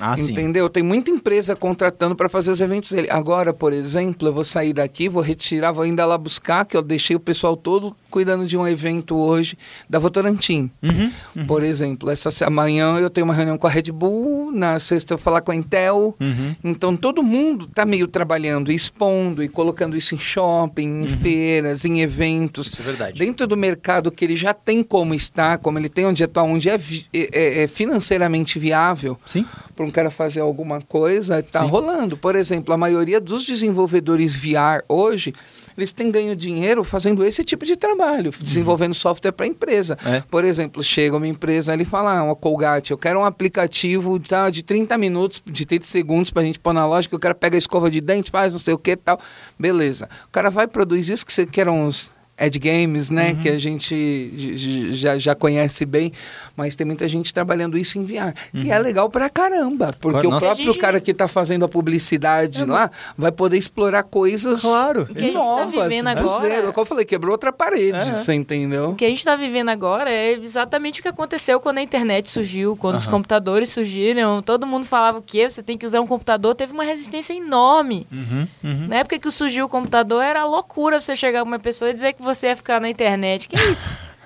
Speaker 1: ah, sim.
Speaker 4: Entendeu? Tem muita empresa contratando para fazer os eventos dele. Agora, por exemplo, eu vou sair daqui, vou retirar, vou ainda lá buscar, que eu deixei o pessoal todo cuidando de um evento hoje da Votorantim.
Speaker 1: Uhum,
Speaker 4: Por exemplo, essa amanhã eu tenho uma reunião com a Red Bull, na sexta eu vou falar com a Intel.
Speaker 1: uhum.
Speaker 4: Então todo mundo está meio trabalhando, expondo e colocando isso em shopping, em feiras, em eventos.
Speaker 1: Isso é verdade.
Speaker 4: Dentro do mercado que ele já tem como estar, como ele tem onde atuar, onde é, vi- é- é- é financeiramente viável
Speaker 1: Sim.
Speaker 4: para um cara fazer alguma coisa, está rolando. Por exemplo, a maioria dos desenvolvedores VR hoje, eles têm ganho dinheiro fazendo esse tipo de trabalho, desenvolvendo software para a empresa.
Speaker 1: É.
Speaker 4: Por exemplo, chega uma empresa ali e fala, ah, uma Colgate, eu quero um aplicativo tá, de 30 minutos, de 30 segundos para a gente pôr na loja, que o cara pega a escova de dente, faz não sei o que e tal. Beleza. O cara vai produzir isso que você quer uns ad games, né?
Speaker 1: Uhum.
Speaker 4: Que a gente j- j- já, já conhece bem, mas tem muita gente trabalhando isso em VR. E é legal pra caramba, porque
Speaker 1: Claro,
Speaker 4: o
Speaker 1: nossa.
Speaker 4: próprio
Speaker 3: gente-
Speaker 4: cara que tá fazendo a publicidade lá vai poder explorar coisas
Speaker 1: Claro.
Speaker 3: que a gente tá
Speaker 4: novas,
Speaker 3: vivendo
Speaker 4: do
Speaker 3: agora-
Speaker 4: zero. Como eu falei, quebrou outra parede,
Speaker 1: É.
Speaker 4: você entendeu?
Speaker 3: O que a gente está vivendo agora é exatamente o que aconteceu quando a internet surgiu, quando os
Speaker 1: Aham.
Speaker 3: computadores surgiram. Todo mundo falava o quê? Você tem que usar um computador. Teve uma resistência enorme.
Speaker 1: Uhum, uhum.
Speaker 3: Na época que surgiu o computador, era loucura você chegar pra uma pessoa e dizer que você ia ficar na internet. Que isso? *laughs*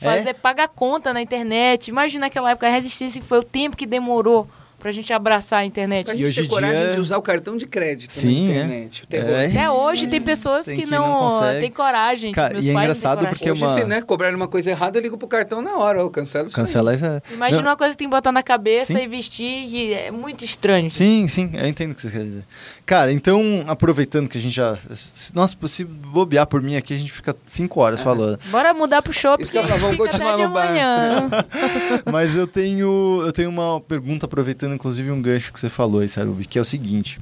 Speaker 1: É?
Speaker 3: Fazer pagar conta na internet. Imagina naquela época a resistência que foi o tempo que demorou pra gente abraçar a internet.
Speaker 4: Pra
Speaker 1: E
Speaker 4: gente
Speaker 1: hoje
Speaker 4: ter
Speaker 1: em
Speaker 4: coragem
Speaker 1: dia-
Speaker 4: de usar o cartão de crédito
Speaker 1: Sim,
Speaker 4: na
Speaker 1: é.
Speaker 4: internet. O terror.
Speaker 1: É.
Speaker 3: Até hoje tem pessoas
Speaker 1: Tem
Speaker 3: que,
Speaker 1: que
Speaker 3: não,
Speaker 1: não
Speaker 3: têm coragem.
Speaker 1: Cara,
Speaker 3: meus
Speaker 1: e é engraçado porque
Speaker 4: Hoje,
Speaker 1: uma-
Speaker 4: se né, cobrarem uma coisa errada, eu ligo pro cartão na hora. Eu cancelo isso.
Speaker 1: Cancela isso. é-
Speaker 3: Imagina
Speaker 1: Não,
Speaker 3: uma coisa que tem que botar na cabeça
Speaker 1: Sim.
Speaker 3: e vestir, e é muito estranho.
Speaker 1: Sim, sim, eu entendo o que você quer dizer. Cara, então, aproveitando que a gente já. se- Nossa, se bobear por mim aqui, a gente fica cinco horas falando.
Speaker 3: Bora mudar pro shopping,
Speaker 4: Isso que eu vamos
Speaker 3: fica
Speaker 4: continuar
Speaker 3: até de
Speaker 4: no bar.
Speaker 3: amanhã. *laughs*
Speaker 1: Mas eu tenho, eu tenho uma pergunta, aproveitando inclusive um gancho que você falou aí, Sarubi, que é o seguinte.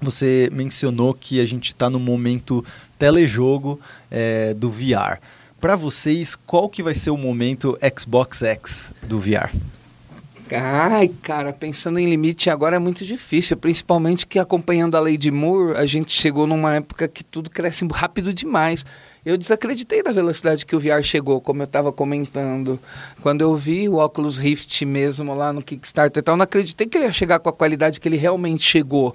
Speaker 1: Você mencionou que a gente está no momento telejogo é, do VR. Para vocês, qual que vai ser o momento Xbox X do VR?
Speaker 4: Ai, cara, pensando em limite agora é muito difícil, principalmente que acompanhando a lei de Moore, a gente chegou numa época que tudo cresce rápido demais. Eu desacreditei da velocidade que o VR chegou, como eu estava comentando. Quando eu vi o Oculus Rift mesmo lá no Kickstarter e tal, não acreditei que ele ia chegar com a qualidade que ele realmente chegou.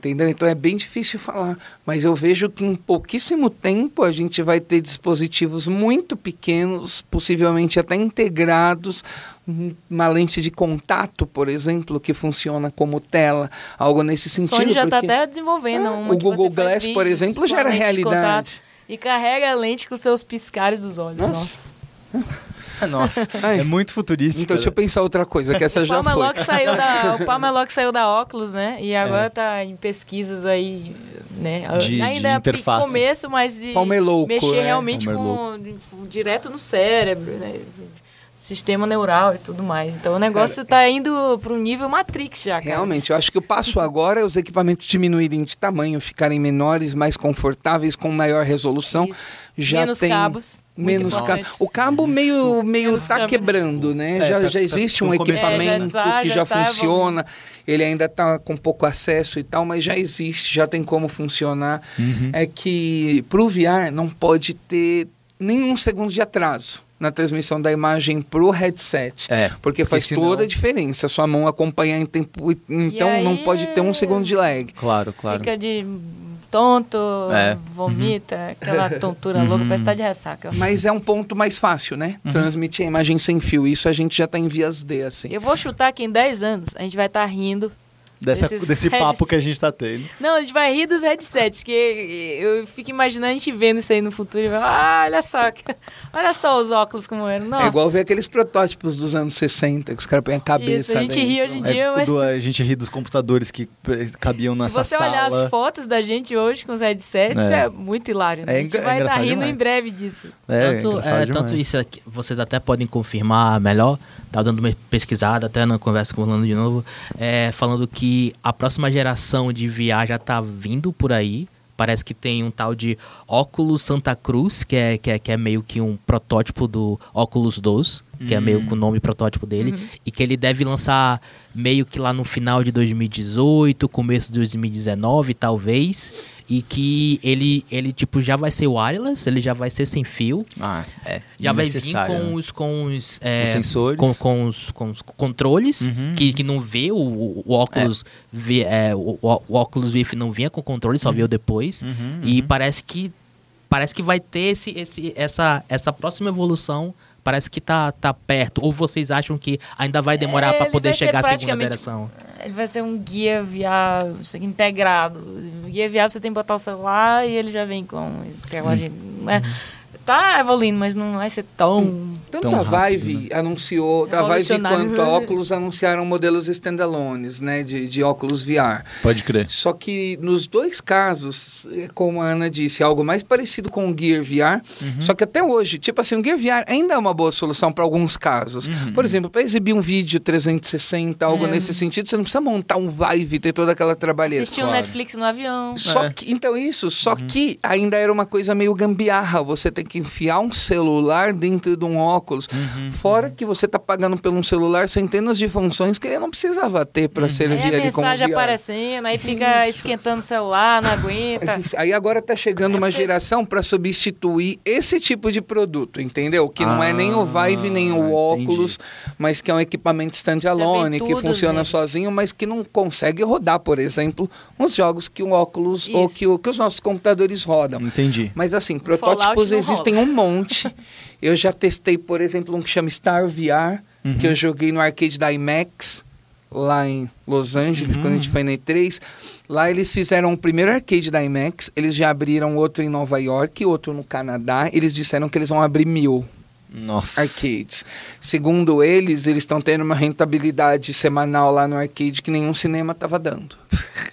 Speaker 4: Entendeu? Então é bem difícil falar. Mas eu vejo que em pouquíssimo tempo a gente vai ter dispositivos muito pequenos, possivelmente até integrados, uma lente de contato, por exemplo, que funciona como tela, algo nesse sentido. O
Speaker 3: Sony já está
Speaker 4: porque...
Speaker 3: até desenvolvendo
Speaker 4: Ah,
Speaker 3: uma
Speaker 4: o Google Glass, por
Speaker 3: vídeos
Speaker 4: exemplo,
Speaker 3: com
Speaker 4: já era realidade.
Speaker 3: E carrega a lente com seus piscares dos olhos.
Speaker 4: Nossa.
Speaker 3: Nossa. *laughs*
Speaker 1: Nossa,
Speaker 4: Ai.
Speaker 1: é muito futurístico.
Speaker 4: Então deixa eu
Speaker 1: né?
Speaker 4: pensar outra coisa, que essa
Speaker 3: O
Speaker 4: já
Speaker 3: Palmer
Speaker 4: foi. *laughs*
Speaker 3: Saiu da, o saiu da Oculus, né? E agora
Speaker 1: É.
Speaker 3: tá em pesquisas aí, né?
Speaker 1: De-
Speaker 3: Ainda
Speaker 1: de
Speaker 3: é
Speaker 1: interface.
Speaker 3: começo, mas de
Speaker 4: Palmer louco,
Speaker 3: mexer
Speaker 4: né?
Speaker 3: realmente com direto no cérebro, né? Sistema neural e tudo mais. Então o negócio tá indo para um nível Matrix já, cara.
Speaker 4: Realmente, eu acho que o passo agora é os equipamentos diminuírem de tamanho, ficarem menores, mais confortáveis, com maior resolução.
Speaker 3: Isso.
Speaker 4: Já
Speaker 3: Menos
Speaker 4: tem
Speaker 3: cabos.
Speaker 4: menos cabos. O cabo meio meio
Speaker 3: Menos
Speaker 4: tá
Speaker 3: câmeras.
Speaker 4: quebrando, né?
Speaker 1: É,
Speaker 4: já,
Speaker 1: tá-
Speaker 4: já
Speaker 1: tá-
Speaker 4: existe
Speaker 1: tá
Speaker 4: um equipamento?
Speaker 3: É, já tá-
Speaker 4: que
Speaker 3: já
Speaker 4: já,
Speaker 3: está
Speaker 4: funciona. Ele ainda tá com pouco acesso e tal, mas já existe, já tem como funcionar.
Speaker 1: Uhum.
Speaker 4: É que pro VR não pode ter nenhum segundo de atraso na transmissão da imagem pro headset.
Speaker 1: É,
Speaker 4: Porque faz
Speaker 1: senão-
Speaker 4: toda a diferença. Sua mão acompanhar em tempo. Então
Speaker 3: aí
Speaker 4: não pode ter um segundo de lag.
Speaker 1: Claro, claro.
Speaker 3: Fica de tonto,
Speaker 1: É.
Speaker 3: vomita, aquela *laughs* tontura louca, parece que tá de ressaca.
Speaker 4: Mas é um ponto mais fácil, né?
Speaker 1: Uhum.
Speaker 4: Transmitir a imagem sem fio. Isso a gente já tá em vias D, assim.
Speaker 3: Eu vou chutar que em 10 anos a gente vai estar rindo.
Speaker 1: Dessa, desse papo que a gente tá tendo.
Speaker 3: Não, a gente vai rir dos headsets, que eu fico imaginando a gente vendo isso aí no futuro e vai, ah, olha só, que- olha só os óculos como eram. Nossa.
Speaker 4: É igual ver aqueles protótipos dos anos 60, que os caras põem a cabeça
Speaker 3: Isso, a gente
Speaker 4: dentro.
Speaker 3: ri hoje em
Speaker 1: É,
Speaker 3: dia, mas
Speaker 1: do- a gente ri dos computadores que eh, cabiam
Speaker 3: se
Speaker 1: nessa
Speaker 3: você
Speaker 1: sala.
Speaker 3: olhar as fotos da gente hoje com os headsets,
Speaker 1: É.
Speaker 3: é, muito hilário. Né?
Speaker 1: É
Speaker 3: a gente
Speaker 1: é
Speaker 3: vai estar
Speaker 1: engraçado
Speaker 3: rindo
Speaker 1: demais.
Speaker 3: em breve disso.
Speaker 1: É,
Speaker 2: tanto, é, tanto isso aqui, vocês até podem confirmar melhor, tá dando uma pesquisada, até na conversa com o Orlando de novo, é, falando que a próxima geração de VR já tá vindo por aí. Parece que tem um tal de Oculus Santa Cruz, que é, que é, que é meio que um protótipo do Oculus 2, que é meio que o nome protótipo dele, e que ele deve lançar meio que lá no final de 2018, começo de 2019, talvez, e que ele, ele tipo, já vai ser wireless, ele já vai ser sem fio,
Speaker 1: Ah, é.
Speaker 2: já vai vir com
Speaker 1: né?
Speaker 2: os, com os, é,
Speaker 1: Os sensores.
Speaker 2: Com, com os, com os controles,
Speaker 1: Uhum.
Speaker 2: que, que não vê o, o, óculos. vê, é, o, o, óculos Rift não vinha com controle, só veio depois.
Speaker 1: Uhum,
Speaker 2: E
Speaker 1: uhum.
Speaker 2: parece que. Parece que vai ter esse, esse, essa, essa próxima evolução. Parece que tá, tá perto. Ou vocês acham que ainda vai demorar
Speaker 3: É,
Speaker 2: para poder chegar à segunda
Speaker 3: praticamente-
Speaker 2: geração?
Speaker 3: Ele vai ser um guia aqui, integrado. Guia VR você tem que botar o celular e ele já vem com tela de- né? Tá evoluindo, mas não vai ser tão.
Speaker 4: Tanto
Speaker 1: Tão
Speaker 4: a
Speaker 1: rápido,
Speaker 4: Vive anunciou, a Vive quanto a Oculus anunciaram modelos standalones, né, de, de óculos VR.
Speaker 1: Pode crer.
Speaker 4: Só que nos dois casos, é como a Ana disse, algo mais parecido com o Gear VR.
Speaker 1: Uhum.
Speaker 4: Só que até hoje, tipo assim, o Gear VR ainda é uma boa solução para alguns casos.
Speaker 1: Uhum.
Speaker 4: Por exemplo, para exibir um vídeo 360, algo
Speaker 3: É.
Speaker 4: nesse sentido, você não precisa montar um Vive e ter toda aquela trabalheira.
Speaker 3: Assistir um
Speaker 1: claro.
Speaker 3: Netflix no avião.
Speaker 4: Só
Speaker 1: É.
Speaker 4: que, então isso, só
Speaker 1: Uhum.
Speaker 4: que ainda era uma coisa meio gambiarra. Você tem que enfiar um celular dentro de um óculos.
Speaker 1: Uhum.
Speaker 4: Fora que você tá pagando por um celular centenas de funções que ele não precisava ter para
Speaker 1: Uhum.
Speaker 4: servir
Speaker 3: Aí a
Speaker 4: ali como
Speaker 3: mensagem
Speaker 4: VR.
Speaker 3: aparecendo, aí fica esquentando o celular, não aguenta.
Speaker 4: Aí agora tá chegando
Speaker 3: É
Speaker 4: uma
Speaker 3: você-
Speaker 4: geração para substituir esse tipo de produto, entendeu? Que não é nem o
Speaker 1: Ah,
Speaker 4: Vive nem o
Speaker 1: entendi.
Speaker 4: óculos, mas que é um equipamento standalone, que funciona
Speaker 3: nele.
Speaker 4: sozinho, mas que não consegue rodar, por exemplo, os jogos que o óculos ou
Speaker 3: Isso.
Speaker 4: que, o- que os nossos computadores rodam.
Speaker 1: Entendi.
Speaker 4: Mas assim, protótipos existem um monte. *laughs* Eu já testei, por exemplo, um que chama Star VR,
Speaker 1: Uhum.
Speaker 4: que eu joguei no arcade da IMAX, lá em Los Angeles,
Speaker 1: Uhum.
Speaker 4: quando a gente foi na E3. Lá eles fizeram o primeiro arcade da IMAX, eles já abriram outro em Nova York, outro no Canadá. Eles disseram que eles vão abrir mil
Speaker 1: Nossa.
Speaker 4: arcades. Segundo eles, eles estão tendo uma rentabilidade semanal lá no arcade que nenhum cinema estava dando. *laughs*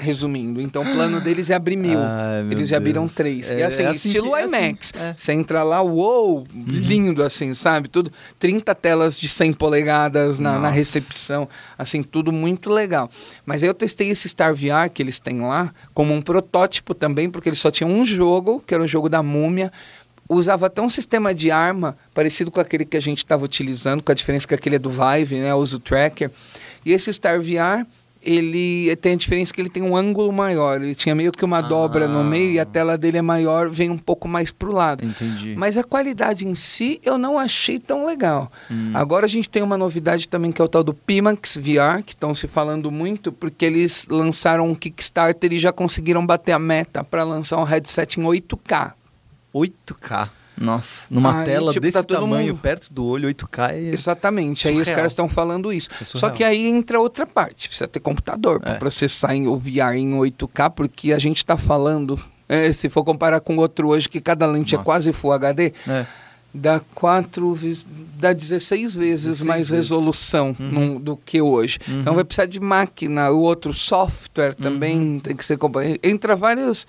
Speaker 4: Resumindo, então o plano deles é abrir mil.
Speaker 1: Ai,
Speaker 4: Eles já abriram
Speaker 1: Deus.
Speaker 4: três.
Speaker 1: É-
Speaker 4: e assim,
Speaker 1: é assim
Speaker 4: estilo
Speaker 1: que- é assim,
Speaker 4: IMAX.
Speaker 1: é.
Speaker 4: Você entra lá, uou, lindo assim, sabe? Tudo 30 telas de 100 polegadas na, na recepção. Assim, tudo muito legal. Mas aí eu testei esse Star VR que eles têm lá como um protótipo também, porque eles só tinham um jogo, que era o jogo da múmia. usava até um sistema de arma parecido com aquele que a gente estava utilizando, com a diferença que aquele é do Vive, né, usa o tracker. E esse Star VR, ele tem a diferença que ele tem um ângulo maior. Ele tinha meio que uma dobra no meio e a tela dele é maior, vem um pouco mais pro lado.
Speaker 1: Entendi.
Speaker 4: Mas a qualidade em si eu não achei tão legal. Agora a gente tem uma novidade também que é o tal do Pimax VR, que estão se falando muito, porque eles lançaram um Kickstarter e já conseguiram bater a meta para lançar um headset em 8K.
Speaker 1: 8K. Nossa, numa
Speaker 4: Aí,
Speaker 1: tela
Speaker 4: tipo,
Speaker 1: desse
Speaker 4: tá
Speaker 1: tamanho,
Speaker 4: mundo-
Speaker 1: perto do olho, 8K é...
Speaker 4: Exatamente. Aí os
Speaker 1: Surreal.
Speaker 4: caras estão falando isso.
Speaker 1: É
Speaker 4: Só
Speaker 1: surreal.
Speaker 4: que aí entra outra parte. Precisa ter computador para
Speaker 1: É.
Speaker 4: processar em, o VR em 8K, porque a gente está falando, é, se for comparar com outro hoje, que cada lente é
Speaker 1: Nossa.
Speaker 4: quase Full HD,
Speaker 1: É.
Speaker 4: dá quatro, dá 16 vezes
Speaker 1: 16
Speaker 4: mais
Speaker 1: vezes.
Speaker 4: resolução
Speaker 1: Uhum.
Speaker 4: num- do que hoje. Então vai precisar de máquina, o outro software também
Speaker 1: Uhum.
Speaker 4: tem que ser entra vários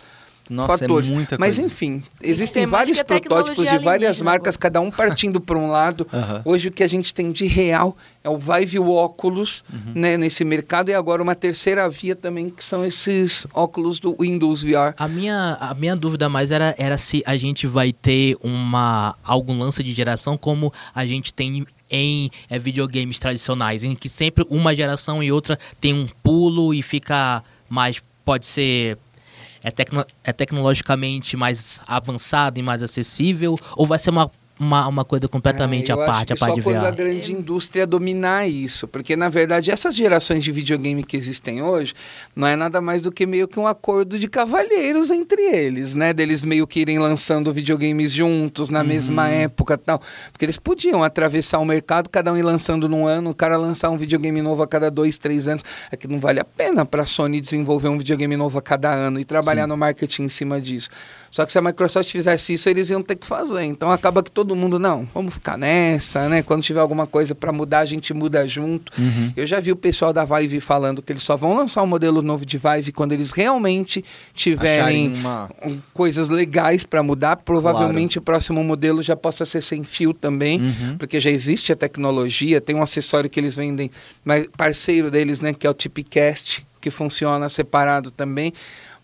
Speaker 1: Nossa,
Speaker 4: fatores.
Speaker 1: é muita
Speaker 4: Mas
Speaker 1: coisa.
Speaker 4: enfim, existem vários protótipos de várias marcas,
Speaker 3: agora.
Speaker 4: cada um partindo para um lado. *laughs* Hoje o que a gente tem de real é o Vive o óculos
Speaker 1: Uhum.
Speaker 4: né, nesse mercado e agora uma terceira via também que são esses óculos do Windows VR.
Speaker 2: A minha, a minha dúvida mais era, era se a gente vai ter uma algum lance de geração como a gente tem em é, videogames tradicionais, em que sempre uma geração e outra tem um pulo e fica mais. pode ser. É, tecno, é tecnologicamente mais avançado e mais acessível, ou vai ser uma, uma, uma coisa completamente
Speaker 4: Ah, eu
Speaker 2: à parte, a parte de
Speaker 4: Só quando a
Speaker 2: VR?
Speaker 4: grande indústria dominar isso, porque na verdade essas gerações de videogame que existem hoje não é nada mais do que meio que um acordo de cavalheiros entre eles, né? Deles meio que irem lançando videogames juntos na mesma época, e tal, porque eles podiam atravessar o mercado, cada um ir lançando num ano, o cara lançar um videogame novo a cada dois, três anos, é que não vale a pena para a Sony desenvolver um videogame novo a cada ano e trabalhar no marketing em cima disso. Só que se a Microsoft fizesse isso, eles iam ter que fazer. Então acaba que todo mundo, não, vamos ficar nessa, né? Quando tiver alguma coisa para mudar, a gente muda junto.
Speaker 1: Uhum.
Speaker 4: Eu já vi o pessoal da Vive falando que eles só vão lançar um modelo novo de Vive quando eles realmente tiverem
Speaker 1: uma...
Speaker 4: um, coisas legais para mudar. Provavelmente o próximo modelo já possa ser sem fio também,
Speaker 1: Uhum.
Speaker 4: porque já existe a tecnologia, tem um acessório que eles vendem, mas parceiro deles, né, que é o Tipcast, que funciona separado também.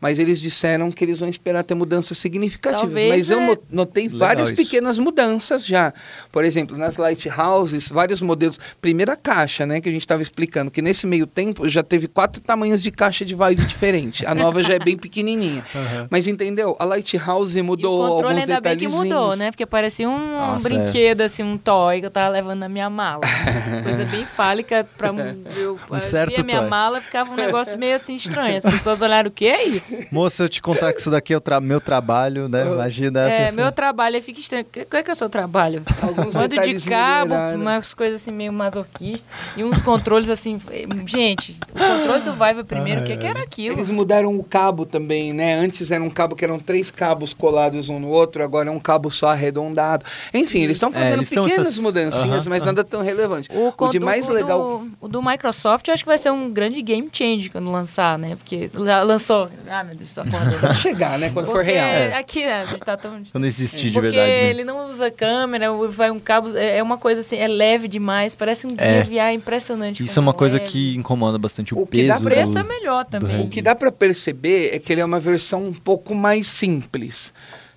Speaker 4: Mas eles disseram que eles vão esperar ter mudanças significativas.
Speaker 3: Talvez,
Speaker 4: mas eu
Speaker 3: é.
Speaker 4: no- notei
Speaker 1: Legal
Speaker 4: várias
Speaker 1: isso.
Speaker 4: pequenas mudanças já. Por exemplo, nas lighthouses, vários modelos. Primeira caixa, né, que a gente estava explicando, que nesse meio tempo já teve quatro tamanhos de caixa de Vive diferente. A nova já é bem pequenininha. *laughs* Mas entendeu? A lighthouse
Speaker 3: E
Speaker 4: mudou
Speaker 3: o controle
Speaker 4: alguns
Speaker 3: ainda bem que mudou, né? Porque parecia um, um
Speaker 1: Nossa, é.
Speaker 3: brinquedo, assim, um toy que eu tava levando na minha mala. *laughs* Coisa bem fálica pra *laughs* eu
Speaker 1: Um certo
Speaker 3: abrir a minha
Speaker 1: toy.
Speaker 3: mala ficava um negócio meio assim estranho. As pessoas olharam, o que é isso?
Speaker 1: Moça, eu te contar que isso daqui é o tra- meu trabalho, né? Imagina a
Speaker 3: É,
Speaker 1: pessoa-
Speaker 3: meu trabalho aí fica estranho. Qual é que é o seu trabalho?
Speaker 4: Alguns
Speaker 3: Mando de cabo,
Speaker 4: melhoraram.
Speaker 3: umas coisas assim meio masoquistas. E uns controles assim. eh, Gente, o controle do Vive primeiro, o que, que era aquilo?
Speaker 4: Eles mudaram o cabo também, né? Antes era um cabo que eram três cabos colados um no outro, agora é um cabo só arredondado. Enfim, eles estão
Speaker 1: É,
Speaker 4: fazendo pequenas
Speaker 1: essas-
Speaker 4: mudancinhas,
Speaker 1: Aham,
Speaker 4: mas nada tão relevante.
Speaker 3: O,
Speaker 4: O, de
Speaker 3: do-
Speaker 4: mais
Speaker 3: o
Speaker 4: legal.
Speaker 3: Do, o do Microsoft eu acho que vai ser um grande game change quando lançar, né? Porque já lançou. Ah, meu Deus, tô acordando.
Speaker 4: Vai chegar, né? Quando for
Speaker 3: Porque
Speaker 4: real.
Speaker 1: É.
Speaker 3: Aqui, né? Tá tão... *laughs*
Speaker 1: Quando existir de
Speaker 3: Porque
Speaker 1: verdade
Speaker 3: ele
Speaker 1: mesmo.
Speaker 3: não usa câmera, vai um cabo. É é uma coisa assim, é leve demais, parece um
Speaker 1: É.
Speaker 3: VR impressionante.
Speaker 1: Isso é uma coisa
Speaker 3: leve.
Speaker 1: que incomoda bastante o,
Speaker 4: O que dá
Speaker 1: peso.
Speaker 3: O preço
Speaker 1: do-
Speaker 3: é melhor também.
Speaker 4: O que dá pra perceber é que ele é uma versão um pouco mais simples.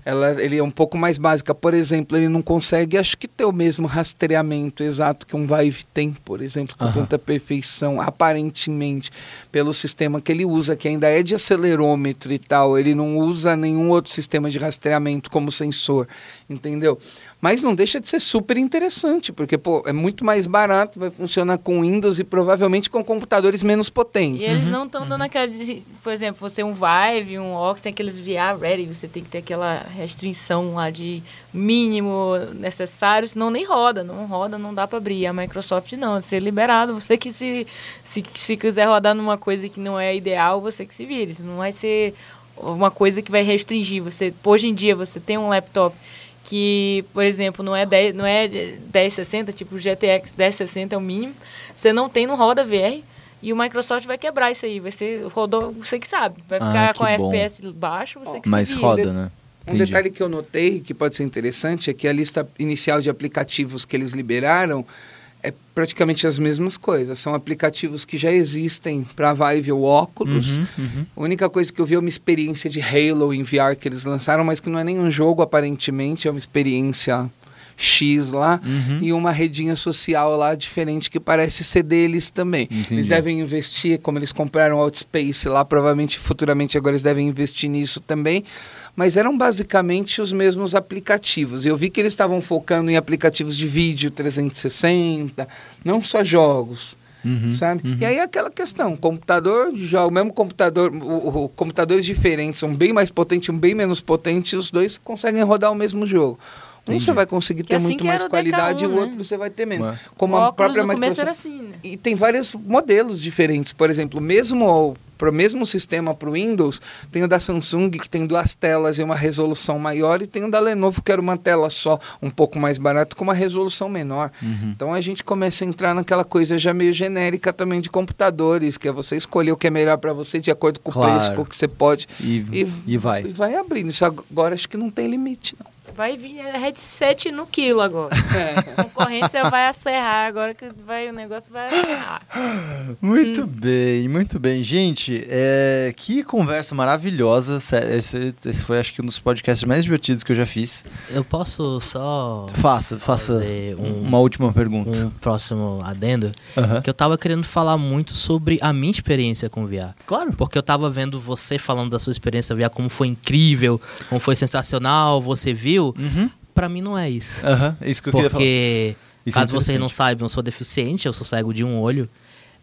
Speaker 4: Ela, ele é um pouco mais básica. Por exemplo, ele não consegue, acho que, ter o mesmo rastreamento exato que um Vive tem, por exemplo, com tanta perfeição, aparentemente, pelo sistema que ele usa, que ainda é de acelerômetro e tal. Ele não usa nenhum outro sistema de rastreamento como sensor, entendeu? Mas não deixa de ser super interessante, porque, pô, é muito mais barato, vai funcionar com Windows e provavelmente com computadores menos
Speaker 3: E
Speaker 4: potentes.
Speaker 3: eles não estão dando aquela. de- Por exemplo, você um Vive, um Ox, tem aqueles VR ready, você tem que ter aquela restrição lá de mínimo necessário, senão nem roda. Não roda, não dá para abrir. A Microsoft não, ser liberado. Você que se, se, se quiser rodar numa coisa que não é ideal, você que se vire. Isso não vai ser uma coisa que vai restringir. Você, hoje em dia, você tem um laptop que, por exemplo, não é 10, não é 1060, tipo o GTX 1060 é o mínimo. Você não tem no roda VR. E o Microsoft vai quebrar isso aí. Vai ser. Rodou, você que sabe. Vai
Speaker 1: Ah,
Speaker 3: ficar
Speaker 1: que
Speaker 3: com. FPS baixo, você que
Speaker 1: Mas roda, né?
Speaker 4: Um
Speaker 1: Entendi.
Speaker 4: detalhe que eu notei que pode ser interessante é que a lista inicial de aplicativos que eles liberaram é praticamente as mesmas coisas. São aplicativos que já existem para Vive ou óculos.
Speaker 1: Uhum, uhum.
Speaker 4: A única coisa que eu vi é uma experiência de Halo em VR que eles lançaram, mas que não é nenhum jogo aparentemente, é uma experiência X lá
Speaker 1: Uhum.
Speaker 4: e uma redinha social lá diferente que parece ser deles também.
Speaker 1: Entendi.
Speaker 4: Eles devem investir, como eles compraram Outspace lá, provavelmente futuramente agora eles devem investir nisso também. Mas eram basicamente os mesmos aplicativos. Eu vi que eles estavam focando em aplicativos de vídeo 360, não só jogos.
Speaker 1: Uhum.
Speaker 4: Sabe? E aí é aquela questão, computador, já o mesmo computador, o, o- computadores diferentes, um bem mais potente, um bem menos potente, os dois conseguem rodar o mesmo jogo. Um
Speaker 1: Entendi.
Speaker 4: você vai conseguir ter
Speaker 3: assim
Speaker 4: muito mais
Speaker 3: o
Speaker 4: qualidade e
Speaker 3: DK1,
Speaker 4: o
Speaker 3: né?
Speaker 4: outro você vai ter menos.
Speaker 1: Ué.
Speaker 4: Como
Speaker 3: o
Speaker 4: a própria
Speaker 3: no começo era
Speaker 4: Microsoft.
Speaker 3: assim, né?
Speaker 4: E tem vários modelos diferentes. Por exemplo, mesmo para o mesmo sistema para o Windows, tem o da Samsung, que tem duas telas e uma resolução maior, e tem o da Lenovo, que era uma tela só, um pouco mais barato, com uma resolução menor.
Speaker 1: Uhum.
Speaker 4: Então a gente começa a entrar naquela coisa já meio genérica também de computadores, que é você escolher o que é melhor para você de acordo com
Speaker 1: Claro.
Speaker 4: o preço, com o que você pode.
Speaker 1: E, e vai.
Speaker 4: E vai abrindo. Isso agora acho que não tem limite, não.
Speaker 3: Vai vir é, headset no quilo agora.
Speaker 4: É.
Speaker 3: A concorrência vai acerrar agora que vai, o negócio vai acerrar.
Speaker 1: Muito
Speaker 3: Hum.
Speaker 1: bem, muito bem. Gente, é, que conversa maravilhosa. Esse, esse foi, acho que, um dos podcasts mais divertidos que eu já fiz.
Speaker 2: Eu posso só
Speaker 1: Faça, faça
Speaker 2: fazer um,
Speaker 1: uma última pergunta.
Speaker 2: um próximo adendo? Que eu tava querendo falar muito sobre a minha experiência com VR.
Speaker 1: Claro.
Speaker 2: Porque eu tava vendo você falando da sua experiência VR, como foi incrível, como foi sensacional, você viu.
Speaker 1: Uhum.
Speaker 2: Pra mim não é isso.
Speaker 1: É isso que eu queria falar.
Speaker 2: Porque,
Speaker 1: é
Speaker 2: caso vocês não saibam, eu sou deficiente, eu sou cego de um olho.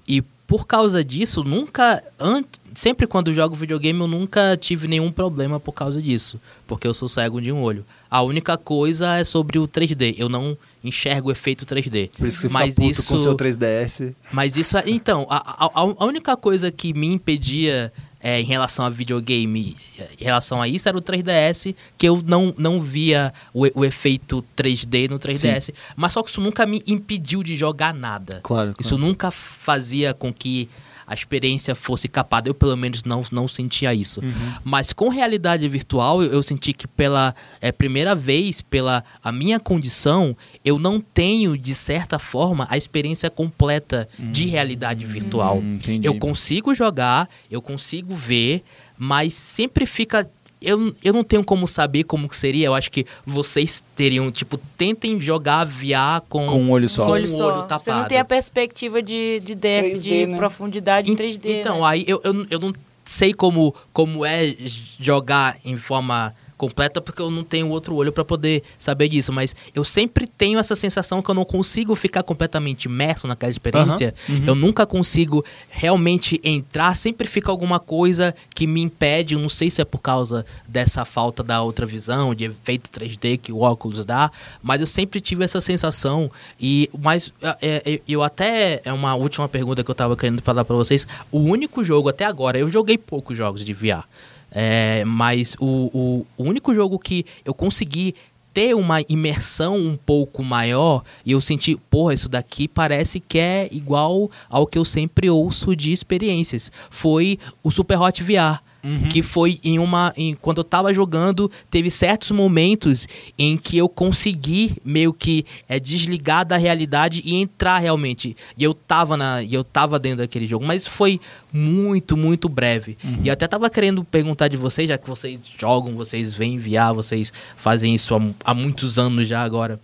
Speaker 2: E por causa disso, nunca. Antes, sempre quando jogo videogame, eu nunca tive nenhum problema por causa disso. Porque eu sou cego de um olho. A única coisa é sobre o 3D. Eu não enxergo o efeito 3D.
Speaker 1: Por isso que você
Speaker 2: Mas
Speaker 1: fica puto
Speaker 2: isso,
Speaker 1: com o seu 3DS.
Speaker 2: mas isso é. Então, a, a, a única coisa que me impedia é, em relação a videogame, em relação a isso, era o 3DS, que eu não, não via o, o efeito 3D no 3DS. Mas só que isso nunca me impediu de jogar nada.
Speaker 1: Claro,
Speaker 2: Isso
Speaker 1: claro.
Speaker 2: nunca fazia com que a experiência fosse capada. Eu, pelo menos, não, não sentia isso.
Speaker 1: Uhum.
Speaker 2: Mas com realidade virtual, eu, eu senti que pela é, primeira vez, pela a minha condição, eu não tenho, de certa forma, a experiência completa de realidade virtual.
Speaker 1: Hum, entendi.
Speaker 2: Eu consigo jogar, eu consigo ver, mas sempre fica. Eu, eu não tenho como saber como que seria. Eu acho que vocês teriam, tipo, tentem jogar VR com,
Speaker 1: Com um olho só.
Speaker 3: Um olho só.
Speaker 2: olho
Speaker 3: Você não
Speaker 2: tapado.
Speaker 3: tem a perspectiva de, de depth,
Speaker 4: 3D,
Speaker 3: de
Speaker 4: né?
Speaker 3: profundidade em
Speaker 2: En-
Speaker 3: 3D.
Speaker 2: Então,
Speaker 3: né?
Speaker 2: aí eu, eu, eu não sei como, como é jogar em forma completa, porque eu não tenho outro olho para poder saber disso. Mas eu sempre tenho essa sensação que eu não consigo ficar completamente imerso naquela experiência.
Speaker 1: Aham, uhum.
Speaker 2: Eu nunca consigo realmente entrar. Sempre fica alguma coisa que me impede. Não sei se é por causa dessa falta da outra visão, de efeito 3D que o óculos dá. Mas eu sempre tive essa sensação. E mas é, é, eu até é uma última pergunta que eu tava querendo falar para vocês. O único jogo até agora, eu joguei poucos jogos de VR. É, mas o, o, o único jogo que eu consegui ter uma imersão um pouco maior e eu senti, porra, isso daqui parece que é igual ao que eu sempre ouço de experiências. Foi o Super Hot VR. Que foi em uma. Em, quando eu tava jogando, teve certos momentos em que eu consegui meio que é, desligar da realidade e entrar realmente. E eu tava na. E eu tava dentro daquele jogo. Mas foi muito, muito breve. E eu até tava querendo perguntar de vocês, já que vocês jogam, vocês vêm enviar, vocês fazem isso há, há muitos anos já agora.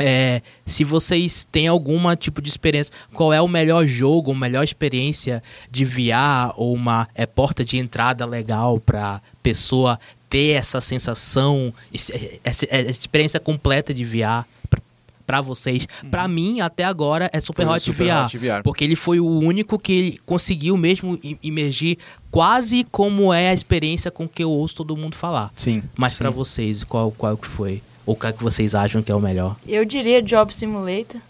Speaker 2: É, se vocês têm alguma tipo de experiência, qual é o melhor jogo, a melhor experiência de VR ou uma é, porta de entrada legal para pessoa ter essa sensação, essa, essa experiência completa de VR para vocês? Pra mim, até agora, é Super Hot
Speaker 1: Super
Speaker 2: VR,
Speaker 1: Hot VR.
Speaker 2: porque ele foi o único que conseguiu mesmo imergir quase como é a experiência com que eu ouço todo mundo falar.
Speaker 1: Sim.
Speaker 2: Mas pra vocês, qual, qual que foi? Ou qual que vocês acham que é o melhor?
Speaker 3: Eu diria Job Simulator.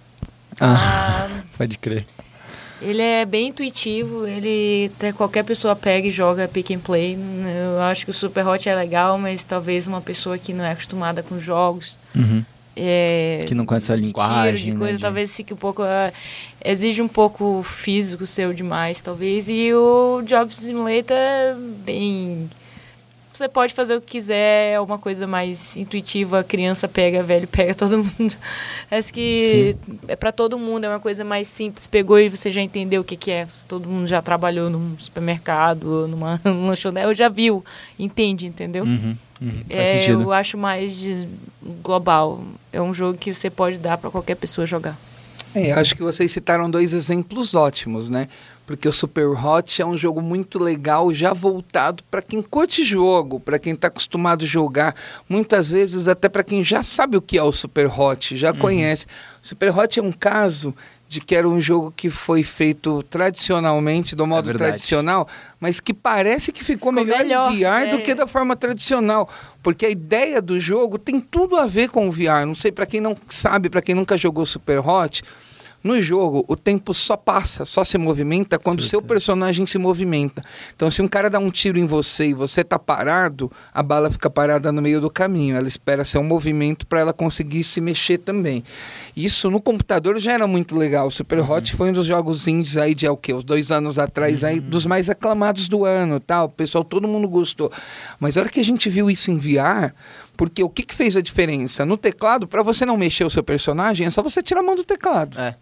Speaker 1: Ah,
Speaker 3: Ah, *laughs*
Speaker 1: pode crer.
Speaker 3: ele é bem intuitivo, ele até qualquer pessoa pega e joga pick and play. Eu acho que o Super Hot é legal, mas talvez uma pessoa que não é acostumada com jogos,
Speaker 1: Uhum.
Speaker 3: é,
Speaker 1: Que não conhece a linguagem,
Speaker 3: tiro, de
Speaker 1: né,
Speaker 3: coisa,
Speaker 1: de-
Speaker 3: talvez fique um pouco ah, exige um pouco físico seu demais, talvez. E o Job Simulator é bem você pode fazer o que quiser, é uma coisa mais intuitiva, criança pega, velho pega, *laughs* todo mundo. Acho que Sim. é para todo mundo, é uma coisa mais simples. Pegou e você já entendeu o que, que é. Todo mundo já trabalhou num supermercado, numa *laughs* lanchonete, eu já viu, entende, entendeu?
Speaker 1: Uhum, uhum.
Speaker 3: É, eu acho mais global. É um jogo que você pode dar para qualquer pessoa jogar.
Speaker 4: É, acho que vocês citaram dois exemplos ótimos, né? Porque o Super Hot é um jogo muito legal, já voltado para quem curte jogo, para quem está acostumado a jogar, muitas vezes até para quem já sabe o que é o Super Hot, já uhum. conhece. O Super Hot é um caso de que era um jogo que foi feito tradicionalmente, do modo é tradicional, mas que parece que ficou, ficou melhor, melhor, em VR é. do que da forma tradicional, porque a ideia do jogo tem tudo a ver com o VR. Não sei para quem não sabe, para quem nunca jogou Super Hot, no jogo, o tempo só passa, só se movimenta quando o seu personagem se movimenta. Então, se um cara dá um tiro em você e você tá parado, a bala fica parada no meio do caminho. Ela espera ser um movimento para ela conseguir se mexer também. Isso no computador já era muito legal. O Super uhum. Hot foi um dos jogos indies aí de é o quê? Os dois anos atrás, uhum. aí, dos mais aclamados do ano tal. O pessoal, todo mundo gostou. Mas a hora que a gente viu isso em VR, porque o que, que fez a diferença? No teclado, para você não mexer o seu personagem, é só você tirar a mão do teclado.
Speaker 1: É.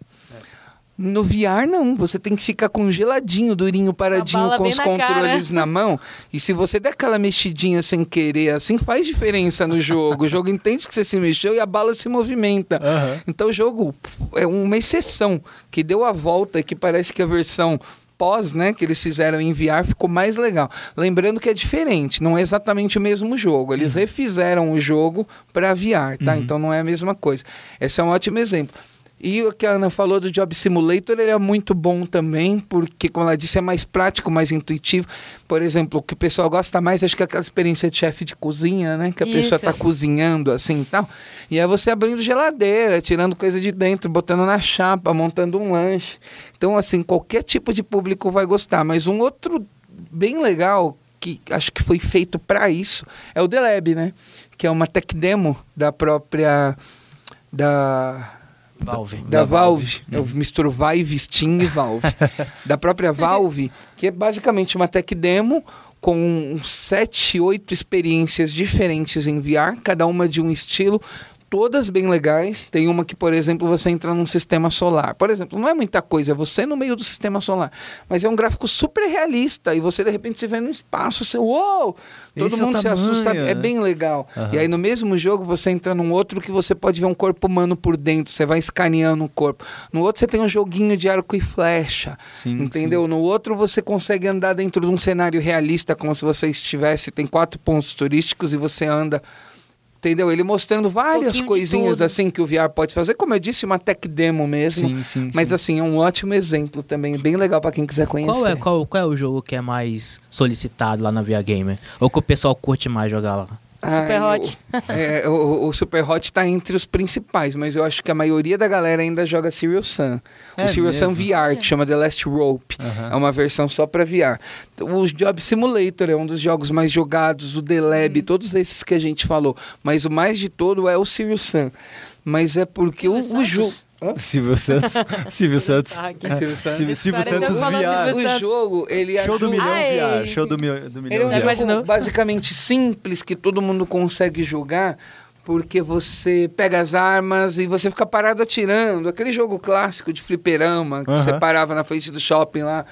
Speaker 4: No VR, não. Você tem que ficar congeladinho, durinho, paradinho, com os na controles na mão. E se você der aquela mexidinha sem querer, assim, faz diferença no jogo. o jogo *laughs* entende que você se mexeu e a bala se movimenta. Uhum. Então o jogo é uma exceção que deu a volta e que parece que a versão pós, né, que eles fizeram em VR ficou mais legal. Lembrando que é diferente, não é exatamente o mesmo jogo. Eles uhum. refizeram o jogo para VR, tá? Uhum. Então não é a mesma coisa. Esse é um ótimo exemplo. E o que a Ana falou do Job Simulator, ele é muito bom também, porque, como ela disse, é mais prático, mais intuitivo. Por exemplo, o que o pessoal gosta mais, acho que é aquela experiência de chefe de cozinha, né? Que a Isso. pessoa está cozinhando assim e tal. E é você abrindo geladeira, tirando coisa de dentro, botando na chapa, montando um lanche. Então, assim, qualquer tipo de público vai gostar. Mas um outro bem legal, que acho que foi feito para isso, é o The Lab, né? Que é uma tech demo da própria... Da,
Speaker 2: Valve.
Speaker 4: Da, da Valve. Valve. Eu misturo Vive, Steam e Valve. *laughs* da própria Valve, que é basicamente uma tech demo com sete, oito experiências diferentes em VR, cada uma de um estilo, todas bem legais. Tem uma que, por exemplo, você entra num sistema solar. Por exemplo, não é muita coisa, é você no meio do sistema solar. Mas é um gráfico super realista e você, de repente, se vê no espaço, você, uou! Todo Esse mundo é se assusta, é bem legal. Uhum. E aí, no mesmo jogo, você entra num outro que você pode ver um corpo humano por dentro, você vai escaneando o corpo. No outro, você tem um joguinho de arco e flecha. Sim, entendeu? Sim. No outro, você consegue andar dentro de um cenário realista, como se você estivesse. Tem quatro pontos turísticos e você anda Entendeu? Ele mostrando várias um coisinhas assim que o VR pode fazer, como eu disse, uma tech demo mesmo. Sim, sim, mas sim. assim, é um ótimo exemplo também, bem legal para quem quiser conhecer.
Speaker 2: Qual é, qual, qual é o jogo que é mais solicitado lá na VR Gamer? Ou que o pessoal curte mais jogar lá?
Speaker 3: Super Hot.
Speaker 4: O, é, o, o, Super Hot está entre os principais, mas eu acho que a maioria da galera ainda joga Serial Sam. É o Serial Sam VR, que chama The Last Rope. Uhum. É uma versão só para VR. O Job Simulator é um dos jogos mais jogados, o The Lab, uhum. todos esses que a gente falou. Mas o mais de todo é o Serial Sam. Mas é porque o, o jogo. *laughs*
Speaker 1: Silvio Santos. Silvio Santos.
Speaker 4: Silvio Santos.
Speaker 1: Silvio Santos VR.
Speaker 4: O jogo, ele
Speaker 1: Show do milhão VR. Show do, do milhão
Speaker 4: ele é um jogo basicamente simples que todo mundo consegue jogar porque você pega as armas e você fica parado atirando. Aquele jogo clássico de fliperama que você parava na frente do shopping lá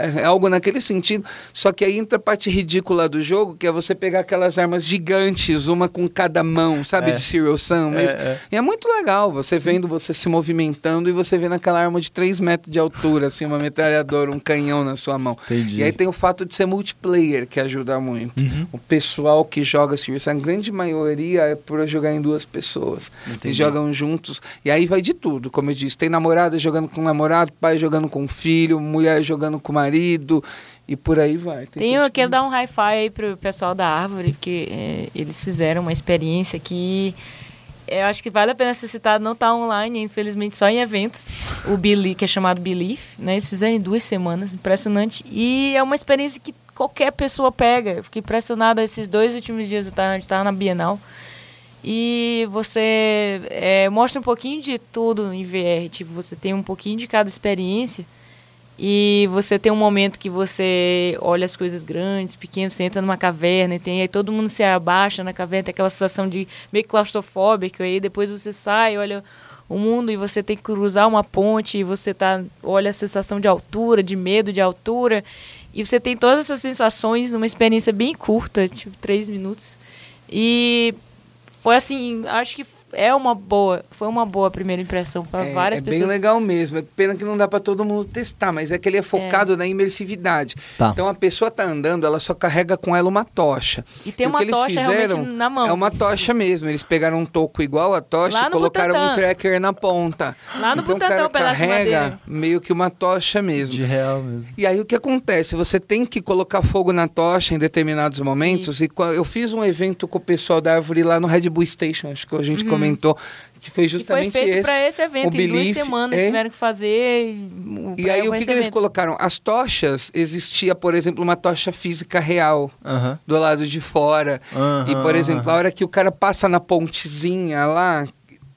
Speaker 4: é, é algo naquele sentido. Só que aí entra a parte ridícula do jogo, que é você pegar aquelas armas gigantes, uma com cada mão, sabe? É. De Serial Sam. É, é. E é muito legal você Sim. vendo você se movimentando e você vendo aquela arma de 3 metros de altura, assim, uma metralhadora, um canhão na sua mão.
Speaker 1: Entendi.
Speaker 4: E aí tem o fato de ser multiplayer, que ajuda muito. Uhum. O pessoal que joga Serial Sam, a grande maioria é por jogar em duas pessoas. Entendi. E jogam juntos. E aí vai de tudo, como eu disse. Tem namorada jogando com namorado, pai jogando com filho, mulher jogando com marido marido e por aí vai.
Speaker 3: Tem, Tem eu quero dar um hi-fi aí pro pessoal da Árvore, porque é, eles fizeram uma experiência que eu acho que vale a pena ser citado, não está online, infelizmente só em eventos. O Belief, que é chamado Belief, né? Eles fizeram em duas semanas, impressionante. E é uma experiência que qualquer pessoa pega. Eu fiquei impressionado esses dois últimos dias, eu estava na Bienal. E você é, mostra um pouquinho de tudo em VR, tipo, você tem um pouquinho de cada experiência. E você tem um momento que você olha as coisas grandes, pequenas, você entra numa caverna e tem aí todo mundo se abaixa na caverna, tem aquela sensação de meio claustrofóbico, aí depois você sai, olha o mundo e você tem que cruzar uma ponte e você tá olha a sensação de altura, de medo de altura. E você tem todas essas sensações numa experiência bem curta, tipo três minutos. E foi assim, acho que é uma boa, foi uma boa primeira impressão para
Speaker 4: É,
Speaker 3: várias
Speaker 4: é
Speaker 3: pessoas.
Speaker 4: bem legal mesmo. É pena que não dá para todo mundo testar, mas é que ele é focado na imersividade.
Speaker 1: Tá.
Speaker 4: Então a pessoa tá andando, ela só carrega com ela uma tocha.
Speaker 3: E tem
Speaker 4: o
Speaker 3: uma
Speaker 4: que eles
Speaker 3: tocha
Speaker 4: fizeram
Speaker 3: realmente na mão.
Speaker 4: É uma tocha mesmo. Eles pegaram um toco igual a tocha
Speaker 3: Lá
Speaker 4: e colocaram um
Speaker 3: Butantan.
Speaker 4: tracker na ponta.
Speaker 3: Lá no
Speaker 4: então
Speaker 3: Butantan,
Speaker 4: o cara
Speaker 3: um
Speaker 4: carrega
Speaker 3: madeira.
Speaker 4: meio que uma tocha mesmo.
Speaker 1: De real mesmo.
Speaker 4: E aí o que acontece? Você tem que colocar fogo na tocha em determinados momentos. E qua- eu fiz um evento com o pessoal da Árvore lá no Red Bull Station, acho que a gente comentou, que foi
Speaker 3: Uhum. E foi
Speaker 4: justamente
Speaker 3: feito
Speaker 4: esse.
Speaker 3: para esse evento,
Speaker 4: o
Speaker 3: em duas semanas
Speaker 4: é.
Speaker 3: tiveram que fazer.
Speaker 4: E aí o que, que eles colocaram? As tochas, existia, por exemplo, uma tocha física real
Speaker 1: Aham.
Speaker 4: do lado de fora. e, por exemplo, a hora que o cara passa na pontezinha lá,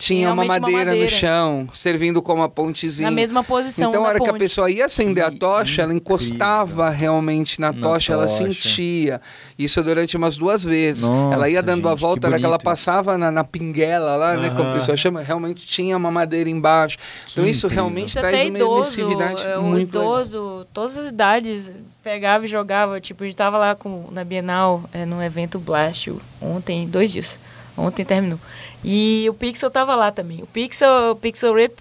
Speaker 4: tinha uma
Speaker 3: Realmente uma
Speaker 4: madeira, no
Speaker 3: madeira.
Speaker 4: chão, servindo como a pontezinha.
Speaker 3: Na mesma posição
Speaker 4: Então, a
Speaker 3: da
Speaker 4: hora que a
Speaker 3: ponte.
Speaker 4: pessoa ia acender a
Speaker 1: Que
Speaker 4: tocha, ela encostava realmente na,
Speaker 1: Na
Speaker 4: tocha, ela
Speaker 1: tocha.
Speaker 4: sentia. Isso durante umas duas vezes.
Speaker 1: Nossa,
Speaker 4: ela ia dando a
Speaker 1: gente,
Speaker 4: volta,
Speaker 1: que
Speaker 4: a hora que ela passava na, na pinguela lá, né? Como a pessoa chama, realmente tinha uma madeira embaixo. então, isso
Speaker 1: incrível.
Speaker 4: realmente
Speaker 3: Isso
Speaker 4: traz
Speaker 3: até
Speaker 4: uma
Speaker 3: idoso,
Speaker 4: imersividade
Speaker 3: é, o
Speaker 4: muito legal.
Speaker 3: idoso, todas as idades, pegava e jogava. Tipo, a gente tava lá com, na Bienal, é, num evento Blast, ontem, dois dias. Ontem terminou. E o Pixel tava lá também. O Pixel, o Pixel Rip,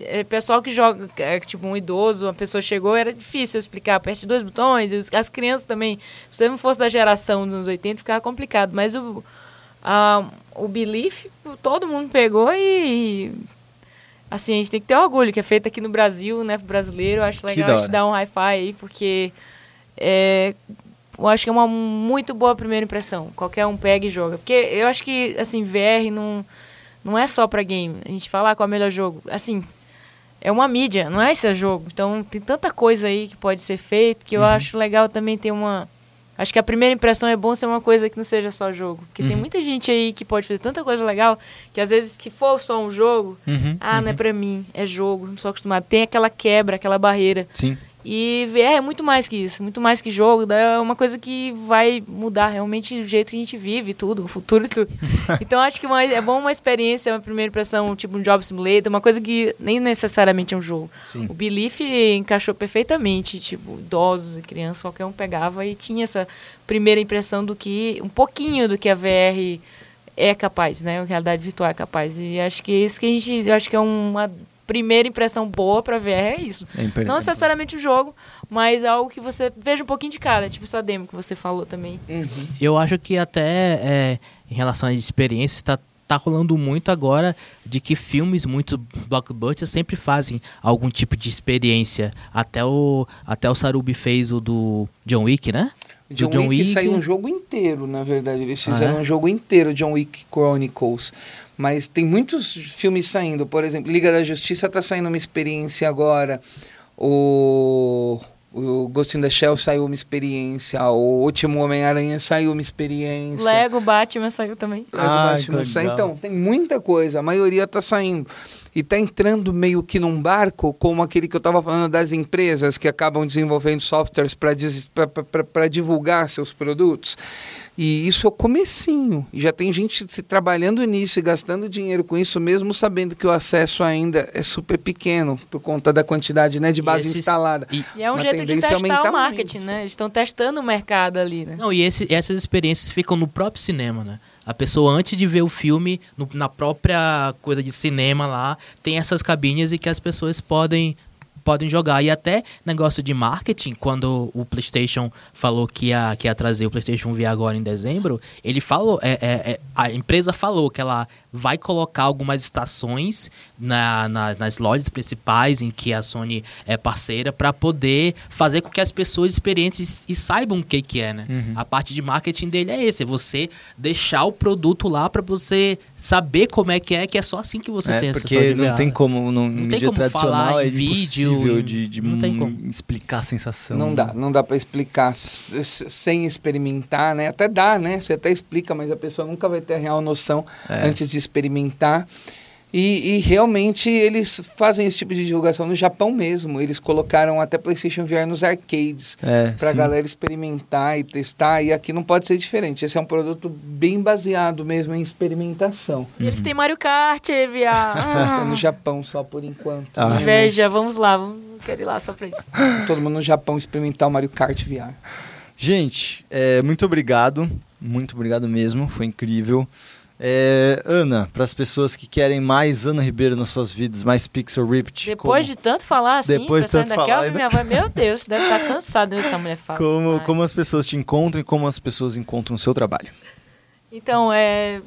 Speaker 3: é, pessoal que joga, é, tipo um idoso, uma pessoa chegou, era difícil explicar. Aperte dois botões, os- as crianças também. Se você não fosse da geração dos anos 80, ficava complicado. Mas o, a, o Belief, todo mundo pegou e assim, a gente tem que ter orgulho, que é feito aqui no Brasil, né, pro brasileiro. Eu acho legal a gente dar um hi-fi aí, porque é, eu acho que é uma muito boa primeira impressão. Qualquer um pega e joga. Porque eu acho que, assim, VR não, não é só pra game. A gente fala qual é o melhor jogo. Assim, é uma mídia, não é esse jogo. Então tem tanta coisa aí que pode ser feito que eu acho legal também ter uma. Acho que a primeira impressão é bom ser uma coisa que não seja só jogo. Porque tem muita gente aí que pode fazer tanta coisa legal que às vezes, que for só um jogo,
Speaker 1: Uhum,
Speaker 3: ah, não é pra mim, é jogo, não sou acostumado. Tem aquela quebra, aquela barreira.
Speaker 1: Sim.
Speaker 3: E VR é muito mais que isso, muito mais que jogo. É uma coisa que vai mudar realmente o jeito que a gente vive, tudo, o futuro e tudo. *laughs* então acho que uma- é bom uma experiência, uma primeira impressão, tipo um job simulator, uma coisa que nem necessariamente é um jogo.
Speaker 1: Sim.
Speaker 3: O Belief encaixou perfeitamente, tipo, idosos e crianças, qualquer um pegava e tinha essa primeira impressão do que, um pouquinho do que a VR é capaz, né? A realidade virtual é capaz. E acho que isso que a gente, acho que é uma primeira impressão boa pra VR é isso.
Speaker 1: É.
Speaker 3: Não necessariamente o jogo, mas algo que você veja um pouquinho de cada, tipo essa demo que você falou também.
Speaker 4: Uhum.
Speaker 2: Eu acho que até é, em relação às experiências, está tá rolando muito agora de que filmes, muitos blockbusters, sempre fazem algum tipo de experiência. Até o, até o Sarubi fez o do John Wick, né? Do
Speaker 4: John, Wick, saiu um jogo inteiro, na verdade. Eles
Speaker 2: Ah,
Speaker 4: fizeram
Speaker 2: é?
Speaker 4: um jogo inteiro, John Wick Chronicles. Mas tem muitos filmes saindo. Por exemplo, Liga da Justiça tá saindo uma experiência agora. O, o Ghost in the Shell saiu uma experiência. O Último Homem-Aranha saiu uma experiência.
Speaker 3: Lego Batman saiu também.
Speaker 4: Lego
Speaker 1: Ah,
Speaker 4: Batman
Speaker 1: que
Speaker 4: sai.
Speaker 1: legal.
Speaker 4: Então, tem muita coisa. A maioria tá saindo. E tá entrando meio que num barco, como aquele que eu tava falando das empresas que acabam desenvolvendo softwares para divulgar seus produtos. E isso é o comecinho. E já tem gente se trabalhando nisso e gastando dinheiro com isso, mesmo sabendo que o acesso ainda é super pequeno, por conta da quantidade né, de
Speaker 2: E
Speaker 4: base
Speaker 2: esses-
Speaker 4: instalada.
Speaker 2: E,
Speaker 3: E é um jeito de
Speaker 4: é
Speaker 3: testar o marketing,
Speaker 4: muito.
Speaker 3: né? Eles estão testando o mercado ali, né?
Speaker 2: Não, e esse- essas experiências ficam no próprio cinema, né? A pessoa, antes de ver o filme, no- na própria coisa de cinema lá, tem essas cabines e que as pessoas podem podem jogar. E até negócio de marketing, quando o PlayStation falou que ia, que ia trazer o PlayStation VR agora em dezembro, ele falou, é, é- é- a empresa falou que ela vai colocar algumas estações na- na- nas lojas principais em que a Sony é parceira para poder fazer com que as pessoas experientes e saibam o que, que é, né?
Speaker 1: Uhum.
Speaker 2: A parte de marketing dele é esse, é você deixar o produto lá para você saber como é que é, que é só assim que você
Speaker 1: É,
Speaker 2: tem
Speaker 1: porque
Speaker 2: essa
Speaker 1: não tem como, no
Speaker 2: Não tem
Speaker 1: mídia
Speaker 2: como
Speaker 1: tradicional
Speaker 2: falar
Speaker 1: é
Speaker 2: em vídeo,
Speaker 1: impossível
Speaker 2: em-
Speaker 1: de, de
Speaker 2: não tem como.
Speaker 1: explicar a sensação.
Speaker 4: Não dá, não dá para explicar sem experimentar, né? Até dá, né? Você até explica, mas a pessoa nunca vai ter a real noção
Speaker 1: É.
Speaker 4: antes de experimentar. E, e realmente eles fazem esse tipo de divulgação no Japão mesmo. Eles colocaram até PlayStation VR nos arcades
Speaker 1: É,
Speaker 4: pra
Speaker 1: sim.
Speaker 4: galera experimentar e testar. E aqui não pode ser diferente. Esse é um produto bem baseado mesmo em experimentação.
Speaker 3: E eles têm Mario Kart.
Speaker 4: Tá
Speaker 3: Ah, *laughs*
Speaker 4: no Japão só por enquanto.
Speaker 1: Ah.
Speaker 4: né?
Speaker 3: inveja, vamos lá, vamos, quero ir lá só pra isso. *laughs*
Speaker 4: Todo mundo no Japão experimentar o Mario Kart VR.
Speaker 1: Gente, é, muito obrigado. Muito obrigado mesmo. Foi incrível. É, Ana, para as pessoas que querem mais Ana Ribeiro nas suas vidas, mais Pixel Ripped.
Speaker 3: Depois de tanto falar assim,
Speaker 1: Depois de tanto
Speaker 3: daqui,
Speaker 1: falar ainda.
Speaker 3: minha avó, meu Deus, deve estar cansada dessa mulher fala.
Speaker 1: como, como as pessoas te encontram e como as pessoas encontram o seu trabalho.
Speaker 3: Então, é,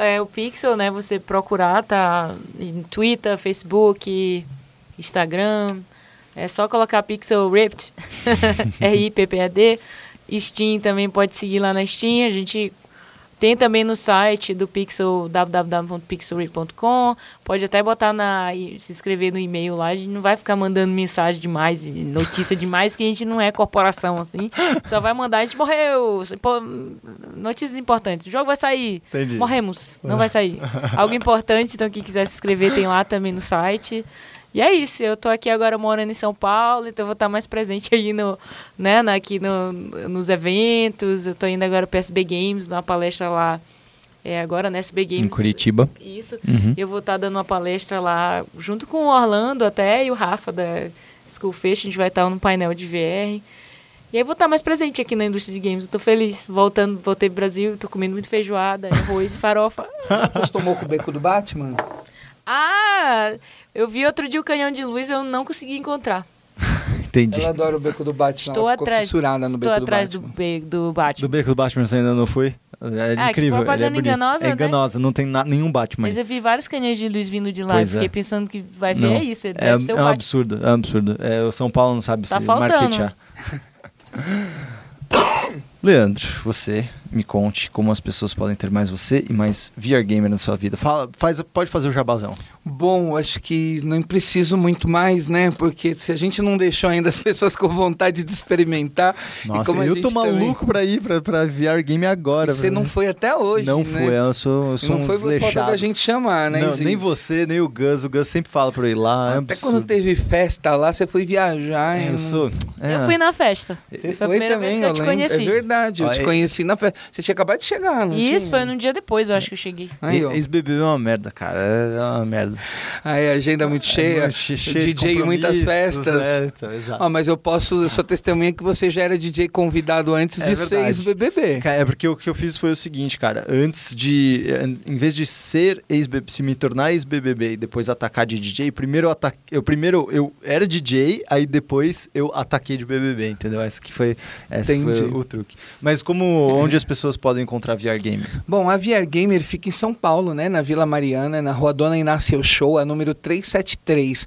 Speaker 3: é o Pixel, né? Você procurar, tá em Twitter, Facebook, Instagram. É só colocar Pixel Ripped, *laughs* R-I-P-P-A-D. Steam também pode seguir lá na Steam. A gente tem também no site do Pixel, www.pixelrip.com. Pode até botar na. se inscrever no e-mail lá. A gente não vai ficar mandando mensagem demais e notícia demais, que a gente não é corporação assim. *laughs* Só vai mandar, a gente morreu. Notícias importantes. O jogo vai sair.
Speaker 1: Entendi.
Speaker 3: Morremos. Não vai sair. Algo importante, então quem quiser se inscrever tem lá também no site. E é isso, eu tô aqui agora morando em São Paulo, então eu vou estar mais presente aí no, né, aqui no, nos eventos. Eu tô indo agora pro SB Games, numa palestra lá, é, agora na SB Games.
Speaker 1: Em Curitiba.
Speaker 3: Isso.
Speaker 1: Uhum.
Speaker 3: Eu vou estar dando uma palestra lá, junto com o Orlando até e o Rafa da Schoolfish, a gente vai estar no painel de VR. E aí vou estar mais presente aqui na indústria de games, eu tô feliz. Voltando, voltei pro Brasil, tô comendo muito feijoada, arroz, *laughs* farofa.
Speaker 4: Acostumou com o beco do Batman?
Speaker 3: Ah, eu vi outro dia o canhão de luz, eu não consegui encontrar. *laughs*
Speaker 1: Entendi.
Speaker 4: Ela adora o beco do Batman.
Speaker 3: Estou
Speaker 4: ela ficou
Speaker 3: atrás,
Speaker 4: fissurada no
Speaker 3: estou
Speaker 4: beco
Speaker 3: atrás
Speaker 4: do
Speaker 3: do,
Speaker 4: Batman.
Speaker 3: be, do
Speaker 1: Do
Speaker 3: Batman.
Speaker 1: Beco do Batman você ainda não foi? É
Speaker 3: Ah, que
Speaker 1: incrível. ele é
Speaker 3: propaganda
Speaker 1: bonito.
Speaker 3: enganosa,
Speaker 1: É
Speaker 3: né?
Speaker 1: enganosa, não tem na- nenhum Batman.
Speaker 3: Mas eu vi vários canhões de luz vindo de lá,
Speaker 1: Pois
Speaker 3: fiquei
Speaker 1: é.
Speaker 3: pensando que vai ver,
Speaker 1: Não.
Speaker 3: é isso,
Speaker 1: É,
Speaker 3: deve ser o
Speaker 1: é um absurdo, é um absurdo. É, o São Paulo não sabe
Speaker 3: Tá
Speaker 1: se
Speaker 3: faltando.
Speaker 1: marketear. *coughs* Leandro, você me conte como as pessoas podem ter mais você e mais VR Gamer na sua vida. Fala, faz, pode fazer o jabazão.
Speaker 4: Bom, acho que não preciso muito mais, né? Porque se a gente não deixou ainda as pessoas com vontade de experimentar. e
Speaker 1: Nossa,
Speaker 4: como a
Speaker 1: eu tô
Speaker 4: também-
Speaker 1: maluco pra ir pra, pra VR Game agora.
Speaker 4: Você não foi até hoje.
Speaker 1: Não
Speaker 4: né?
Speaker 1: fui, eu sou, eu sou
Speaker 4: não
Speaker 1: um
Speaker 4: foi por falta
Speaker 1: desleixado.
Speaker 4: da gente chamar, né?
Speaker 1: Não, nem você, nem o Gus. O Gus sempre fala pra eu ir lá. é
Speaker 4: Até
Speaker 1: absurdo.
Speaker 4: quando teve festa lá, você foi viajar.
Speaker 1: É,
Speaker 4: eu
Speaker 1: sou. é.
Speaker 3: Eu fui na festa.
Speaker 4: Você
Speaker 3: Foi a
Speaker 4: foi
Speaker 3: primeira
Speaker 4: também,
Speaker 3: vez que eu
Speaker 4: eu
Speaker 3: te
Speaker 4: lembro.
Speaker 3: conheci.
Speaker 4: É verdade, eu
Speaker 1: Ó,
Speaker 4: te
Speaker 1: é-
Speaker 4: conheci na festa. Você tinha acabado de chegar, não
Speaker 3: Isso
Speaker 4: tinha?
Speaker 3: foi num dia depois, eu acho que eu cheguei.
Speaker 4: Aí, ó.
Speaker 1: Ex-BBB é uma merda, cara. É uma merda.
Speaker 4: Aí, agenda muito cheia.
Speaker 1: É, che- cheio de
Speaker 4: DJ em muitas festas.
Speaker 1: É, então, exato.
Speaker 4: Ó, mas eu posso, eu sou testemunha que você já era DJ convidado antes
Speaker 1: É
Speaker 4: de
Speaker 1: verdade.
Speaker 4: ser ex-BBB.
Speaker 1: É porque o que eu fiz foi o seguinte, cara. Antes de. Em vez de ser ex-BBB, se me tornar ex-BBB e depois atacar de DJ, primeiro eu ataquei. Eu primeiro eu era DJ, aí depois eu ataquei de BBB, entendeu? Essa que foi, essa foi
Speaker 4: Entendi.
Speaker 1: o truque. Mas como onde as pessoas podem encontrar VR Game?
Speaker 4: Bom, a VR Gamer fica em São Paulo, né? Na Vila Mariana, na rua Dona Inácio Show, a número 373.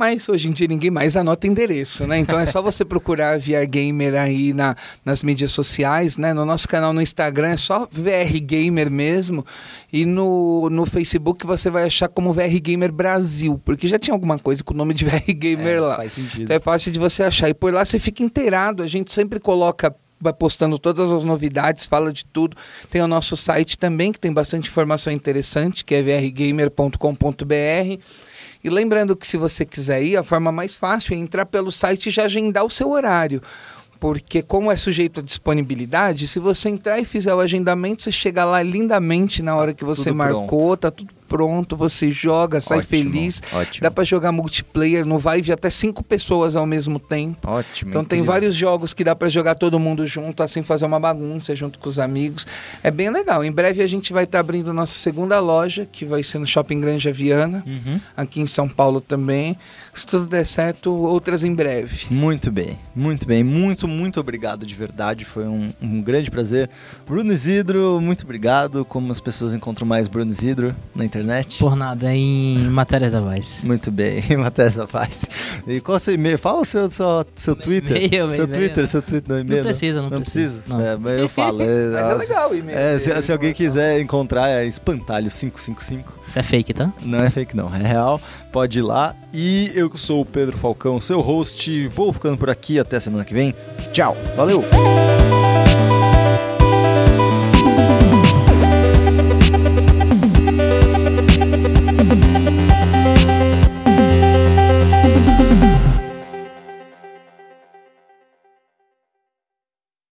Speaker 4: Mas hoje em dia ninguém mais anota endereço, né? Então é só você procurar VR Gamer aí na, nas mídias sociais, né? No nosso canal no Instagram é só VR Gamer mesmo. E no, no Facebook você vai achar como VR Gamer Brasil, porque já tinha alguma coisa com o nome de VR Gamer
Speaker 1: É,
Speaker 4: lá.
Speaker 1: Faz sentido.
Speaker 4: Então é fácil de você achar. E por lá você fica inteirado. A gente sempre coloca, vai postando todas as novidades, fala de tudo. Tem o nosso site também, que tem bastante informação interessante, que é vrgamer.com.br. E lembrando que se você quiser ir, a forma mais fácil é entrar pelo site e já agendar o seu horário. Porque como é sujeito à disponibilidade, se você entrar e fizer o agendamento, você chega lá lindamente na hora que você
Speaker 1: Tudo
Speaker 4: marcou, tá tudo pronto, você joga, sai
Speaker 1: Ótimo,
Speaker 4: feliz.
Speaker 1: Ótimo.
Speaker 4: Dá pra jogar multiplayer no Vive até cinco pessoas ao mesmo tempo.
Speaker 1: Ótimo.
Speaker 4: Então tem vários jogos que dá pra jogar todo mundo junto, assim fazer uma bagunça junto com os amigos. É bem legal. Em breve a gente vai estar abrindo nossa segunda loja, que vai ser no Shopping Granja Viana,
Speaker 1: Uhum.
Speaker 4: aqui em São Paulo também. Se tudo der certo, outras em breve.
Speaker 1: Muito bem, muito bem. Muito, muito obrigado de verdade. Foi um, um grande prazer. Bruno Isidro, muito obrigado. Como as pessoas encontram mais Bruno Isidro na internet?
Speaker 2: Por nada, em matérias da Vice.
Speaker 1: Muito bem, *laughs* Matheus Paz. E qual é o seu e-mail? Fala o seu, seu, seu Twitter.
Speaker 2: e-mail,
Speaker 1: seu Twitter,
Speaker 2: não.
Speaker 1: seu Twitter, não, e-mail,
Speaker 2: Não precisa, não
Speaker 1: não
Speaker 2: precisa.
Speaker 1: precisa.
Speaker 2: Não.
Speaker 1: É, mas eu falo. É, *laughs*
Speaker 4: Mas é legal o e-mail.
Speaker 1: é, se,
Speaker 4: dele,
Speaker 1: se alguém
Speaker 4: pô.
Speaker 1: quiser encontrar, é espantalho555.
Speaker 2: Isso é fake, tá?
Speaker 1: Não é fake, não, é real. Pode ir lá. E eu sou o Pedro Falcão, seu host. Vou ficando por aqui. Até semana que vem. Tchau. Valeu.